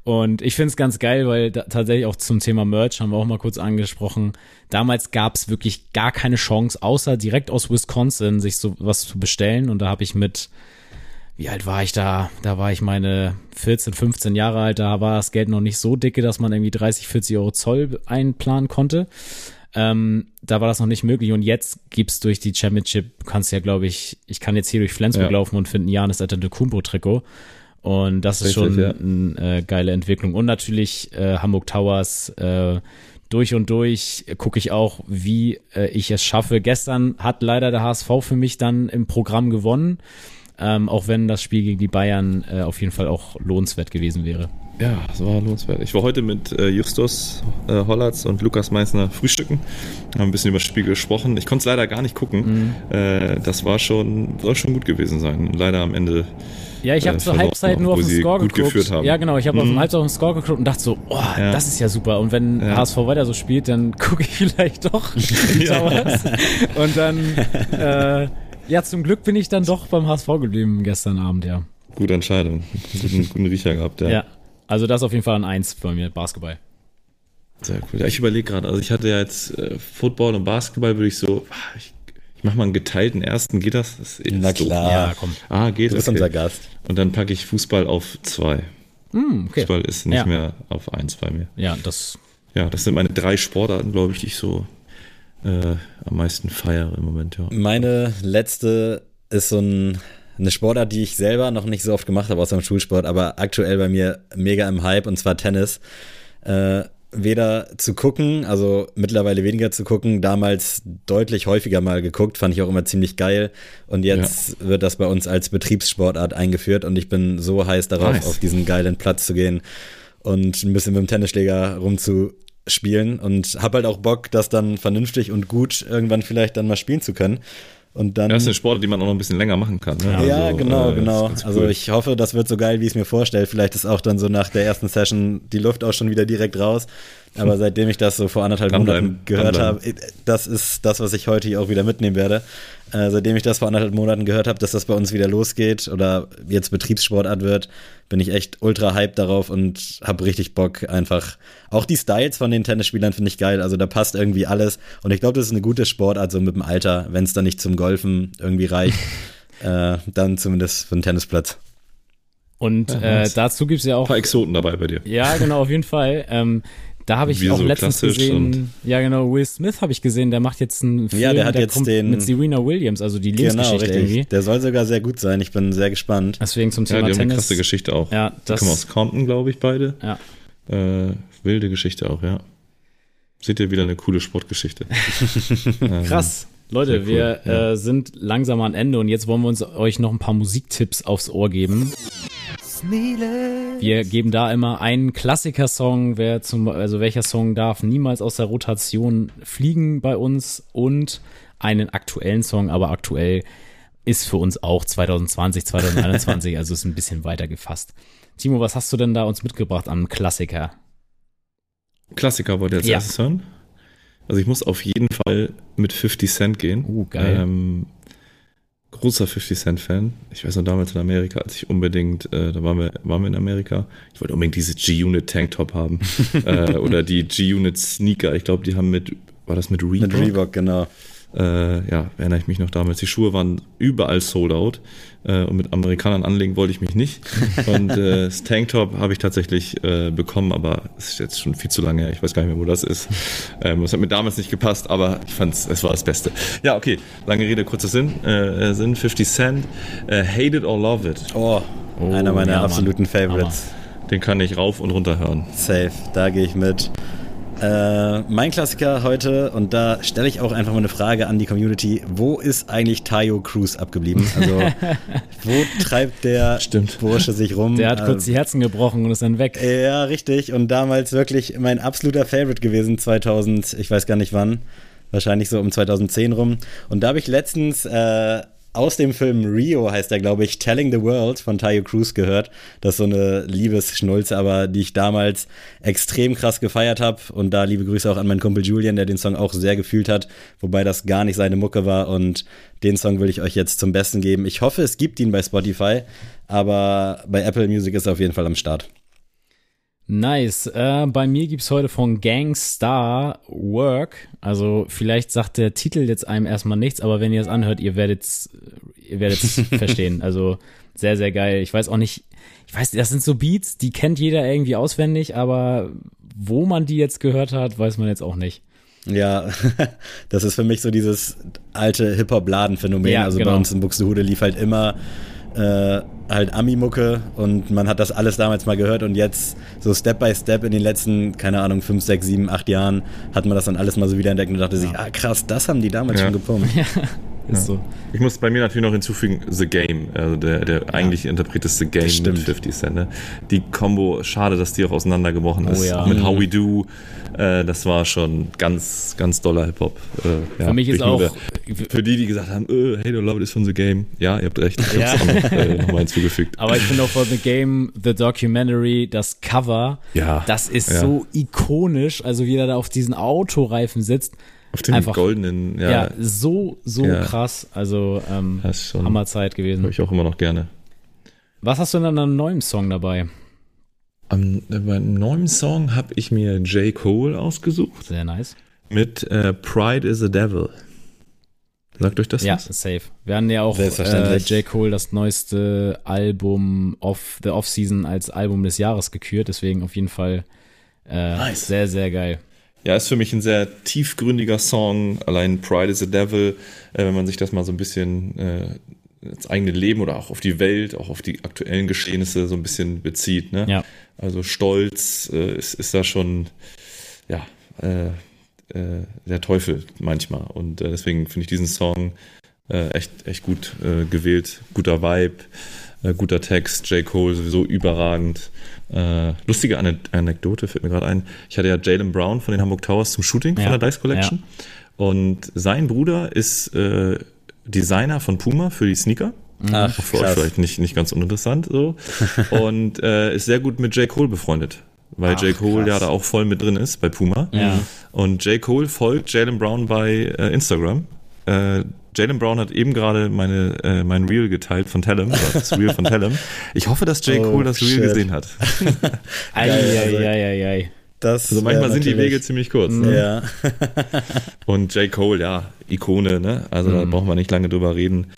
Und ich finde es ganz geil, weil da, tatsächlich auch zum Thema Merch haben wir auch mal kurz angesprochen. Damals gab es wirklich gar keine Chance, außer direkt aus Wisconsin sich so was zu bestellen. Und da habe ich mit, wie alt war ich da? Da war ich meine 14, 15 Jahre alt. Da war das Geld noch nicht so dicke, dass man irgendwie 30, 40 Euro Zoll einplanen konnte. Ähm, da war das noch nicht möglich und jetzt gibt's durch die Championship, du kannst ja, glaube ich, ich kann jetzt hier durch Flensburg Ja. laufen und finde ein Janis Antetokounmpo-Trikot und das ist Richtig, schon ja. eine äh, geile Entwicklung und natürlich äh, Hamburg Towers äh, durch und durch gucke ich auch, wie äh, ich es schaffe. Gestern hat leider der HSV für mich dann im Programm gewonnen. Ähm, auch wenn das Spiel gegen die Bayern äh, auf jeden Fall auch lohnenswert gewesen wäre. Ja, das war lohnenswert. Ich war heute mit äh, Justus äh, Hollatz und Lukas Meissner frühstücken. Haben ein bisschen über das Spiel gesprochen. Ich konnte es leider gar nicht gucken. Mhm. Äh, das war schon, soll schon gut gewesen sein. Leider am Ende. Ja, ich habe äh, zur Halbzeit nur auf den Score gut geguckt. geführt haben. Ja, genau. Ich habe auf Mhm. den Halbzeit auf den Score geguckt und dachte so, oh, Ja. das ist ja super. Und wenn Ja. HSV weiter so spielt, dann [laughs] gucke ich vielleicht doch [laughs] Towers. Und dann, [laughs] äh, ja, zum Glück bin ich dann doch beim HSV geblieben gestern Abend, ja. Gute Entscheidung. Guten, guten Riecher gehabt, ja. Ja. Also das ist auf jeden Fall ein Eins bei mir, Basketball. Sehr cool. Ja, ich überlege gerade, also ich hatte ja jetzt äh, Football und Basketball, würde ich so, ah, ich, ich mache mal einen geteilten ersten, geht das? das ist Na doof. klar. Ja, komm. Ah, geht Du bist okay. unser Gast. Und dann packe ich Fußball auf zwei. Hm, okay. Fußball ist nicht Ja. mehr auf eins bei mir. Ja, das Ja, das sind meine drei Sportarten, glaube ich, die ich so äh, am meisten feiere im Moment, ja. Meine letzte ist so ein, eine Sportart, die ich selber noch nicht so oft gemacht habe, außer im Schulsport, aber aktuell bei mir mega im Hype und zwar Tennis. Äh, weder zu gucken, also mittlerweile weniger zu gucken, damals deutlich häufiger mal geguckt, fand ich auch immer ziemlich geil. Und jetzt wird das bei uns als Betriebssportart eingeführt und ich bin so heiß darauf, Nice. auf diesen geilen Platz zu gehen und ein bisschen mit dem Tennisschläger rumzuspielen und hab halt auch Bock, das dann vernünftig und gut irgendwann vielleicht dann mal spielen zu können. Und dann. Das ist eine Sportart, die man auch noch ein bisschen länger machen kann. Ne? ja, Also, genau, äh, genau. Also cool. ich hoffe, das wird so geil, wie ich es mir vorstelle. Vielleicht ist auch dann so nach der ersten Session die Luft auch schon wieder direkt raus. Aber [laughs] seitdem ich das so vor anderthalb Monaten gehört habe, dranbleiben. das ist das, was ich heute hier auch wieder mitnehmen werde. Äh, seitdem ich das vor anderthalb Monaten gehört habe, dass das bei uns wieder losgeht oder jetzt Betriebssportart wird, bin ich echt ultra hyped darauf und habe richtig Bock einfach. Auch die Styles von den Tennisspielern finde ich geil. Also da passt irgendwie alles. Und ich glaube, das ist eine gute Sportart, so mit dem Alter, wenn es dann nicht zum Golfen irgendwie reicht. [laughs] äh, dann zumindest für einen Tennisplatz. Und Ja, äh, dazu gibt's ja ein auch. paar Exoten dabei bei dir. Ja, genau, auf jeden Fall. Ähm, da habe ich Wie auch so letztens gesehen. Ja, genau, Will Smith habe ich gesehen, der macht jetzt einen Film, Ja, der hat jetzt kommt den- mit Serena Williams, also die Genau, Lebensgeschichte richtig. irgendwie. Der soll sogar sehr gut sein. Ich bin sehr gespannt. Deswegen zum Ja, Thema die haben eine Tennis. krasse Geschichte auch. Ja, Die das. kommen aus Compton, glaube ich, beide. Ja. Äh, wilde Geschichte auch, ja. Seht ihr wieder eine coole Sportgeschichte. [laughs] Ähm, Krass. Leute, cool, wir ja. äh, sind langsam am Ende und jetzt wollen wir uns euch noch ein paar Musiktipps aufs Ohr geben. Wir geben da immer einen Klassikersong, wer zum, also welcher Song darf niemals aus der Rotation fliegen bei uns und einen aktuellen Song, aber aktuell ist für uns auch 2020, 2021, [laughs] also ist ein bisschen weiter gefasst. Timo, was hast du denn da uns mitgebracht am Klassiker? Klassiker wollt ihr als Ja. erstes hören? Also ich muss auf jeden Fall mit 50 Cent gehen. Uh, geil. Ähm, großer 50 Cent Fan. Ich weiß noch damals in Amerika, als ich unbedingt, äh, da waren wir, waren wir in Amerika, ich wollte unbedingt diese G-Unit Tanktop haben. [laughs] äh, oder die G-Unit Sneaker. Ich glaube, die haben mit, war das mit Reebok? Mit Reebok, genau. Äh, ja, erinnere ich mich noch damals. Die Schuhe waren überall sold out. Äh, und mit Amerikanern anlegen wollte ich mich nicht. Und äh, [laughs] das Tanktop habe ich tatsächlich äh, bekommen, aber es ist jetzt schon viel zu lange her. Ich weiß gar nicht mehr, wo das ist. Ähm, das hat mir damals nicht gepasst, aber ich fand es war das Beste. Ja, okay. Lange Rede, kurzer Sinn. Äh, Sinn 50 Cent. Äh, Hate it or love it. Oh, Oh, einer meiner ja, Mann. absoluten Favorites. Den kann ich rauf und runter hören. Safe, da gehe ich mit. Äh, mein Klassiker heute, und da stelle ich auch einfach mal eine Frage an die Community: Wo ist eigentlich Tayo Cruz abgeblieben? Also, [laughs] wo treibt der Stimmt. Bursche sich rum? Der hat kurz Also, die Herzen gebrochen und ist dann weg. Ja, richtig. Und damals wirklich mein absoluter Favorite gewesen, 2000, ich weiß gar nicht wann, wahrscheinlich so um 2010 rum. Und da habe ich letztens äh, aus dem Film Rio, heißt der, glaube ich, Telling the World von Tayo Cruz gehört. Das ist so eine Liebesschnulze, aber die ich damals extrem krass gefeiert habe. Und da liebe Grüße auch an meinen Kumpel Julian, der den Song auch sehr gefühlt hat, wobei das gar nicht seine Mucke war. Und den Song will ich euch jetzt zum Besten geben. Ich hoffe, es gibt ihn bei Spotify, aber bei Apple Music ist er auf jeden Fall am Start. Nice. Äh, bei mir gibt's heute von Gangstar Work. Also vielleicht sagt der Titel jetzt einem erstmal nichts, aber wenn ihr es anhört, ihr werdet's, ihr werdet's [laughs] verstehen. Also sehr, sehr geil. Ich weiß auch nicht, ich weiß, das sind so Beats, die kennt jeder irgendwie auswendig, aber wo man die jetzt gehört hat, weiß man jetzt auch nicht. Ja, [laughs] das ist für mich so dieses alte Hip-Hop-Laden-Phänomen. Ja, also genau. bei uns in Buxtehude lief halt immer äh, halt Ami-Mucke und man hat das alles damals mal gehört und jetzt so Step by Step in den letzten, keine Ahnung, fünf, sechs, sieben, acht Jahren hat man das dann alles mal so wiederentdeckt und dachte sich, ah krass, das haben die damals Ja. schon gepumpt. Ist so. Ich muss bei mir natürlich noch hinzufügen, The Game, also der, der eigentliche Interpret ist The Game Stimmt. mit 50 Cent. Ne? Die Combo, schade, dass die auch auseinandergebrochen Oh ist. ja. Mit Mhm. How We Do, äh, das war schon ganz, ganz doller Hip-Hop. Äh, ja, Für mich ist nur auch, Für die, die gesagt haben, äh, Hey, du Love ist von The Game. Ja, ihr habt recht. Ich Ja. hab's auch noch, äh, noch mal hinzugefügt. aber ich finde auch von The Game, The Documentary, das Cover, Ja, das ist ja. so ikonisch, also wie er da auf diesen Autoreifen sitzt. Auf den einfach- goldenen, Ja, ja, so, so Ja. krass. Also ähm, das ist schon, Hammerzeit gewesen. höre ich auch immer noch gerne. Was hast du denn an einem neuen Song dabei? Am, beim neuen Song habe ich mir J. Cole ausgesucht Sehr nice. mit äh, Pride is a Devil. Sagt euch das Ja, was? safe. Wir hatten ja auch äh. J. Cole das neueste Album of the Off-Season als Album des Jahres gekürt, deswegen auf jeden Fall äh, Nice. sehr, sehr geil. Ja, ist für mich ein sehr tiefgründiger Song. Allein Pride is a Devil, äh, wenn man sich das mal so ein bisschen äh, ins eigene Leben oder auch auf die Welt, auch auf die aktuellen Geschehnisse so ein bisschen bezieht. Ne? Ja. Also Stolz äh, ist, ist da schon, ja, äh, äh, der Teufel manchmal. Und äh, deswegen finde ich diesen Song äh, echt, echt gut äh, gewählt. Guter Vibe, äh, guter Text, J. Cole sowieso überragend. Äh, lustige Ane Anekdote fällt mir gerade ein. Ich hatte ja Jalen Brown von den Hamburg Towers zum Shooting Ja, von der Dice Collection. Und sein Bruder ist äh, Designer von Puma für die Sneaker. Ach, Auch für euch krass. vielleicht nicht, nicht ganz uninteressant so. [laughs] Und äh, ist sehr gut mit J. Cole befreundet. Weil Ach, J. Cole krass. ja da auch voll mit drin ist bei Puma. Ja. Und J. Cole folgt Jalen Brown bei äh, Instagram. Äh, Jalen Brown hat eben gerade meine, äh, mein Reel geteilt von Tellem, das Reel von Tellem. [laughs] Ich hoffe, dass J. Oh, Cole das Reel shit. gesehen hat. [laughs] also- Eieieiei. Das Also manchmal sind die Wege ziemlich kurz. Ne? Ja. [laughs] Und J. Cole, ja, Ikone, ne? Also da brauchen wir nicht lange drüber reden.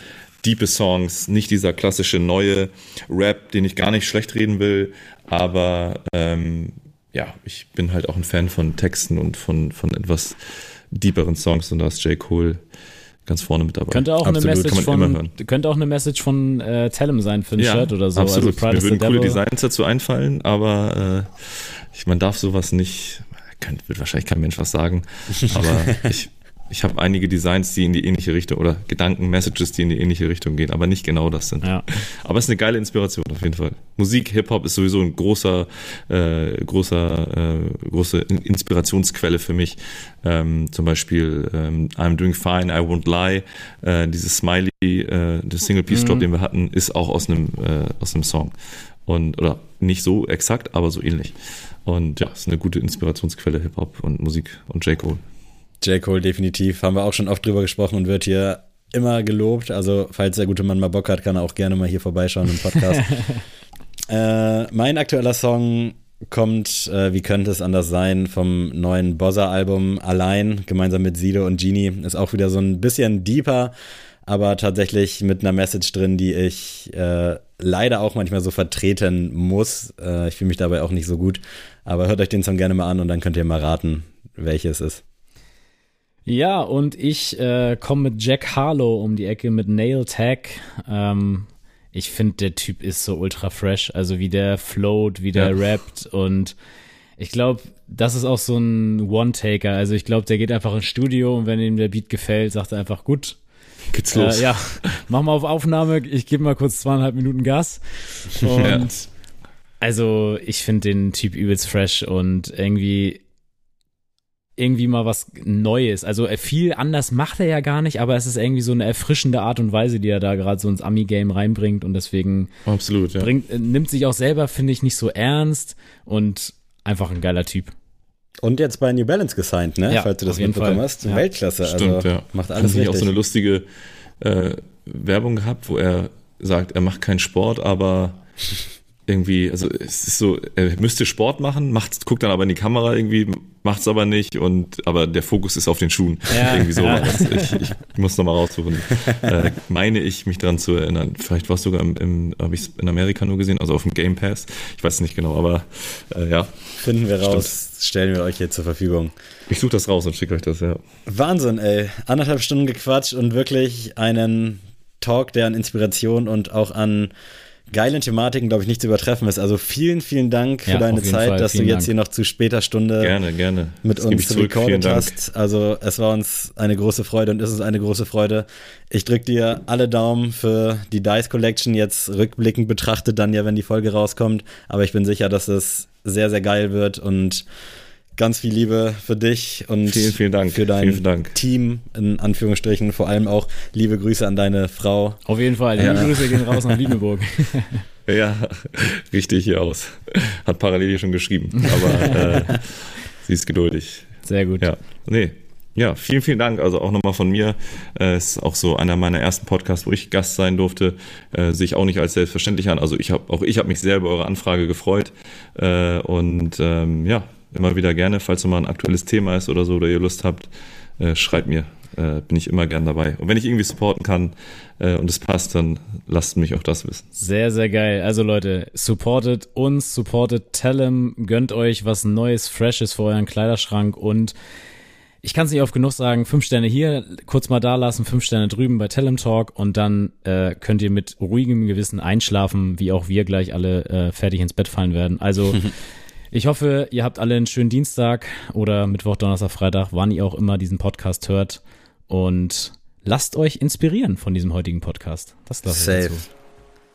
Diepe Songs, nicht dieser klassische neue Rap, den ich gar nicht schlecht reden will, aber ähm, ja, ich bin halt auch ein Fan von Texten und von, von etwas deeperen Songs und da ist J. Cole ganz vorne mit dabei. Könnte auch Absolut, eine Message von könnte auch eine Message von äh, Tellem sein für ein Shirt oder so. Absolut. Also Pride Mir würden coole. Designs dazu einfallen, aber äh, ich, man darf sowas nicht, kann, wird wahrscheinlich kein Mensch was sagen, aber [laughs] ich, ich habe einige Designs, die in die ähnliche Richtung oder Gedanken, Messages, die in die ähnliche Richtung gehen, aber nicht genau das sind. Ja. [laughs] Aber es ist eine geile Inspiration auf jeden Fall. Musik, Hip-Hop ist sowieso ein großer, äh, großer, äh, große Inspirationsquelle für mich. Ähm, zum Beispiel ähm, I'm Doing Fine, I Won't Lie, äh, dieses Smiley, äh, der Single Piece Drop, den wir hatten, ist auch aus einem äh, aus einem Song und oder nicht so exakt, aber so ähnlich. Und ja, ist eine gute Inspirationsquelle Hip Hop und Musik und J Cole. J. Cole definitiv. Haben wir auch schon oft drüber gesprochen und wird hier immer gelobt. Also, falls der gute Mann mal Bock hat, kann er auch gerne mal hier vorbeischauen im Podcast. [laughs] äh, mein aktueller Song kommt, äh, wie könnte es anders sein, vom neuen Bozza-Album Allein, gemeinsam mit Sido und Genie. Ist auch wieder so ein bisschen deeper, aber tatsächlich mit einer Message drin, die ich äh, leider auch manchmal so vertreten muss. Äh, ich fühle mich dabei auch nicht so gut. Aber hört euch den Song gerne mal an und dann könnt ihr mal raten, welches es ist. Ja, und ich äh, komme mit Jack Harlow um die Ecke mit Nail Tag. Ähm, ich finde, der Typ ist so ultra fresh. Also wie der float, wie der Ja. rappt und ich glaube, das ist auch so ein One-Taker. Also ich glaube, der geht einfach ins Studio und wenn ihm der Beat gefällt, sagt er einfach gut. Geht's los? Äh, ja, mach mal auf Aufnahme. Ich gebe mal kurz zweieinhalb Minuten Gas. Und Ja. also ich finde den Typ übelst fresh und irgendwie irgendwie mal was Neues. Also äh, viel anders macht er ja gar nicht, aber es ist irgendwie so eine erfrischende Art und Weise, die er da gerade so ins Ami-Game reinbringt und deswegen Absolut, ja. bringt, äh, nimmt sich auch selber, finde ich, nicht so ernst und einfach ein geiler Typ. Und jetzt bei New Balance gesigned, ne? Ja, Falls du das mitbekommen Fall. hast. Ja. Weltklasse. Stimmt, also ja. macht alles nicht richtig. auch so eine lustige äh, Werbung gehabt, wo er sagt, er macht keinen Sport, aber irgendwie, also es ist so, er müsste Sport machen, macht, guckt dann aber in die Kamera irgendwie, macht es aber nicht und aber der Fokus ist auf den Schuhen. Ja. [laughs] Irgendwie so. Ja. Ich, ich muss nochmal raussuchen. [laughs] äh, meine ich, mich dran zu erinnern. Vielleicht war es sogar im, im habe ich in Amerika nur gesehen, also auf dem Game Pass. Ich weiß es nicht genau, aber äh, ja, Finden wir raus, stellen wir euch hier zur Verfügung. ich suche das raus und schicke euch das, ja. Wahnsinn, ey. Anderthalb Stunden gequatscht und wirklich einen Talk, der an Inspiration und auch an geilen Thematiken, glaube ich, nicht zu übertreffen ist. Also vielen, vielen Dank für Ja, deine Zeit, Fall. dass du Vielen jetzt Dank. hier noch zu später Stunde Gerne, gerne. mit Das uns recorded hast. Also es war uns eine große Freude und ist uns eine große Freude. Ich drücke dir alle Daumen für die Dice Collection jetzt rückblickend betrachtet, dann ja, wenn die Folge rauskommt. Aber ich bin sicher, dass es sehr, sehr geil wird und ganz viel Liebe für dich und Vielen, vielen Dank. für dein Vielen, vielen Dank. Team, in Anführungsstrichen. Vor allem auch liebe Grüße an deine Frau. Auf jeden Fall. Liebe Grüße gehen raus nach Lüneburg. [laughs] Ja, richtig hier aus. Hat parallel hier schon geschrieben, aber äh, [laughs] sie ist geduldig. Sehr gut. Ja, nee. Ja, vielen, vielen Dank. Also auch nochmal von mir. Äh, ist auch so einer meiner ersten Podcasts, wo ich Gast sein durfte. Äh, sehe ich auch nicht als selbstverständlich an. Also ich habe auch ich habe mich sehr über eure Anfrage gefreut. Äh, und ähm, ja, immer wieder gerne, falls nochmal ein aktuelles Thema ist oder so, oder ihr Lust habt, äh, schreibt mir. Äh, bin ich immer gern dabei. Und wenn ich irgendwie supporten kann äh, und es passt, dann lasst mich auch das wissen. Sehr, sehr geil. Also Leute, supportet uns, supportet Tellem, gönnt euch was Neues, Freshes für euren Kleiderschrank und ich kann es nicht oft genug sagen, fünf Sterne hier, kurz mal da lassen, fünf Sterne drüben bei Tellem Talk und dann äh, könnt ihr mit ruhigem Gewissen einschlafen, wie auch wir gleich alle äh, fertig ins Bett fallen werden. Also [laughs] ich hoffe, ihr habt alle einen schönen Dienstag oder Mittwoch, Donnerstag, Freitag, wann ihr auch immer diesen Podcast hört und lasst euch inspirieren von diesem heutigen Podcast. Das lasse ich Safe. dazu.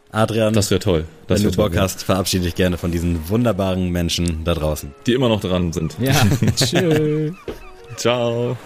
Adrian, Das wäre toll. Das wenn wär du Bock toll, hast, verabschiede dich gerne von diesen wunderbaren Menschen da draußen. Die immer noch dran sind. Ja, [laughs] tschüss. Ciao.